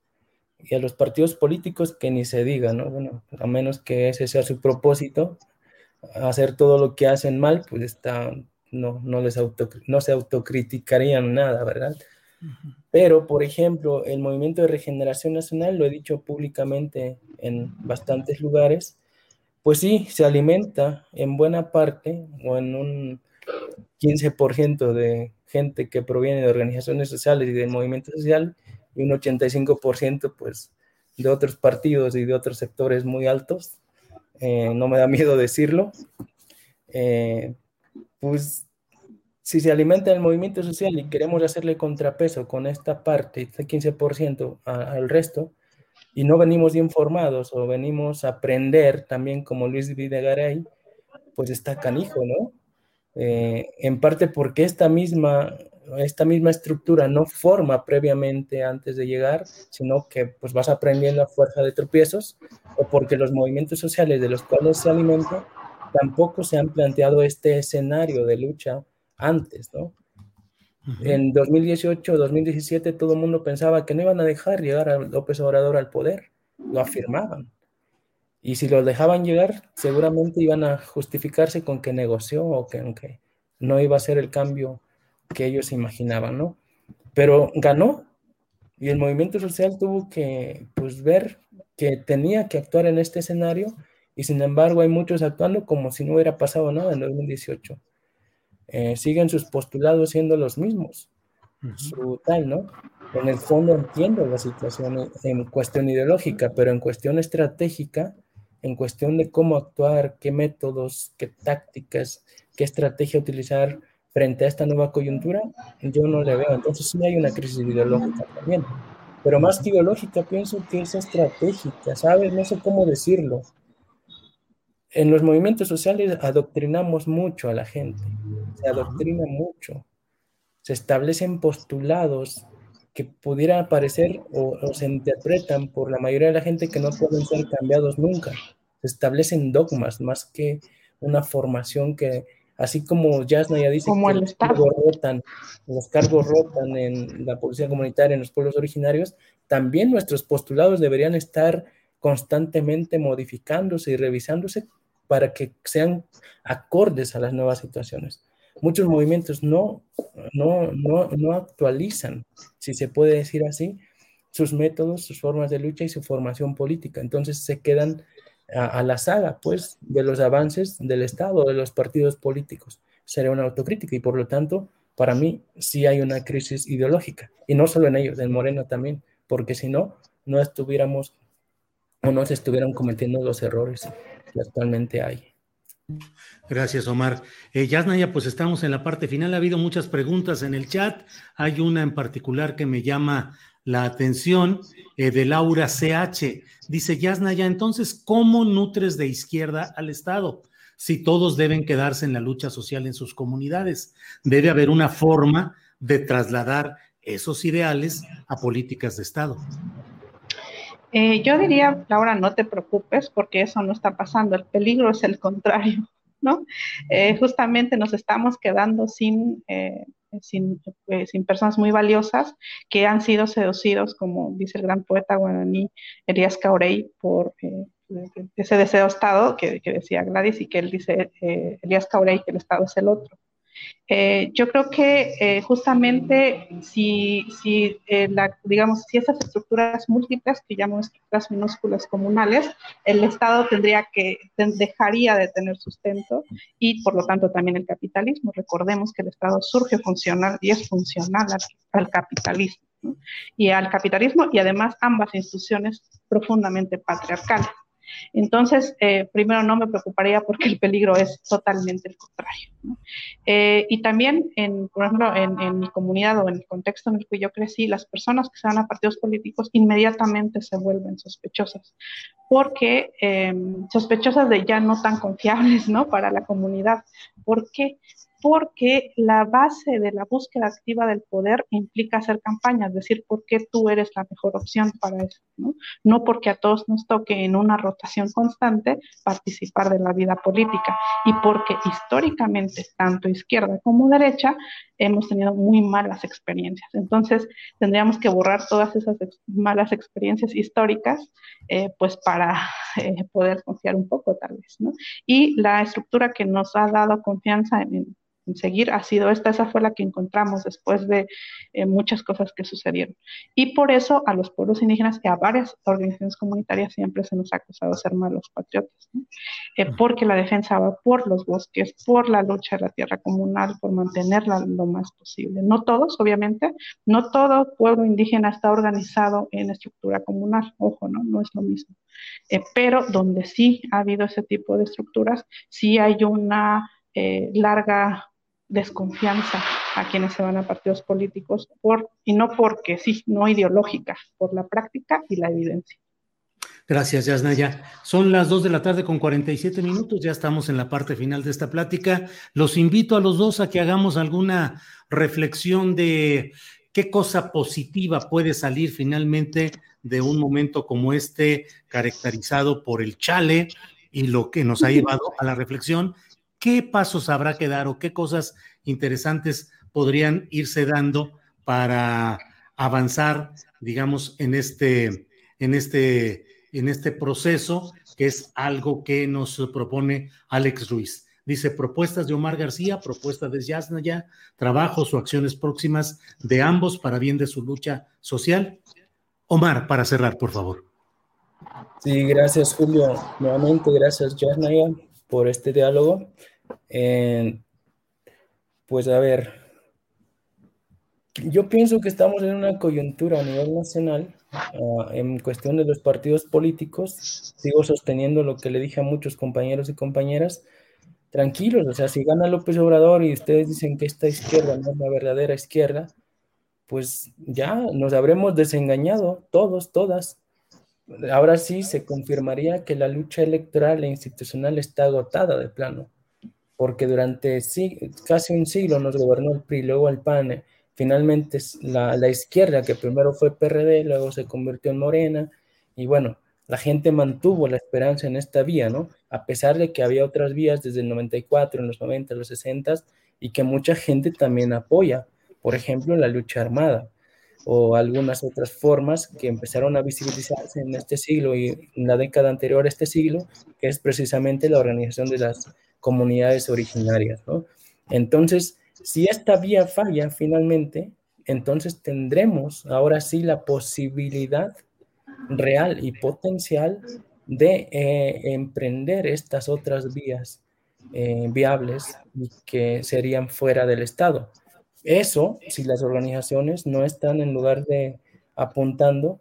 y a los partidos políticos que ni se diga, ¿no? Bueno, a menos que ese sea su propósito, hacer todo lo que hacen mal, pues está, no, no, les no se autocriticarían nada, ¿verdad? Pero, por ejemplo, el movimiento de regeneración nacional, lo he dicho públicamente en bastantes lugares, pues sí, se alimenta en buena parte o en un 15% de gente que proviene de organizaciones sociales y del movimiento social y un 85% pues de otros partidos y de otros sectores muy altos. Eh, no me da miedo decirlo. Eh, pues si se alimenta el movimiento social y queremos hacerle contrapeso con esta parte, este 15% a, al resto, y no venimos informados o venimos a aprender también como Luis Videgaray, pues está canijo, ¿no? Eh, en parte porque esta misma esta misma estructura no forma previamente antes de llegar, sino que pues vas aprendiendo a fuerza de tropiezos, o porque los movimientos sociales de los cuales se alimenta tampoco se han planteado este escenario de lucha antes, ¿no? En 2018, 2017, todo el mundo pensaba que no iban a dejar llegar a López Obrador al poder, lo afirmaban. Y si lo dejaban llegar, seguramente iban a justificarse con que negoció o que, aunque no iba a ser el cambio que ellos imaginaban, ¿no? Pero ganó y el movimiento social tuvo que pues, ver que tenía que actuar en este escenario y sin embargo hay muchos actuando como si no hubiera pasado nada en 2018. Eh, siguen sus postulados siendo los mismos, su tal, ¿no? En el fondo entiendo la situación en cuestión ideológica, pero en cuestión estratégica, en cuestión de cómo actuar, qué métodos, qué tácticas, qué estrategia utilizar frente a esta nueva coyuntura, yo no le veo. Entonces sí hay una crisis ideológica también. Pero más que ideológica, pienso que es estratégica, ¿sabes? No sé cómo decirlo. En los movimientos sociales adoctrinamos mucho a la gente, se adoctrina mucho, se establecen postulados que pudieran aparecer o, o, se interpretan por la mayoría de la gente que no pueden ser cambiados nunca. Se establecen dogmas más que una formación que, así como Jasna ya dice como que los, cargos rotan, los cargos rotan en la policía comunitaria, en los pueblos originarios, también nuestros postulados deberían estar constantemente modificándose y revisándose para que sean acordes a las nuevas situaciones. Muchos movimientos no, no, no, no actualizan, si se puede decir así, sus métodos, sus formas de lucha y su formación política. Entonces se quedan a, la saga, pues, de los avances del Estado, de los partidos políticos. Sería una autocrítica y por lo tanto, para mí sí hay una crisis ideológica. Y no solo en ellos, en Moreno también, porque si no, no estuviéramos o no se estuvieran cometiendo los errores que actualmente hay. Gracias, Omar. Eh, Yasnaya, pues estamos en la parte final. Ha habido muchas preguntas en el chat. Hay una en particular que me llama la atención eh, de Laura CH. Dice Yasnaya, entonces, ¿cómo nutres de izquierda al Estado? Si todos deben quedarse en la lucha social en sus comunidades, debe haber una forma de trasladar esos ideales a políticas de Estado. Eh, yo diría, Laura, no te preocupes porque eso no está pasando. El peligro es el contrario, *laughs* ¿no? Eh, justamente nos estamos quedando sin, eh, sin, eh, sin, personas muy valiosas que han sido seducidos, como dice el gran poeta guaraní Elías Caurey, por ese deseo Estado que, que, decía Gladys y que él dice, Elías Caurey, que el Estado es el otro. Eh, yo creo que eh, justamente si, si eh, la, digamos, si esas estructuras múltiples, que llamamos estructuras minúsculas comunales, el Estado tendría que, dejaría de tener sustento y por lo tanto también el capitalismo. Recordemos que el Estado surge funcional y es funcional al, al capitalismo. Y al capitalismo y además ambas instituciones profundamente patriarcales. Entonces, eh, primero no me preocuparía porque el peligro es totalmente el contrario. Eh, y también, por ejemplo, en, en, mi comunidad o en el contexto en el que yo crecí, las personas que se van a partidos políticos inmediatamente se vuelven sospechosas, porque eh, sospechosas de ya no tan confiables ¿no? para la comunidad. ¿Por qué? Porque la base de la búsqueda activa del poder implica hacer campañas, es decir, por qué tú eres la mejor opción para eso, ¿no? No porque a todos nos toque en una rotación constante participar de la vida política y porque históricamente, tanto izquierda como derecha, hemos tenido muy malas experiencias. Entonces, tendríamos que borrar todas esas malas experiencias históricas, eh, pues para *laughs* eh, poder confiar un poco, tal vez. Y la estructura que nos ha dado confianza en seguir ha sido esta, esa fue la que encontramos después de eh, muchas cosas que sucedieron. Y por eso a los pueblos indígenas y a varias organizaciones comunitarias siempre se nos ha acusado de ser malos patriotas, ¿no? eh, porque la defensa va por los bosques, por la lucha de la tierra comunal, por mantenerla lo más posible. No todos, obviamente, no todo pueblo indígena está organizado en estructura comunal, ojo, no, no es lo mismo. Eh, pero donde sí ha habido ese tipo de estructuras, sí hay una eh, larga desconfianza a quienes se van a partidos políticos y no porque sí, no ideológica, por la práctica y la evidencia. Gracias, Yasnaya. Son las 2 de la tarde con 47 minutos, ya estamos en la parte final de esta plática. Los invito a los dos a que hagamos alguna reflexión de qué cosa positiva puede salir finalmente de un momento como este, caracterizado por el chale y lo que nos ha llevado a la reflexión. ¿Qué pasos habrá que dar o qué cosas interesantes podrían irse dando para avanzar, digamos, en este, en este en este proceso, que es algo que nos propone Alex Ruiz. Dice, propuestas de Omar García, propuestas de Yasnaya, trabajos o acciones próximas de ambos para bien de su lucha social. Omar, para cerrar, por favor. Sí, gracias Julio. Nuevamente, gracias Yasnaya por este diálogo. Pues a ver, yo pienso que estamos en una coyuntura a nivel nacional Ah, en cuestión de los partidos políticos, sigo sosteniendo lo que le dije a muchos compañeros y compañeras, tranquilos, o sea, si gana López Obrador y ustedes dicen que esta izquierda no es la verdadera izquierda, pues ya nos habremos desengañado todos, todas. Ahora sí se confirmaría que la lucha electoral e institucional está agotada de plano, porque durante casi un siglo nos gobernó el PRI, luego el PAN, finalmente la, la izquierda, que primero fue PRD, luego se convirtió en Morena, y bueno, la gente mantuvo la esperanza en esta vía, ¿no? A pesar de que había otras vías desde el 94, en los 90, los 60, y que mucha gente también apoya, por ejemplo, la lucha armada o algunas otras formas que empezaron a visibilizarse en este siglo y en la década anterior a este siglo, que es precisamente la organización de las comunidades originarias, ¿no? Entonces, si esta vía falla finalmente, entonces tendremos ahora sí la posibilidad real y potencial de eh, emprender estas otras vías eh, viables que serían fuera del Estado. Eso, si las organizaciones no están en lugar de apuntando,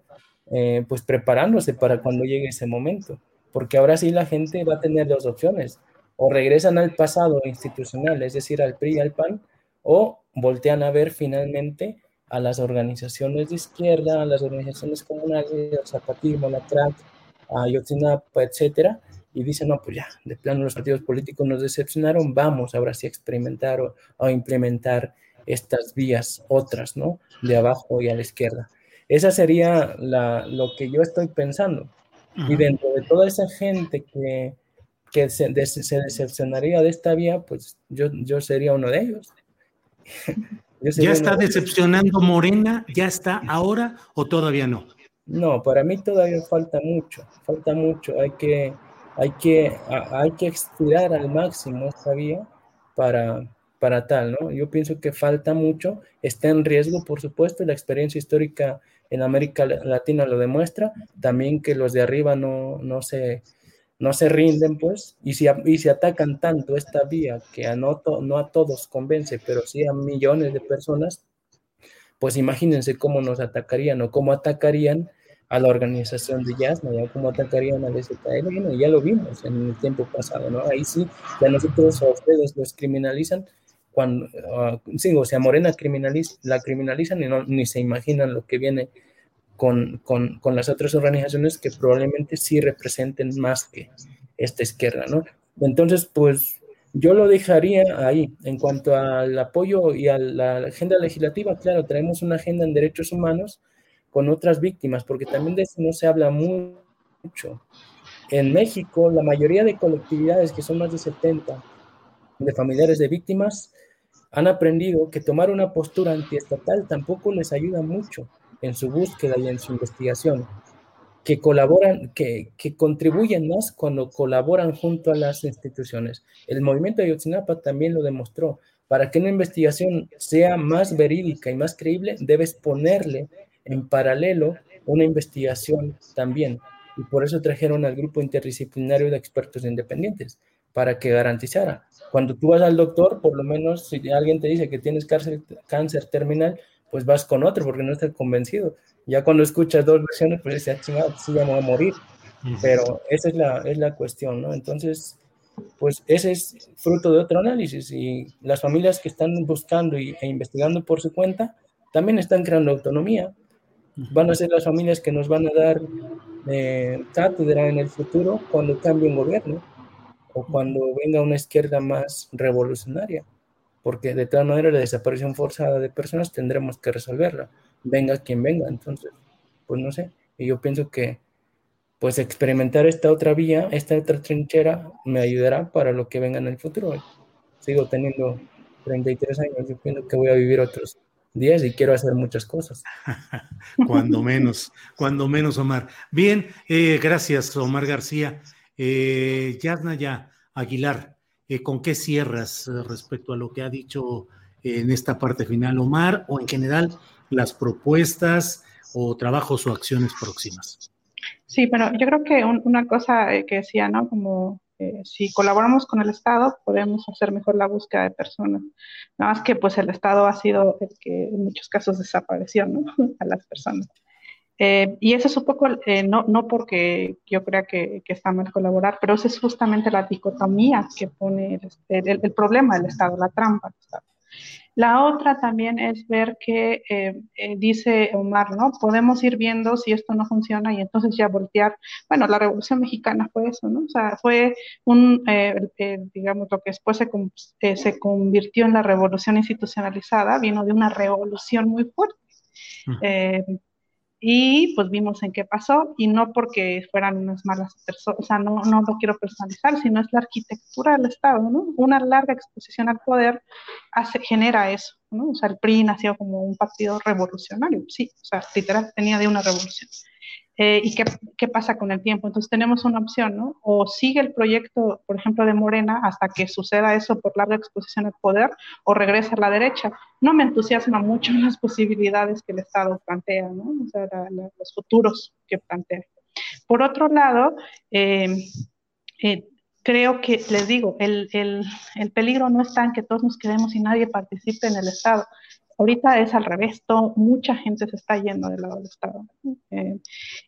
eh, pues preparándose para cuando llegue ese momento, porque ahora sí la gente va a tener dos opciones, o regresan al pasado institucional, es decir, al PRI y al PAN, o voltean a ver finalmente a las organizaciones de izquierda, a las organizaciones comunales, al zapatismo, la TRAC, a Yotzinapa, etcétera, y dicen, no, pues ya, de plano los partidos políticos nos decepcionaron, vamos ahora sí a experimentar o a implementar estas vías otras, ¿no? De abajo y a la izquierda. Esa sería la, lo que yo estoy pensando. Y dentro de toda esa gente que, que se, se, decepcionaría de esta vía, pues yo, yo sería uno de ellos. *laughs* ¿Ya está decepcionando Morena? ¿Ya está ahora o todavía no? No, para mí todavía falta mucho, falta mucho. Hay que, hay que, hay que estirar al máximo esta vía para, para tal, ¿no? Yo pienso que falta mucho, está en riesgo, por supuesto, la experiencia histórica en América Latina lo demuestra, también que los de arriba no, no se no se rinden, pues, y si, y si atacan tanto esta vía que a no, no a todos convence, pero sí a millones de personas, pues imagínense cómo nos atacarían o cómo atacarían a la organización de Yasna, ya cómo atacarían a SKL, bueno, ya lo vimos en el tiempo pasado, ¿no? Ahí sí, ya nosotros a ustedes los criminalizan, cuando, uh, sí, o sea, Morena criminaliza, la criminalizan y no, ni se imaginan lo que viene con, con, con, las otras organizaciones que probablemente sí representen más que esta izquierda, ¿no? Entonces, pues yo lo dejaría ahí. En cuanto al apoyo y a la agenda legislativa, claro, traemos una agenda en derechos humanos con otras víctimas, porque también de eso no se habla mucho. En México, la mayoría de colectividades, que son más de 70, de familiares de víctimas, han aprendido que tomar una postura antiestatal tampoco les ayuda mucho en su búsqueda y en su investigación, que colaboran, que, que contribuyen más cuando colaboran junto a las instituciones. El movimiento de Ayotzinapa también lo demostró. Para que una investigación sea más verídica y más creíble, debes ponerle en paralelo una investigación también. Y por eso trajeron al grupo interdisciplinario de expertos independientes, para que garantizara. Cuando tú vas al doctor, por lo menos si alguien te dice que tienes cáncer, cáncer terminal, pues vas con otro porque no estás convencido. Ya cuando escuchas dos versiones, pues dices, ah, chingado, sí, ya me voy a morir. Pero esa es la, es la cuestión, ¿no? Entonces, pues ese es fruto de otro análisis y las familias que están buscando y, e investigando por su cuenta también están creando autonomía van a ser las familias que nos van a dar eh, cátedra en el futuro cuando cambie un gobierno o cuando venga una izquierda más revolucionaria, porque de todas maneras la desaparición forzada de personas tendremos que resolverla, venga quien venga, entonces, pues no sé, y yo pienso que pues experimentar esta otra vía, esta otra trinchera, me ayudará para lo que venga en el futuro. Sigo teniendo 33 años, yo pienso que voy a vivir otros días y quiero hacer muchas cosas. *laughs* cuando menos, cuando menos, Omar. Bien, eh, gracias, Omar García. Eh, Yasnaya Aguilar, eh, ¿con qué cierras eh, respecto a lo que ha dicho en esta parte final Omar o en general las propuestas o trabajos o acciones próximas? Sí, bueno, yo creo que una cosa que decía, ¿no? Como eh, si colaboramos con el Estado, podemos hacer mejor la búsqueda de personas. Nada más que pues el Estado ha sido el que en muchos casos desapareció ¿no? *laughs* a las personas. Eh, y eso es un poco, eh, no, no porque yo crea que, que, está mal colaborar, pero esa es justamente la dicotomía que pone el, el, el problema del Estado, la trampa del Estado. La otra también es ver que eh, eh, dice Omar, ¿no? Podemos ir viendo si esto no funciona y entonces ya voltear. Bueno, la Revolución Mexicana fue eso, ¿no? O sea, fue un, eh, digamos, lo que después se, se convirtió en la revolución institucionalizada, vino de una revolución muy fuerte. Y pues vimos en qué pasó, y no porque fueran unas malas personas, o sea, no, no lo quiero personalizar, sino es la arquitectura del Estado, ¿no? Una larga exposición al poder hace, genera eso, ¿no? O sea, el PRI nació como un partido revolucionario, sí, o sea, literal, tenía de una revolución. Eh, ¿Y qué, qué, pasa con el tiempo? Entonces tenemos una opción, ¿no? O sigue el proyecto, por ejemplo, de Morena hasta que suceda eso por larga exposición al poder, o regresa a la derecha. No me entusiasma mucho *laughs* las posibilidades que el Estado plantea, ¿no? O sea, la, la, los futuros que plantea. Por otro lado, eh, eh, creo que, les digo, el, el, el, peligro no está en que todos nos quedemos y nadie participe en el Estado. Ahorita es al revés, todo, mucha gente se está yendo del lado del Estado. Eh,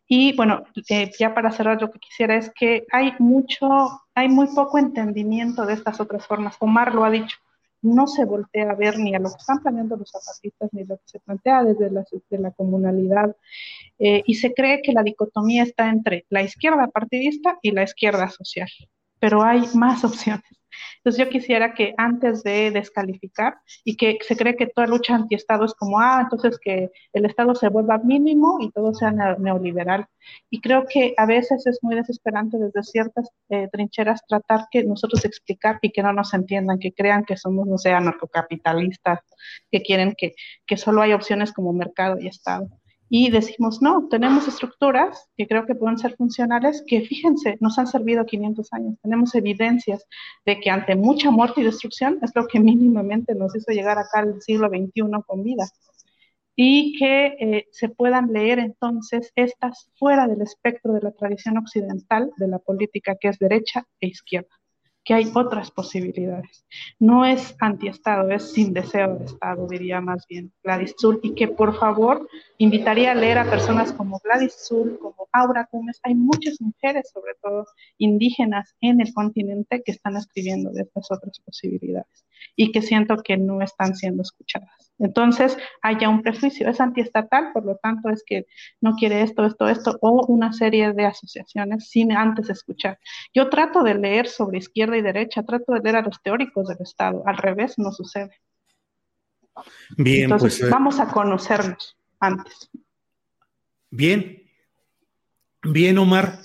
y bueno, eh, ya para cerrar lo que quisiera es que hay mucho, hay muy poco entendimiento de estas otras formas. Omar lo ha dicho, no se voltea a ver ni a lo que están planeando los zapatistas, ni lo que se plantea desde la, comunalidad. Eh, y se cree que la dicotomía está entre la izquierda partidista y la izquierda social. Pero hay más opciones. Entonces yo quisiera que antes de descalificar y que se cree que toda lucha antiestado es como, ah, entonces que el Estado se vuelva mínimo y todo sea neoliberal. Y creo que a veces es muy desesperante desde ciertas eh, trincheras tratar que nosotros explicar y que no nos entiendan, que crean que somos, no sé, anarcocapitalistas, que quieren que, que solo hay opciones como mercado y Estado y decimos, no, tenemos estructuras que creo que pueden ser funcionales, que fíjense, nos han servido 500 años. Tenemos evidencias de que ante mucha muerte y destrucción es lo que mínimamente nos hizo llegar acá al siglo XXI con vida. Y que eh, se puedan leer entonces estas fuera del espectro de la tradición occidental de la política que es derecha e izquierda que hay otras posibilidades. No es antiestado, es sin deseo de Estado, diría más bien Gladys Zul, y que por favor invitaría a leer a personas como Gladys Zul, como Aura Gómez. Hay muchas mujeres, sobre todo indígenas, en el continente que están escribiendo de estas otras posibilidades y que siento que no están siendo escuchadas. Entonces, haya un prejuicio, es antiestatal, por lo tanto es que no quiere esto, esto, esto, o una serie de asociaciones sin antes escuchar. Yo trato de leer sobre izquierda y derecha, trato de leer a los teóricos del Estado, al revés no sucede. Bien, Entonces, pues, vamos a conocernos antes. Bien, bien, Omar.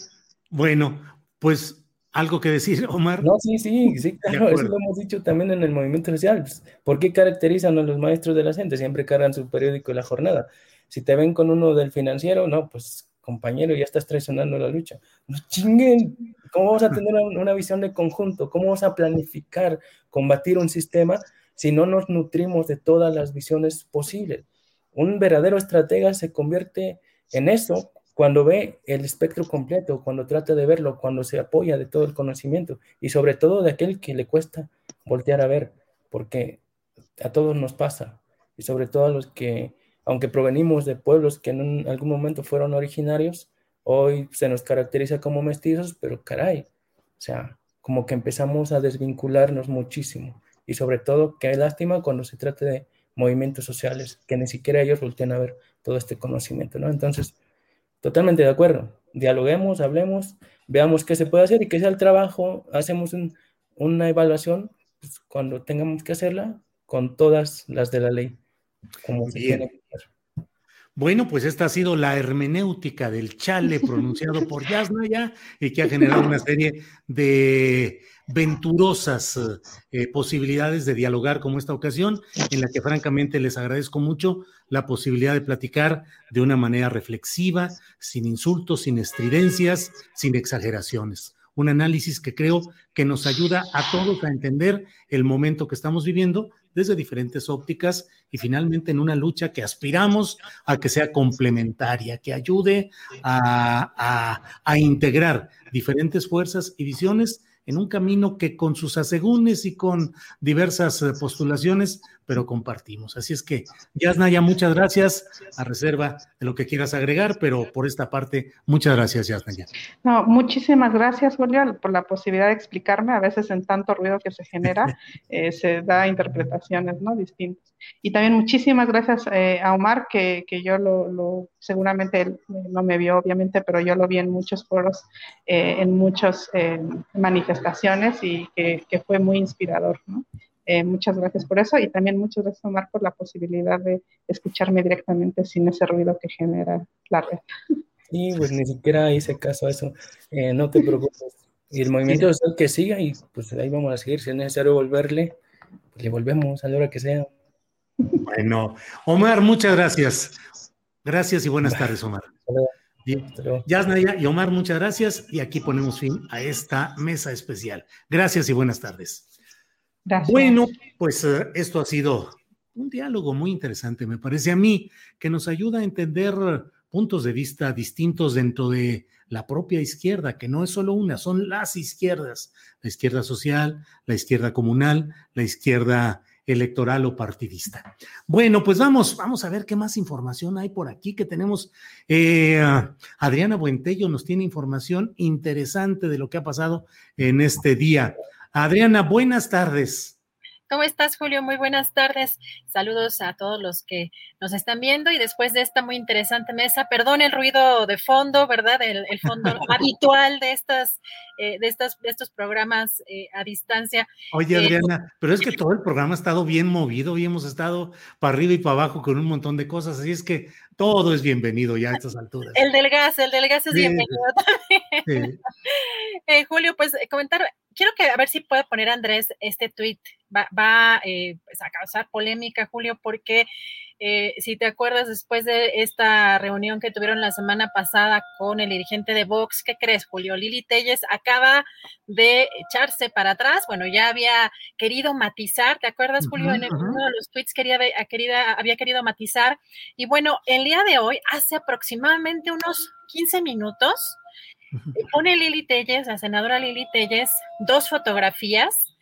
Bueno, pues ¿Algo que decir, *laughs* Omar? No, sí, sí, sí, claro, eso lo hemos dicho también en el movimiento social. Pues, ¿Por qué caracterizan a los maestros de la gente? Siempre cargan su periódico la jornada. Si te ven con uno del financiero, no, pues compañero, ya estás traicionando la lucha. No chinguen, ¿cómo vamos a *laughs* tener una visión de conjunto? ¿Cómo vamos a planificar, combatir un sistema si no nos nutrimos de todas las visiones posibles? Un verdadero estratega se convierte en eso cuando ve el espectro completo, cuando trata de verlo, cuando se apoya de todo el conocimiento y sobre todo de aquel que le cuesta voltear a ver, porque a todos nos pasa y sobre todo a los que, aunque provenimos de pueblos que en algún momento fueron originarios, hoy se nos caracteriza como mestizos, pero caray, o sea, como que empezamos a desvincularnos muchísimo y sobre todo qué lástima cuando se trata de movimientos sociales, que ni siquiera ellos voltean a ver todo este conocimiento, ¿no? Entonces, totalmente de acuerdo. Dialoguemos, hablemos, veamos qué se puede hacer y que sea el trabajo, hacemos una evaluación pues, cuando tengamos que hacerla con todas las de la ley, como se tiene que hacer. Bueno, pues esta ha sido la hermenéutica del chale pronunciado por Yasnaya y que ha generado una serie de venturosas eh, posibilidades de dialogar como esta ocasión, en la que francamente les agradezco mucho la posibilidad de platicar de una manera reflexiva, sin insultos, sin estridencias, sin exageraciones. Un análisis que creo que nos ayuda a todos a entender el momento que estamos viviendo desde diferentes ópticas y finalmente en una lucha que aspiramos a que sea complementaria, que ayude a, a integrar diferentes fuerzas y visiones en un camino que con sus asegúnes y con diversas postulaciones, pero compartimos. Así es que, Yasnaya, muchas gracias, a reserva de lo que quieras agregar, pero por esta parte, muchas gracias, Yasnaya. No, muchísimas gracias, Julio, por la posibilidad de explicarme. A veces en tanto ruido que se genera, *laughs* eh, se da interpretaciones ¿no? distintas. Y también muchísimas gracias eh, a Omar, que, que yo lo, lo, seguramente él no me vio, obviamente, pero yo lo vi en muchos foros, eh, en muchas manifestaciones y que, que, fue muy inspirador. ¿no? Eh, muchas gracias por eso y también muchas gracias, Omar, por la posibilidad de escucharme directamente sin ese ruido que genera la red. Sí, pues ni siquiera hice caso a eso. Eh, no te preocupes. Y el movimiento es el que siga y pues ahí vamos a seguir. Si es necesario volverle, pues le volvemos a la hora que sea. Bueno, Omar, muchas gracias. Gracias y buenas tardes, Omar. Yasnaya y Omar, muchas gracias. Y aquí ponemos fin a esta mesa especial. Gracias y buenas tardes. Bueno, pues eh, esto ha sido un diálogo muy interesante, me parece a mí, que nos ayuda a entender puntos de vista distintos dentro de la propia izquierda, que no es solo una, son las izquierdas, la izquierda social, la izquierda comunal, la izquierda electoral o partidista. Bueno, pues vamos, vamos a ver qué más información hay por aquí que tenemos. Eh, Adriana Buentello nos tiene información interesante de lo que ha pasado en este día. Adriana, buenas tardes. ¿Cómo estás, Julio? Muy buenas tardes. Saludos a todos los que nos están viendo y después de esta muy interesante mesa, perdón el ruido de fondo, ¿verdad? El, fondo *laughs* habitual de estas, eh, de estas, de estos programas eh, a distancia. Oye, eh, Adriana, pero es que todo el programa ha estado bien movido y hemos estado para arriba y para abajo con un montón de cosas, así es que todo es bienvenido ya a estas alturas. El del gas, el del gas es bienvenido también. *laughs* Julio, pues comentar quiero que a ver si puede poner Andrés este tweet. Va, eh, pues, a causar polémica, Julio, porque eh, si te acuerdas, después de esta reunión que tuvieron la semana pasada con el dirigente de Vox, ¿qué crees, Julio? Lili Telles acaba de echarse para atrás. Bueno, ya había querido matizar, ¿te acuerdas, Julio? en uno de los tweets quería, querida, había querido matizar. Y bueno, el día de hoy, hace aproximadamente unos 15 minutos, Pone Lili Telles, la senadora Lili Telles, dos fotografías,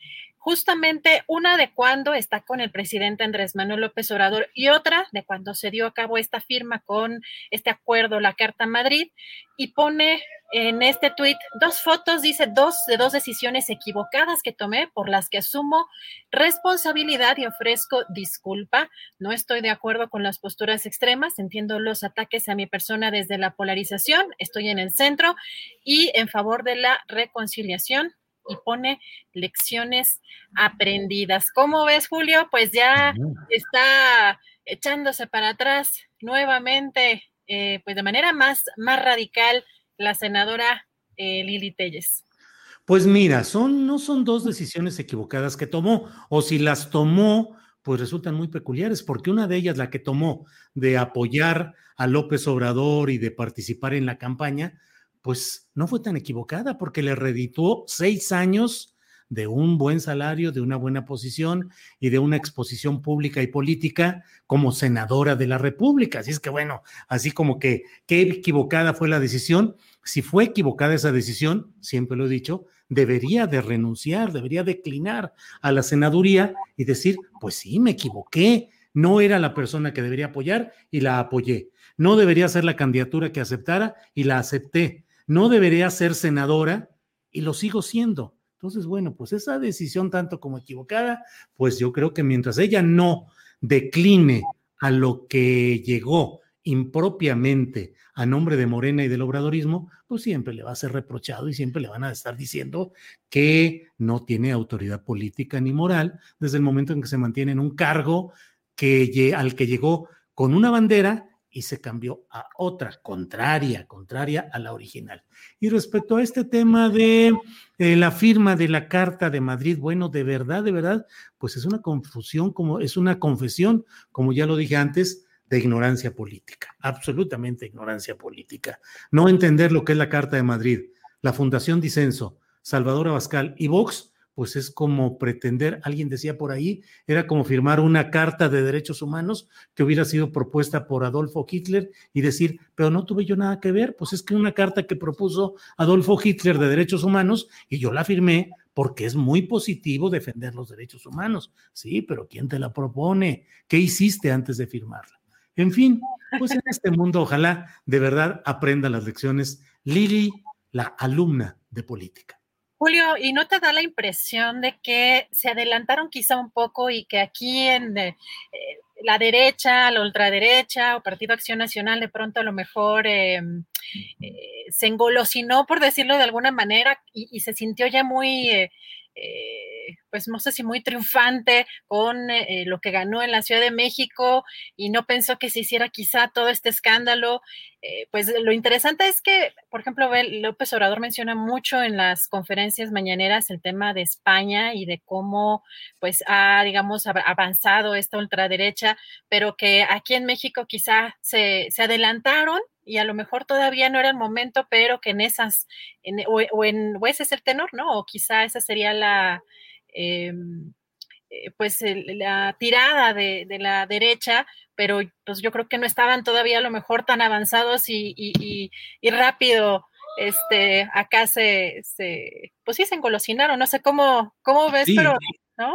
justamente una de cuando está con el presidente Andrés Manuel López Obrador y otra de cuando se dio a cabo esta firma con este acuerdo, la Carta Madrid, y pone en este tuit dos fotos, dice dos de dos decisiones equivocadas que tomé por las que asumo responsabilidad y ofrezco disculpa. No estoy de acuerdo con las posturas extremas, entiendo los ataques a mi persona desde la polarización, estoy en el centro y en favor de la reconciliación y pone lecciones aprendidas. ¿Cómo ves, Julio? Pues ya está echándose para atrás nuevamente, eh, pues de manera más, más radical la senadora eh, Lili Telles? Pues mira, son, no son dos decisiones equivocadas que tomó, o si las tomó, pues resultan muy peculiares, porque una de ellas, la que tomó de apoyar a López Obrador y de participar en la campaña, pues no fue tan equivocada, porque le redituó seis años de un buen salario, de una buena posición y de una exposición pública y política como senadora de la República. Así es que bueno, así como que qué equivocada fue la decisión. Si fue equivocada esa decisión, siempre lo he dicho, debería de renunciar, debería declinar a la senaduría y decir, pues sí, me equivoqué, no era la persona que debería apoyar y la apoyé. No debería ser la candidatura que aceptara y la acepté. No debería ser senadora y lo sigo siendo. Entonces, bueno, pues esa decisión tanto como equivocada, pues yo creo que mientras ella no decline a lo que llegó impropiamente a nombre de Morena y del obradorismo, pues siempre le va a ser reprochado y siempre le van a estar diciendo que no tiene autoridad política ni moral desde el momento en que se mantiene en un cargo que, al que llegó con una bandera y se cambió a otra, contraria, contraria a la original. Y respecto a este tema de eh, la firma de la Carta de Madrid, bueno, de verdad, de verdad, pues es una confusión, como es una confesión, como ya lo dije antes, de ignorancia política, absolutamente ignorancia política. No entender lo que es la Carta de Madrid, la Fundación Disenso, Salvador Abascal y Vox, pues es como pretender, alguien decía por ahí, era como firmar una carta de derechos humanos que hubiera sido propuesta por Adolfo Hitler y decir, pero no tuve yo nada que ver, pues es que una carta que propuso Adolfo Hitler de derechos humanos y yo la firmé porque es muy positivo defender los derechos humanos. Sí, pero ¿quién te la propone? ¿Qué hiciste antes de firmarla? En fin, pues en este mundo ojalá de verdad aprenda las lecciones Lili, la alumna de política. Julio, ¿y no te da la impresión de que se adelantaron quizá un poco y que aquí en eh, la derecha, la ultraderecha o Partido Acción Nacional de pronto a lo mejor em, eh, se engolosinó, por decirlo de alguna manera, y, se sintió ya muy... Eh, pues no sé si muy triunfante con eh, lo que ganó en la Ciudad de México y no pensó que se hiciera quizá todo este escándalo. Eh, pues lo interesante es que, por ejemplo, López Obrador menciona mucho en las conferencias mañaneras el tema de España y de cómo pues ha, digamos, avanzado esta ultraderecha, pero que aquí en México quizá se, se adelantaron y a lo mejor todavía no era el momento, pero que en esas, o, en, o ese es el tenor, ¿no? O quizá esa sería la, em, eh, pues la tirada de, la derecha, pero pues yo creo que no estaban todavía a lo mejor tan avanzados y, y, y, rápido, este, acá se, se, pues sí, se engolosinaron, no sé cómo, cómo ves, pero, ¿no?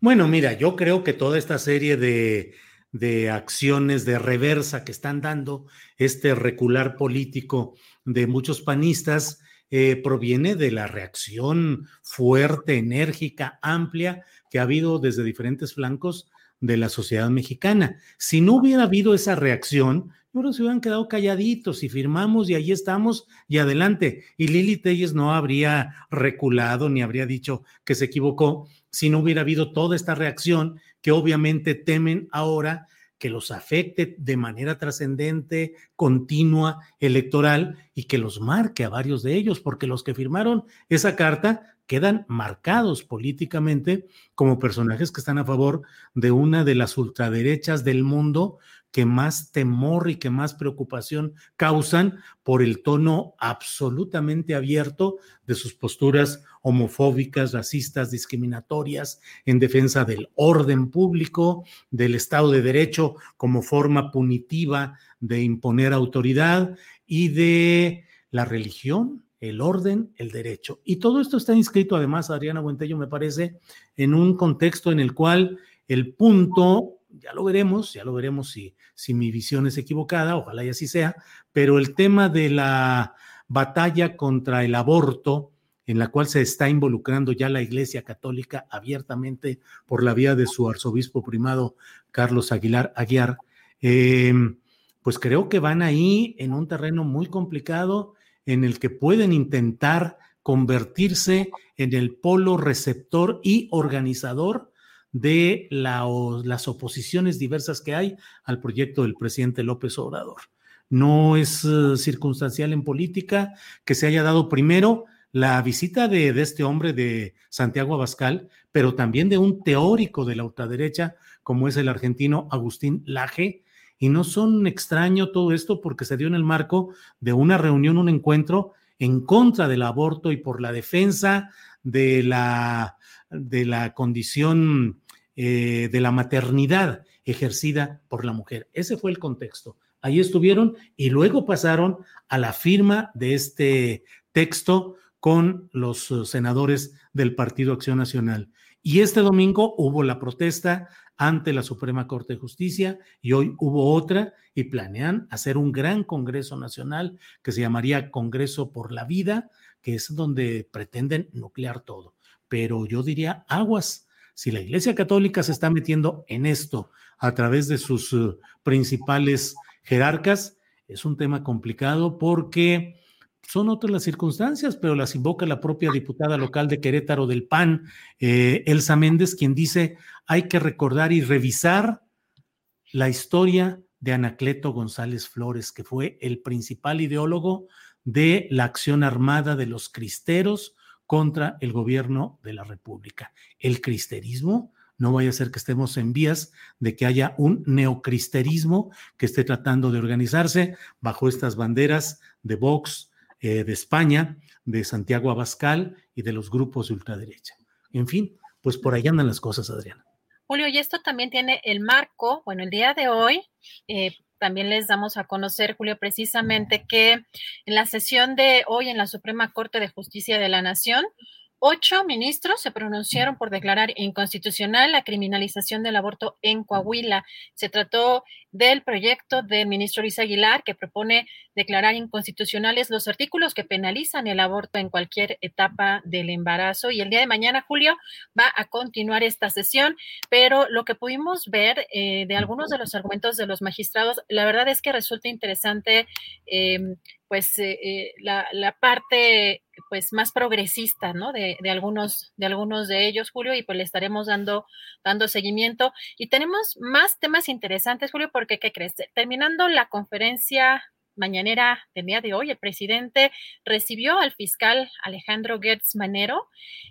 Bueno, mira, yo creo que toda esta serie de de acciones de reversa que están dando este recular político de muchos panistas eh, proviene de la reacción fuerte, enérgica, amplia que ha habido desde diferentes flancos de la sociedad mexicana. Si no hubiera habido esa reacción, yo creo que se hubieran quedado calladitos y firmamos y ahí estamos y adelante. Y Lili Telles no habría reculado ni habría dicho que se equivocó si no hubiera habido toda esta reacción que obviamente temen ahora que los afecte de manera trascendente, continua, electoral y que los marque a varios de ellos, porque los que firmaron esa carta quedan marcados políticamente como personajes que están a favor de una de las ultraderechas del mundo que más temor y que más preocupación causan por el tono absolutamente abierto de sus posturas homofóbicas, racistas, discriminatorias, en defensa del orden público, del Estado de Derecho como forma punitiva de imponer autoridad y de la religión, el orden, el derecho. Y todo esto está inscrito, además, Adriana Buentello, me parece, en un contexto en el cual el punto ya lo veremos, ya lo veremos si, si mi visión es equivocada, ojalá y así sea, pero el tema de la batalla contra el aborto, en la cual se está involucrando ya la Iglesia Católica abiertamente por la vía de su arzobispo primado Carlos Aguilar Aguiar, em, pues creo que van ahí en un terreno muy complicado en el que pueden intentar convertirse en el polo receptor y organizador de las oposiciones diversas que hay al proyecto del presidente López Obrador. No es eh, circunstancial en política que se haya dado primero la visita de, este hombre de Santiago Abascal, pero también de un teórico de la ultraderecha como es el argentino Agustín Laje. Y no son extraño todo esto porque se dio en el marco de una reunión, un encuentro en contra del aborto y por la defensa de la, de la condición eh, de la maternidad ejercida por la mujer. Ese fue el contexto. Ahí estuvieron y luego pasaron a la firma de este texto con los eh, senadores del Partido Acción Nacional. Y este domingo hubo la protesta ante la Suprema Corte de Justicia y hoy hubo otra y planean hacer un gran Congreso Nacional que se llamaría Congreso por la Vida, que es donde pretenden nuclear todo. Pero yo diría aguas, Si la Iglesia Católica se está metiendo en esto a través de sus uh, principales jerarcas, es un tema complicado porque son otras las circunstancias, pero las invoca la propia diputada local de Querétaro del PAN, eh, Elsa Méndez, quien dice hay que recordar y revisar la historia de Anacleto González Flores, que fue el principal ideólogo de la acción armada de los cristeros contra el gobierno de la República. El cristerismo, no vaya a ser que estemos en vías de que haya un neocristerismo que esté tratando de organizarse bajo estas banderas de Vox, eh, de España, de Santiago Abascal y de los grupos de ultraderecha. En fin, pues por ahí andan las cosas, Adriana. Julio, y esto también tiene el marco, bueno, el día de hoy, eh, también les damos a conocer, Julio, precisamente que en la sesión de hoy en la Suprema Corte de Justicia de la Nación, Ocho ministros se pronunciaron por declarar inconstitucional la criminalización del aborto en Coahuila. Se trató del proyecto del ministro Luis Aguilar que propone declarar inconstitucionales los artículos que penalizan el aborto en cualquier etapa del embarazo. Y el día de mañana, Julio, va a continuar esta sesión, pero lo que pudimos ver eh, de algunos de los argumentos de los magistrados, la verdad es que resulta interesante. Eh, pues eh, eh, la, la, parte pues más progresista, ¿no? De, de, algunos, de algunos de ellos, Julio, y pues le estaremos dando, dando seguimiento. Y tenemos más temas interesantes, Julio, porque, ¿qué crees? Terminando la conferencia mañanera del día de hoy, el presidente recibió al fiscal Alejandro Gertz Manero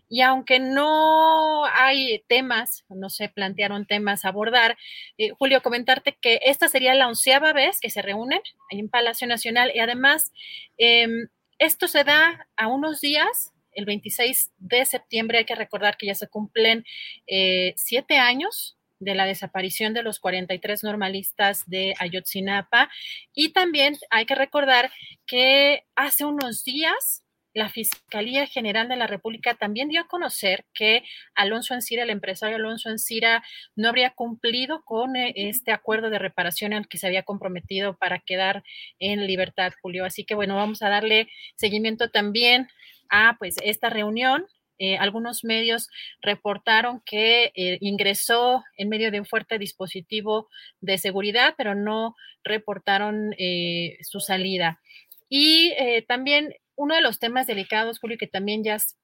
y aunque no hay temas, no se plantearon temas a abordar, eh, Julio, comentarte que esta sería la onceava vez que se reúnen en Palacio Nacional y además em, esto se da a unos días el 26 de septiembre hay que recordar que ya se cumplen eh, siete años de la desaparición de los 43 normalistas de Ayotzinapa. Y también hay que recordar que hace unos días la Fiscalía General de la República también dio a conocer que Alonso Ancira, el empresario Alonso Ancira, no habría cumplido con eh, este acuerdo de reparación al que se había comprometido para quedar en libertad, Julio. Así que bueno, vamos a darle seguimiento también a pues esta reunión eh, algunos medios reportaron que eh, ingresó en medio de un fuerte dispositivo de seguridad, pero no reportaron eh, su salida. Y también uno de los temas delicados, Julio, que también ya has,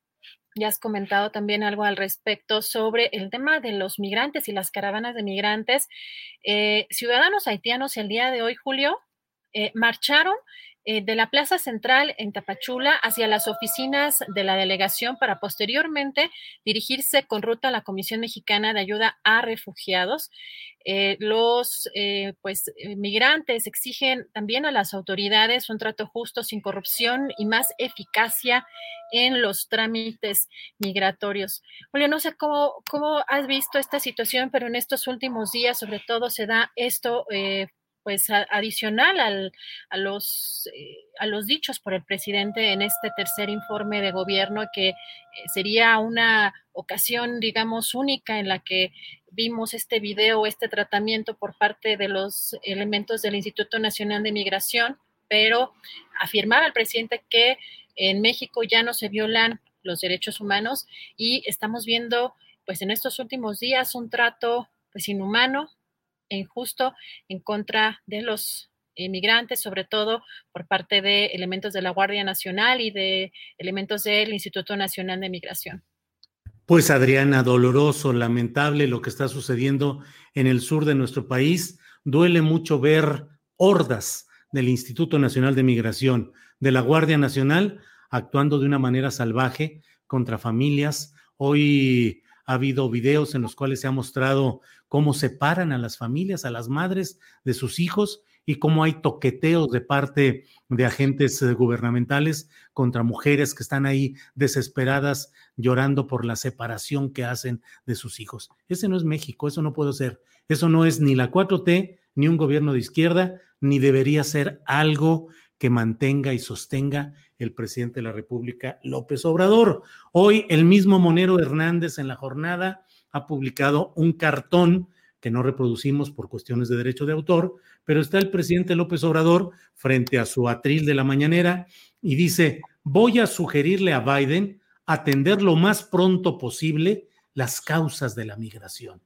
ya has comentado también algo al respecto sobre el tema de los migrantes y las caravanas de migrantes. ciudadanos haitianos el día de hoy, Julio, marcharon eh, de la Plaza Central en Tapachula hacia las oficinas de la delegación para posteriormente dirigirse con ruta a la Comisión Mexicana de Ayuda a Refugiados. Eh, los eh, pues, migrantes exigen también a las autoridades un trato justo, sin corrupción y más eficacia en los trámites migratorios. Julio, no sé cómo, cómo has visto esta situación, pero en estos últimos días, sobre todo, se da esto pues adicional al, a, los, eh, a los dichos por el presidente en este tercer informe de gobierno, que eh, sería una ocasión, digamos, única en la que vimos este video, este tratamiento por parte de los elementos del Instituto Nacional de Migración, pero afirmaba el presidente que en México ya no se violan los derechos humanos y estamos viendo, pues en estos últimos días, un trato pues inhumano, injusto en contra de los inmigrantes, sobre todo por parte de elementos de la Guardia Nacional y de elementos del Instituto Nacional de Migración. Pues Adriana, doloroso, lamentable lo que está sucediendo en el sur de nuestro país. Duele mucho ver hordas del Instituto Nacional de Migración, de la Guardia Nacional, actuando de una manera salvaje contra familias. Hoy ha habido videos en los cuales se ha mostrado cómo separan a las familias, a las madres de sus hijos y cómo hay toqueteos de parte de agentes eh, gubernamentales contra mujeres que están ahí desesperadas llorando por la separación que hacen de sus hijos. Ese no es México, eso no puede ser. Eso no es ni la 4T, ni un gobierno de izquierda, ni debería ser algo que mantenga y sostenga el presidente de la República, López Obrador. Hoy el mismo Monero Hernández en la jornada ha publicado un cartón que no reproducimos por cuestiones de derecho de autor, pero está el presidente López Obrador frente a su atril de la mañanera y dice, voy a sugerirle a Biden atender lo más pronto posible las causas de la migración.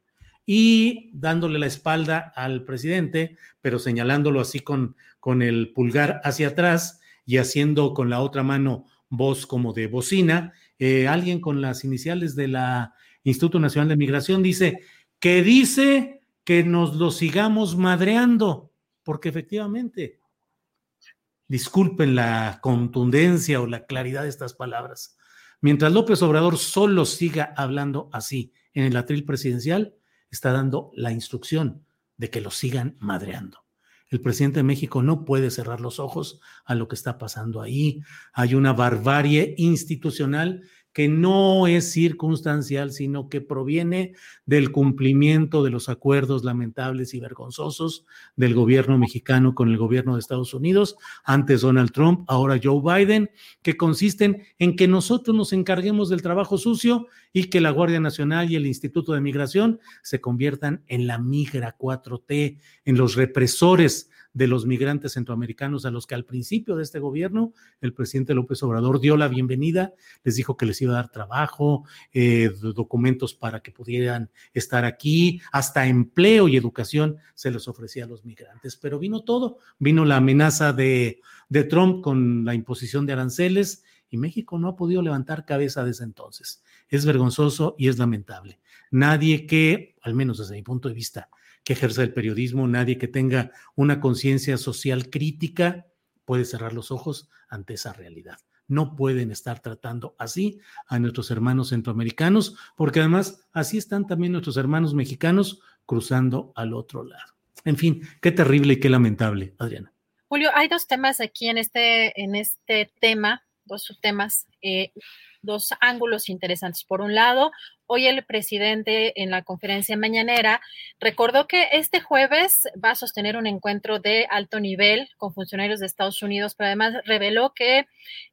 Y dándole la espalda al presidente, pero señalándolo así con, con el pulgar hacia atrás y haciendo con la otra mano voz como de bocina, eh, alguien con las iniciales de la Instituto Nacional de Migración dice que dice que nos lo sigamos madreando, porque efectivamente, disculpen la contundencia o la claridad de estas palabras, mientras López Obrador solo siga hablando así en el atril presidencial, está dando la instrucción de que lo sigan madreando. El presidente de México no puede cerrar los ojos a lo que está pasando ahí. Hay una barbarie institucional que no es circunstancial, sino que proviene del cumplimiento de los acuerdos lamentables y vergonzosos del gobierno mexicano con el gobierno de Estados Unidos, antes Donald Trump, ahora Joe Biden, que consisten en que nosotros nos encarguemos del trabajo sucio y que la Guardia Nacional y el Instituto de Migración se conviertan en la migra 4T, en los represores de los migrantes centroamericanos a los que al principio de este gobierno el presidente López Obrador dio la bienvenida, les dijo que les iba a dar trabajo, eh, documentos para que pudieran estar aquí, hasta empleo y educación se les ofrecía a los migrantes. Pero vino todo, vino la amenaza de, de Trump con la imposición de aranceles y México no ha podido levantar cabeza desde entonces. Es vergonzoso y es lamentable. Nadie que, al menos desde mi punto de vista, que ejerza el periodismo, nadie que tenga una conciencia social crítica puede cerrar los ojos ante esa realidad. No pueden estar tratando así a nuestros hermanos centroamericanos, porque además así están también nuestros hermanos mexicanos cruzando al otro lado. En fin, qué terrible y qué lamentable, Adriana. Julio, hay dos temas aquí en este, en este tema, dos subtemas. Eh, dos ángulos interesantes. Por un lado, hoy el presidente en la conferencia mañanera recordó que este jueves va a sostener un encuentro de alto nivel con funcionarios de Estados Unidos, pero además reveló que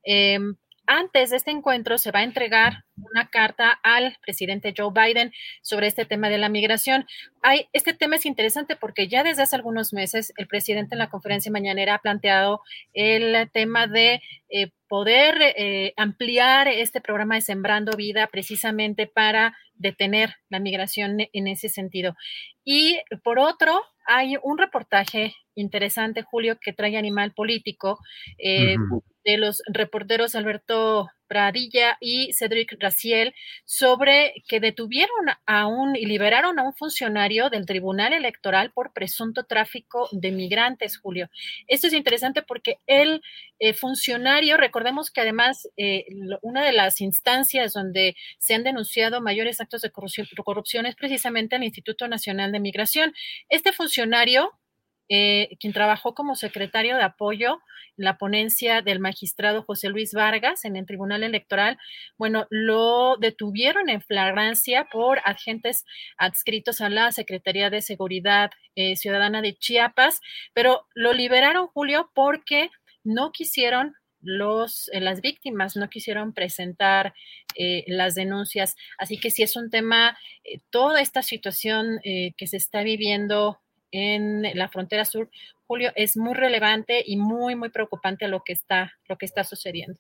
em, antes de este encuentro se va a entregar una carta al presidente Joe Biden sobre este tema de la migración. Hay, este tema es interesante porque ya desde hace algunos meses el presidente en la conferencia mañanera ha planteado el tema de eh, poder eh, ampliar este programa de Sembrando Vida precisamente para detener la migración en ese sentido. Y por otro, hay un reportaje interesante, Julio, que trae Animal Político. Eh, de los reporteros Alberto Pradilla y Cedric Raciel sobre que detuvieron a un y liberaron a un funcionario del Tribunal Electoral por presunto tráfico de migrantes, Julio. Esto es interesante porque el eh, funcionario, recordemos que además eh, una de las instancias donde se han denunciado mayores actos de corrupción, corrupción es precisamente el Instituto Nacional de Migración. Este funcionario eh, quien trabajó como secretario de apoyo en la ponencia del magistrado José Luis Vargas en el Tribunal Electoral, bueno, lo detuvieron en flagrancia por agentes adscritos a la Secretaría de Seguridad eh, Ciudadana de Chiapas, pero lo liberaron, Julio, porque no quisieron los, eh, las víctimas no quisieron presentar las denuncias. Así que sí es un tema, toda esta situación que se está viviendo en la frontera sur, Julio, es muy relevante y muy, muy preocupante lo que está, lo que está sucediendo.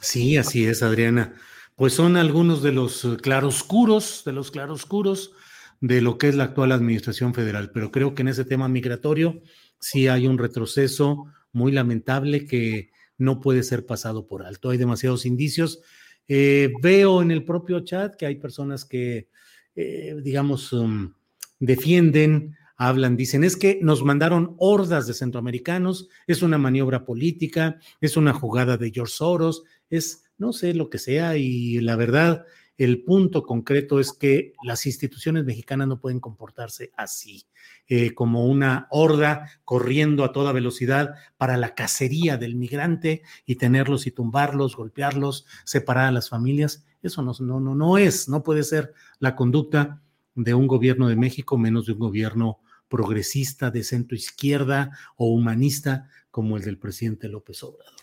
Sí, así es, Adriana. Pues son algunos de los claroscuros, de los claroscuros de lo que es la actual administración federal. Pero creo que en ese tema migratorio sí hay un retroceso muy lamentable que no puede ser pasado por alto. Hay demasiados indicios. Eh, veo en el propio chat que hay personas que, eh, digamos, um, defienden hablan, dicen, es que nos mandaron hordas de centroamericanos, es una maniobra política, es una jugada de George Soros, es no sé lo que sea y la verdad, el punto concreto es que las instituciones mexicanas no pueden comportarse así, eh, como una horda corriendo a toda velocidad para la cacería del migrante y tenerlos y tumbarlos, golpearlos, separar a las familias. Eso no, no, no, no es, no puede ser la conducta de un gobierno de México, menos de un gobierno progresista de centro izquierda o humanista como el del presidente López Obrador.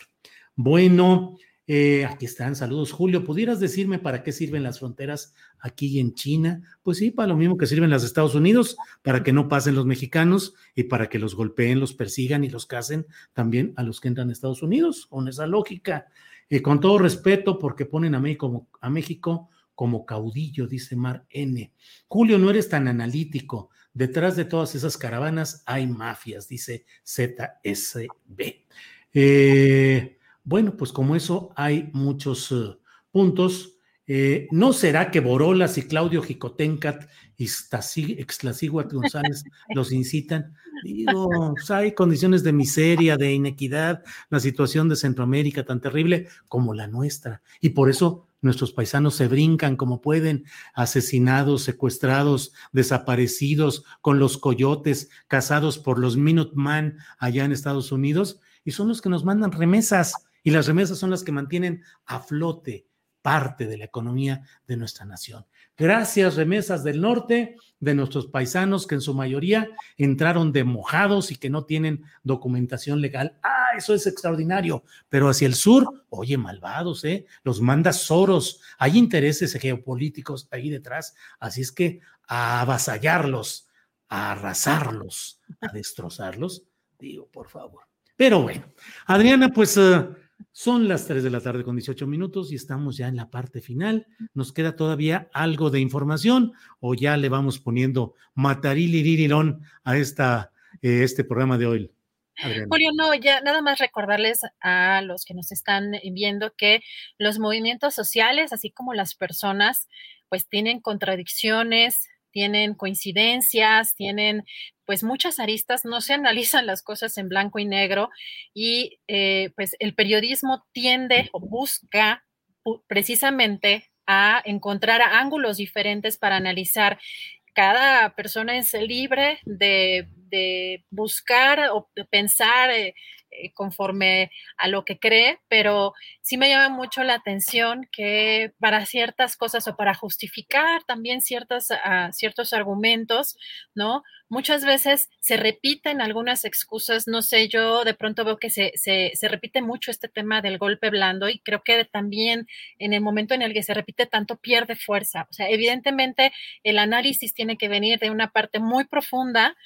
Bueno, eh, aquí están, saludos Julio. ¿Pudieras decirme para qué sirven las fronteras aquí en China? Pues sí, para lo mismo que sirven las de Estados Unidos, para que no pasen los mexicanos y para que los golpeen, los persigan y los casen también a los que entran a Estados Unidos, con esa lógica. Eh, con todo respeto, porque ponen a México, a México como caudillo, dice Mar N. Julio, no eres tan analítico. Detrás de todas esas caravanas hay mafias, dice ZSB. Eh, bueno, pues como eso hay muchos eh, puntos. Eh, ¿No será que Borolas y Claudio Jicotencat y Extlasíhuatl González *laughs* los incitan? Digo, pues, hay condiciones de miseria, de inequidad, la situación de Centroamérica tan terrible como la nuestra. Y por eso nuestros paisanos se brincan como pueden, asesinados, secuestrados, desaparecidos, con los coyotes, cazados por los Minuteman allá en Estados Unidos, y son los que nos mandan remesas, y las remesas son las que mantienen a flote parte de la economía de nuestra nación. Gracias, remesas del norte, de nuestros paisanos que en su mayoría entraron de mojados y que no tienen documentación legal. Ah, eso es extraordinario. Pero hacia el sur, oye, malvados, ¿eh? Los manda Soros. Hay intereses geopolíticos ahí detrás. Así es que a avasallarlos, a arrasarlos, a destrozarlos, digo, por favor. Pero bueno, Adriana, pues... Uh, son las 3 de la tarde con 18 minutos y estamos ya en la parte final. ¿Nos queda todavía algo de información o ya le vamos poniendo matarilirirón a esta, eh, este programa de hoy? Julio, no, ya nada más recordarles a los que nos están viendo que los movimientos sociales, así como las personas, pues tienen contradicciones, tienen coincidencias, tienen pues muchas aristas, no se *laughs* analizan las cosas en blanco y negro y eh, pues el periodismo tiende o busca precisamente a encontrar ángulos diferentes para analizar. Cada persona es libre de, buscar o pensar eh, eh, conforme a lo que cree, pero sí me llama mucho la atención que para ciertas cosas o para justificar también ciertas, ah, ciertos argumentos, ¿no? Muchas veces se repiten algunas excusas, no sé, yo de pronto veo que se, se, se repite mucho este tema del golpe blando y creo que también en el momento en el que se repite tanto pierde fuerza. O sea, evidentemente el análisis tiene que venir de una parte muy profunda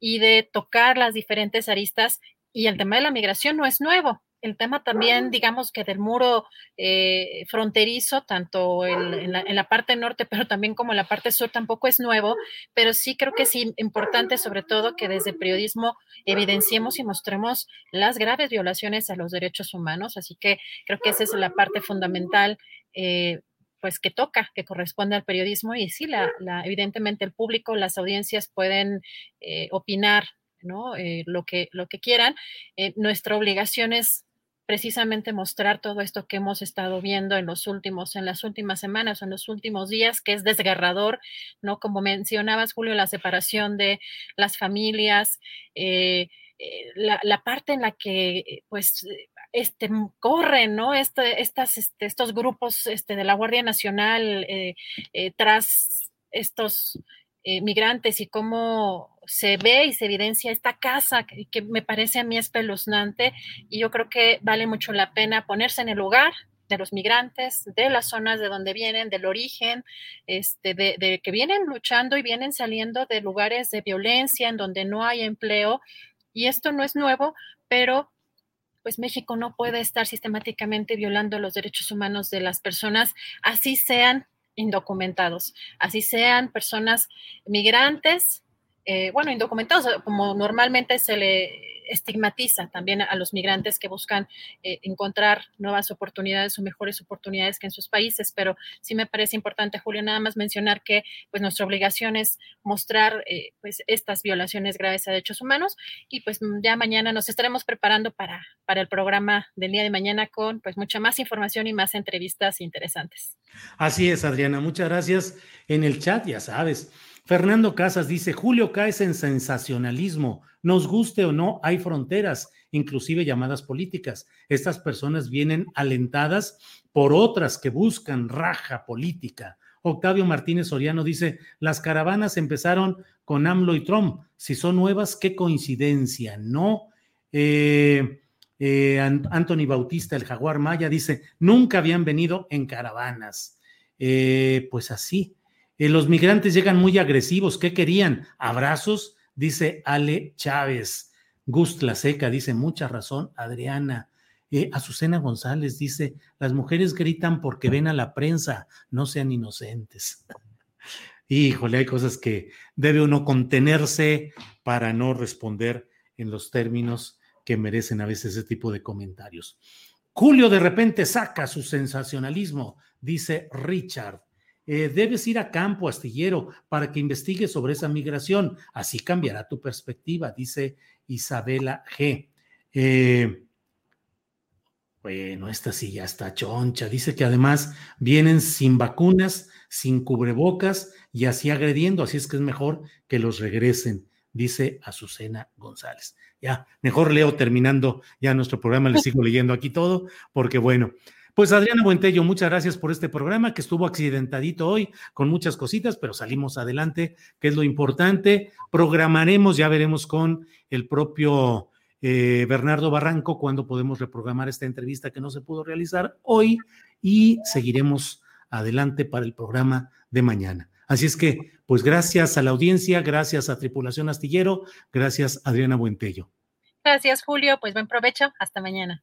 y de tocar las diferentes aristas y el tema de la migración no es nuevo. El tema también, digamos que del muro eh, fronterizo, tanto en, la, parte norte, *laughs* pero también como en la parte sur, tampoco es nuevo, pero sí creo que es importante, sobre todo, que desde el periodismo evidenciemos y mostremos las graves violaciones a los derechos humanos. Así que creo que esa es la parte fundamental. Eh, pues que toca, que corresponde al periodismo y sí, la, evidentemente el público, las audiencias pueden eh, opinar ¿no? Eh, lo, que, lo que quieran. Eh, nuestra obligación es precisamente mostrar todo esto que hemos estado viendo en los últimos, en las últimas semanas en los últimos días, que es desgarrador, ¿no? Como mencionabas, Julio, la separación de las familias, eh, la, parte en la que, pues, este, corren, ¿no? Este, estas, este, estos grupos este, de la Guardia Nacional tras estos migrantes y cómo se ve y se evidencia esta casa que, me parece a mí espeluznante y yo creo que vale mucho la pena ponerse en el lugar de los migrantes, de las zonas de donde vienen, del origen, este, de, de, que vienen luchando y vienen saliendo de lugares de violencia en donde no hay empleo. Y esto no es nuevo, pero pues México no puede estar sistemáticamente violando los derechos humanos de las personas, así sean indocumentados, así sean personas migrantes eh, bueno, indocumentados, como normalmente se le estigmatiza también a los migrantes que buscan eh, encontrar nuevas oportunidades o mejores oportunidades que en sus países, pero sí me parece importante, Julio, nada más mencionar que pues nuestra obligación es mostrar eh, pues estas violaciones graves a derechos humanos y pues ya mañana nos estaremos preparando para, para el programa del día de mañana con pues mucha más información y más entrevistas interesantes. Así es, Adriana, muchas gracias. En el chat, ya sabes, Fernando Casas dice, Julio caes en sensacionalismo, nos guste o no, hay fronteras, inclusive llamadas políticas. Estas personas vienen alentadas por otras que buscan raja política. Octavio Martínez Soriano dice, las caravanas empezaron con AMLO y Trump. Si son nuevas, qué coincidencia, ¿no? Eh, eh, Anthony Bautista, el jaguar maya, dice, nunca habían venido en caravanas. Eh, pues así, eh, los migrantes llegan muy agresivos. ¿Qué querían? Abrazos, dice Ale Chávez. Gust La Seca dice, mucha razón, Adriana. Eh, Azucena González dice, las mujeres gritan porque ven a la prensa, no sean inocentes. *laughs* Híjole, hay cosas que debe uno contenerse para no responder en los términos que merecen a veces ese tipo de comentarios. Julio de repente saca su sensacionalismo, dice Richard. Eh, debes ir a campo, astillero, para que investigues sobre esa migración. Así cambiará tu perspectiva, dice Isabela G. Eh, bueno, esta sí ya está choncha. Dice que además vienen sin vacunas, sin cubrebocas y así agrediendo. Así es que es mejor que los regresen, dice Azucena González. Ya, mejor leo terminando ya nuestro programa, le sigo leyendo aquí todo, porque bueno. Pues Adriana Buentello, muchas gracias por este programa que estuvo accidentadito hoy con muchas cositas, pero salimos adelante, que es lo importante. Programaremos, ya veremos con el propio eh, Bernardo Barranco cuando podemos reprogramar esta entrevista que no se pudo realizar hoy y seguiremos adelante para el programa de mañana. Así es que, pues gracias a la audiencia, gracias a Tripulación Astillero, gracias Adriana Buentello. Gracias Julio, pues buen provecho, hasta mañana.